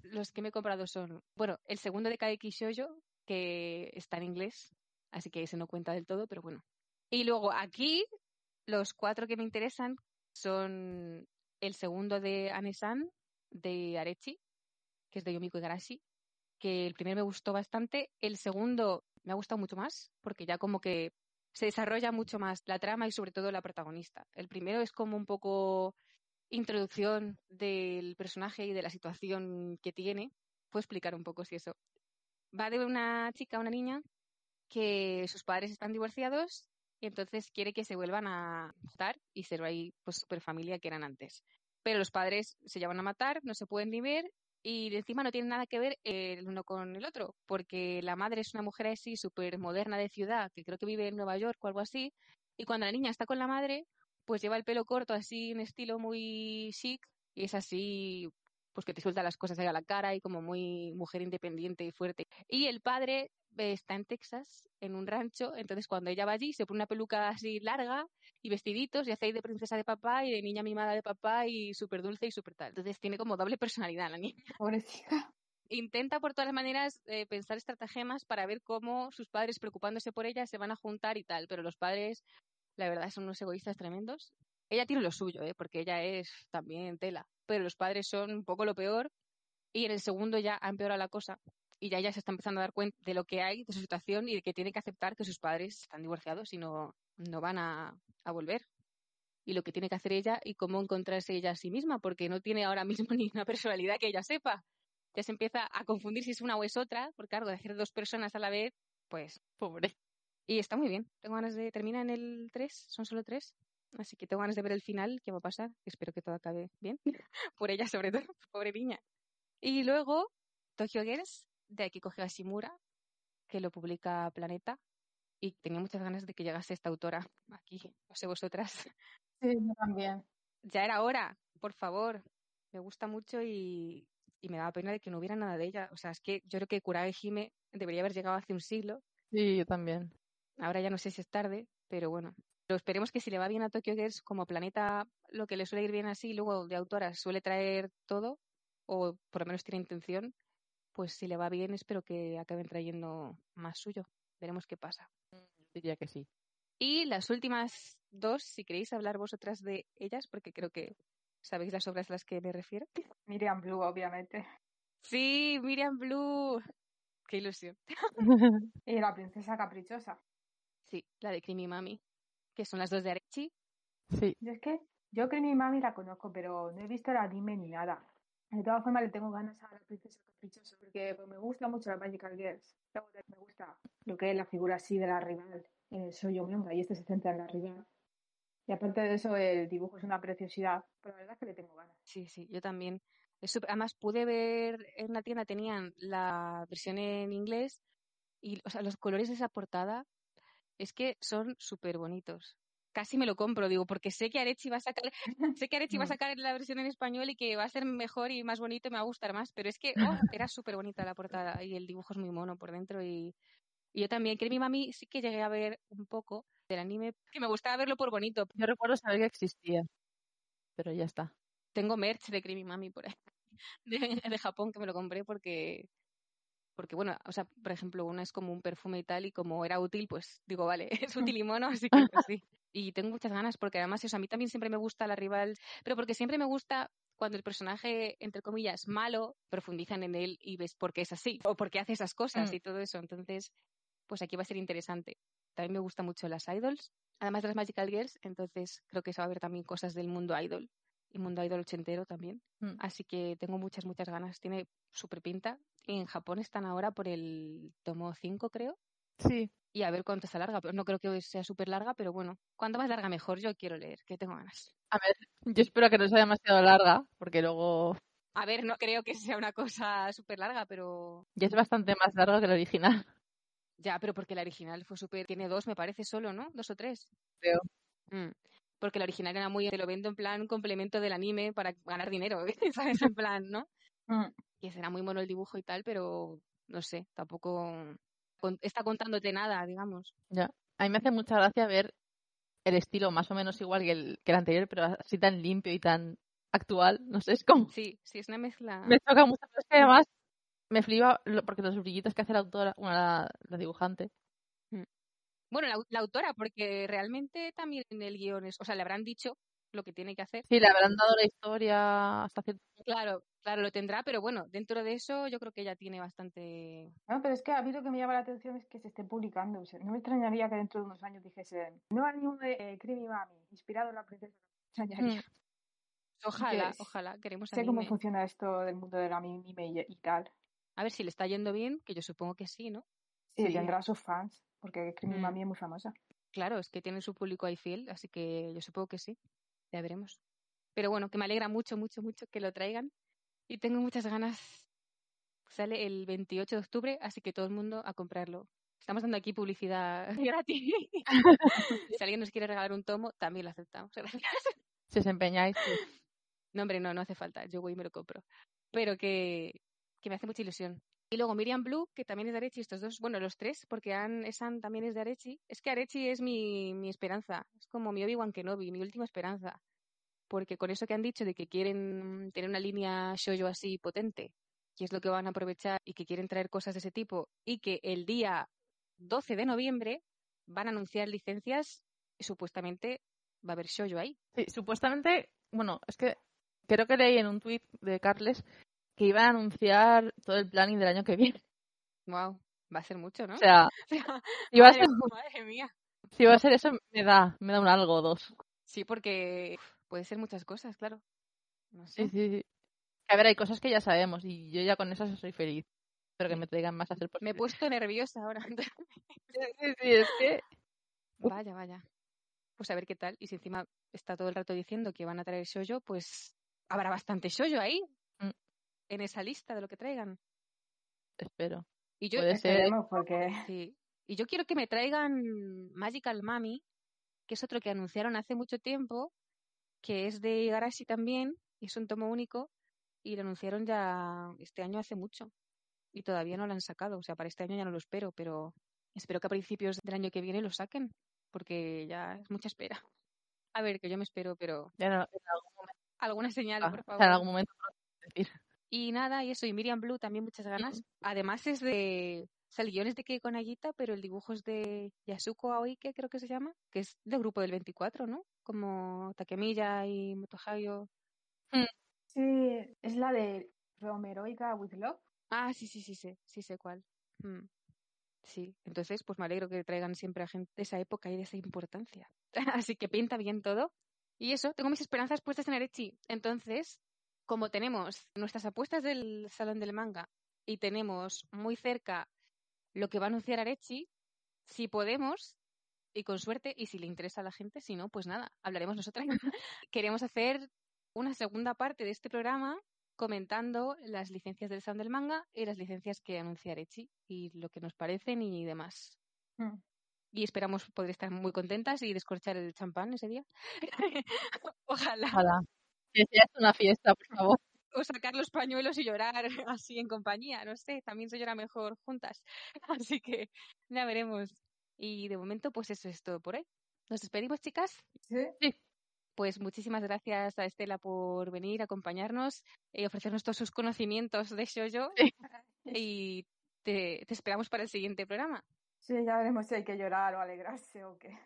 Los que me he comprado son, bueno, el segundo de Kaeki Shoujo, que está en inglés, así que ese no cuenta del todo, pero bueno. Y luego aquí, los cuatro que me interesan son el segundo de Anesan, de Arechi, que es de Yomiko Igarashi, que el primero me gustó bastante, el segundo me ha gustado mucho más, porque ya como que se desarrolla mucho más la trama y sobre todo la protagonista. El primero es como un poco introducción del personaje y de la situación que tiene. ¿Puedo explicar un poco si eso? Va de una chica, una niña, que sus padres están divorciados y entonces quiere que se vuelvan a juntar y ser ahí pues super familia que eran antes. Pero los padres se llevan a matar, no se pueden ni ver y encima no tienen nada que ver el uno con el otro, porque la madre es una mujer así súper moderna de ciudad, que creo que vive en Nueva York o algo así, y cuando la niña está con la madre, pues lleva el pelo corto así en estilo muy chic y es así pues que te suelta las cosas ahí a la cara y como muy mujer independiente y fuerte. Y el padre está en Texas, en un rancho, entonces cuando ella va allí se pone una peluca así larga y vestiditos y hace ahí de princesa de papá y de niña mimada de papá y súper dulce y súper tal. Entonces tiene como doble personalidad la niña. Pobrecita. Intenta por todas las maneras eh, pensar estratagemas para ver cómo sus padres preocupándose por ella se van a juntar y tal, pero los padres, la verdad, son unos egoístas tremendos. Ella tiene lo suyo, ¿eh? porque ella es también tela, pero los padres son un poco lo peor y en el segundo ya ha empeorado la cosa y ya ella se está empezando a dar cuenta de lo que hay, de su situación y de que tiene que aceptar que sus padres están divorciados y no, no van a, a volver. Y lo que tiene que hacer ella y cómo encontrarse ella a sí misma, porque no tiene ahora mismo *laughs* ni una personalidad que ella sepa. Ya se empieza a confundir si es una o es otra, porque claro, de hacer dos personas a la vez, pues pobre. Y está muy bien. Tengo ganas de. Termina en el 3, son solo tres. Así que tengo ganas de ver el final, qué va a pasar. Espero que todo acabe bien. *laughs* Por ella, sobre todo, *laughs* pobre niña. Y luego, Tokyo Girls, de Akiko Higashimura, que lo publica Planeta. Y tenía muchas ganas de que llegase esta autora aquí, no sé vosotras. *laughs* Sí, yo también. Ya era hora, por favor. Me gusta mucho y, y me daba pena de que no hubiera nada de ella. O sea, es que yo creo que Kurage Hime debería haber llegado hace un siglo. Sí, yo también. Ahora ya no sé si es tarde, pero bueno. Pero esperemos que si le va bien a Tokyo Girls, como Planeta, lo que le suele ir bien así, luego de autoras suele traer todo, o por lo menos tiene intención, pues si le va bien, espero que acaben trayendo más suyo. Veremos qué pasa. Diría que sí. Y las últimas dos, si queréis hablar vosotras de ellas, porque creo que sabéis las obras a las que me refiero. *laughs* Miriam Blue, obviamente. Sí, Miriam Blue. Qué ilusión. *laughs* Y la princesa caprichosa. Sí, la de Creamy Mami, que son las dos de Arechi. Sí. Yo es que, yo que mi mami la conozco, pero no he visto el anime ni nada. De todas formas, le tengo ganas a la princesa caprichosa porque pues, me gusta mucho la Magical Girls. Luego Me gusta lo que es la figura así de la rival en el Shoujo Manga y este se centra en la rival. Y aparte de eso, el dibujo es una preciosidad, pero la verdad es que le tengo ganas. Sí, sí, yo también. Es súper- Además, pude ver en una tienda, tenían la versión en inglés y o sea, los colores de esa portada es que son súper bonitos. Casi me lo compro, digo, porque sé que Arechi va a sacar, *laughs* sé que Arechi va a Mm. sacar la versión en español y que va a ser mejor y más bonito y me va a gustar más, pero es que oh, *laughs* era súper bonita la portada y el dibujo es muy mono por dentro y, y yo también, que mi mami sí que llegué a ver un poco del anime, que me gustaba verlo por bonito. Yo recuerdo saber que existía. Pero ya está. Tengo merch de Creamy Mami por ahí, *laughs* de, de Japón que me lo compré porque, porque bueno, o sea, por ejemplo, una es como un perfume y tal y como era útil, pues digo, vale, *laughs* es útil y mono, así que *laughs* pues sí. Y tengo muchas ganas porque además, o sea, a mí también siempre me gusta la rival, pero porque siempre me gusta cuando el personaje, entre comillas, malo, profundizan en él y ves por qué es así o por qué hace esas cosas Mm. y todo eso. Entonces, pues aquí va a ser interesante. También me gustan mucho las idols, además de las Magical Girls, entonces creo que se va a ver también cosas del mundo idol y mundo idol ochentero también. Mm. Así que tengo muchas, muchas ganas. Tiene súper pinta. En Japón están ahora por el tomo 5, creo. Sí. Y a ver cuánto se alarga. Pero no creo que sea súper larga, pero bueno, cuanto más larga mejor. Yo quiero leer, que tengo ganas. A ver, yo espero que no sea demasiado larga, porque luego A ver, no creo que sea una cosa súper larga, pero ya es bastante más larga que la original. ya, pero porque la original fue súper. Tiene dos, me parece solo, ¿no? Dos o tres. Creo. Mm. Porque la original era muy. Te lo vendo en plan complemento del anime para ganar dinero, *laughs* ¿sabes? En plan, ¿no? Mm. Que será muy mono el dibujo y tal, pero no sé, tampoco está contándote nada, digamos. Ya. A mí me hace mucha gracia ver el estilo más o menos igual que el, que el anterior, pero así tan limpio y tan actual. No sé, es como. Sí, sí, es una mezcla. Me choca mucho. es que además me flipa lo- porque los brillitos que hace la autora, bueno, la, la dibujante. Bueno, la, la autora, porque realmente también en el guion es, o sea, le habrán dicho lo que tiene que hacer. Sí, le habrán dado la historia hasta cierto Claro, claro, lo tendrá, pero bueno, dentro de eso yo creo que ella tiene bastante... No, pero es que a mí lo que me llama la atención es que se esté publicando. O sea, no me extrañaría que dentro de unos años dijesen no anime de eh, Creamy Mami, inspirado en la princesa. Me extrañaría. Mm. Ojalá, ojalá, queremos Sé cómo funciona esto del mundo del anime y, y tal. A ver si le está yendo bien, que yo supongo que sí, ¿no? Y Sí. tendrá sus fans, porque Creamy Mm. Mami es muy famosa. Claro, es que tiene su público ahí fiel, así que yo supongo que sí. Ya veremos. Pero bueno, que me alegra mucho, mucho, mucho que lo traigan. Y tengo muchas ganas. Sale el 28 de octubre, así que todo el mundo a comprarlo. Estamos dando aquí publicidad *laughs* gratis. *laughs* si alguien nos quiere regalar un tomo, también lo aceptamos. Gracias. Si os empeñáis, sí. No, hombre, no, no hace falta. Yo voy y me lo compro. Pero que, que me hace mucha ilusión. Y luego Miriam Blue, que también es de Arechi, estos dos, bueno, los tres, porque Ann, Esan también es de Arechi. Es que Arechi es mi, mi esperanza. Es como mi Obi-Wan Kenobi, mi última esperanza. Porque con eso que han dicho de que quieren tener una línea shoujo así potente, y es lo que van a aprovechar, y que quieren traer cosas de ese tipo, y que el día 12 de noviembre van a anunciar licencias, y supuestamente va a haber shoujo ahí. Sí, supuestamente, bueno, es que creo que leí en un tuit de Carles que iban a anunciar todo el planning del año que viene. Wow, va a ser mucho, ¿no? O sea, *laughs* si va a madre, ser, madre mía. si va a ser eso, me da, me da un algo o dos. Sí, porque puede ser muchas cosas, claro. No sé. Sí, sí, sí. A ver, hay cosas que ya sabemos y yo ya con esas soy feliz. Pero que me traigan más a hacer Me he puesto nerviosa ahora. *laughs* Sí, sí, sí, es que... Vaya, vaya. Pues a ver qué tal. Y si encima está todo el rato diciendo que van a traer shoujo, pues habrá bastante shoujo ahí. En esa lista de lo que traigan. Espero. Y yo, Puede ser. Esperemos, porque sí. y yo quiero que me traigan Magical Mami, que es otro que anunciaron hace mucho tiempo, que es de Igarashi también, y es un tomo único, y lo anunciaron ya este año hace mucho. Y todavía no lo han sacado. O sea, para este año ya no lo espero, pero espero que a principios del año que viene lo saquen, porque ya es mucha espera. A ver, que yo me espero, pero Ya no- en algún momento, alguna señal, ah, por sea, favor. en algún momento decir. Y nada, y eso, y Miriam Blue también muchas ganas. Además es de... O sea, el guion es de Keiko Nagita, pero el dibujo es de Yasuko Aoike, creo que se llama, que es del grupo del 24, ¿no? Como Takemiya y Motohayo. sí, es la de Romeroica with Love. Ah, sí, sí, sí, sí, sí sé cuál. Mm. Sí, entonces pues me alegro que traigan siempre a gente de esa época y de esa importancia. *laughs* Así que pinta bien todo. Y eso, tengo mis esperanzas puestas en Arechi. Entonces, como tenemos nuestras apuestas del Salón del Manga y tenemos muy cerca lo que va a anunciar Arechi, si podemos, y con suerte, y si le interesa a la gente, si no, pues nada, hablaremos nosotras. *laughs* Queremos hacer una segunda parte de este programa comentando las licencias del Salón del Manga y las licencias que anuncia Arechi y lo que nos parecen y demás. Mm. Y esperamos poder estar muy contentas y descorchar el champán ese día. *laughs* *laughs* Ojalá. Ojalá. Que sea una fiesta, por favor. O sacar los pañuelos y llorar *laughs* así en compañía, no sé, también se llora mejor juntas. *laughs* Así que ya veremos. Y de momento, pues eso es todo por hoy. Nos despedimos, chicas. Sí, Pues muchísimas gracias a Estela por venir a acompañarnos y ofrecernos todos sus conocimientos de Shoujo. *laughs* Y te, te esperamos para el siguiente programa. sí, ya veremos si hay que llorar o alegrarse o qué.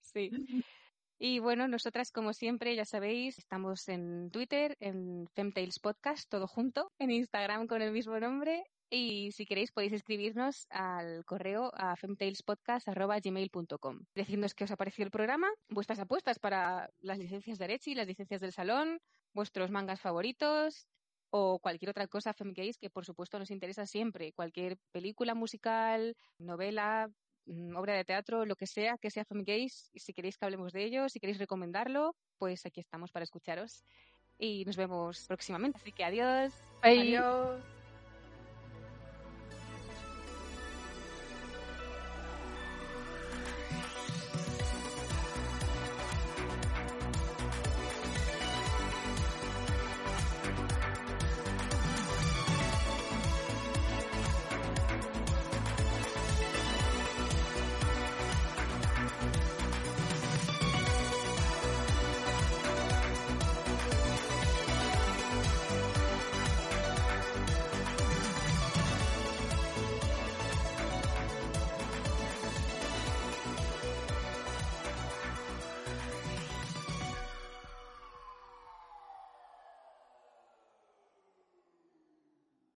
Sí. Y bueno, nosotras, como siempre, ya sabéis, estamos en Twitter, en Femtails Podcast, todo junto, en Instagram con el mismo nombre. Y si queréis, podéis escribirnos al correo a femtailspodcast.gmail.com. Decidnos qué os ha parecido el programa, vuestras apuestas para las licencias de Arechi, las licencias del salón, vuestros mangas favoritos o cualquier otra cosa femgays que, por supuesto, nos interesa siempre. Cualquier película musical, novela, obra de teatro, lo que sea que sea Femgays, y si queréis que hablemos de ello, si queréis recomendarlo, pues aquí estamos para escucharos y nos vemos próximamente. Así que adiós. Bye. Adiós.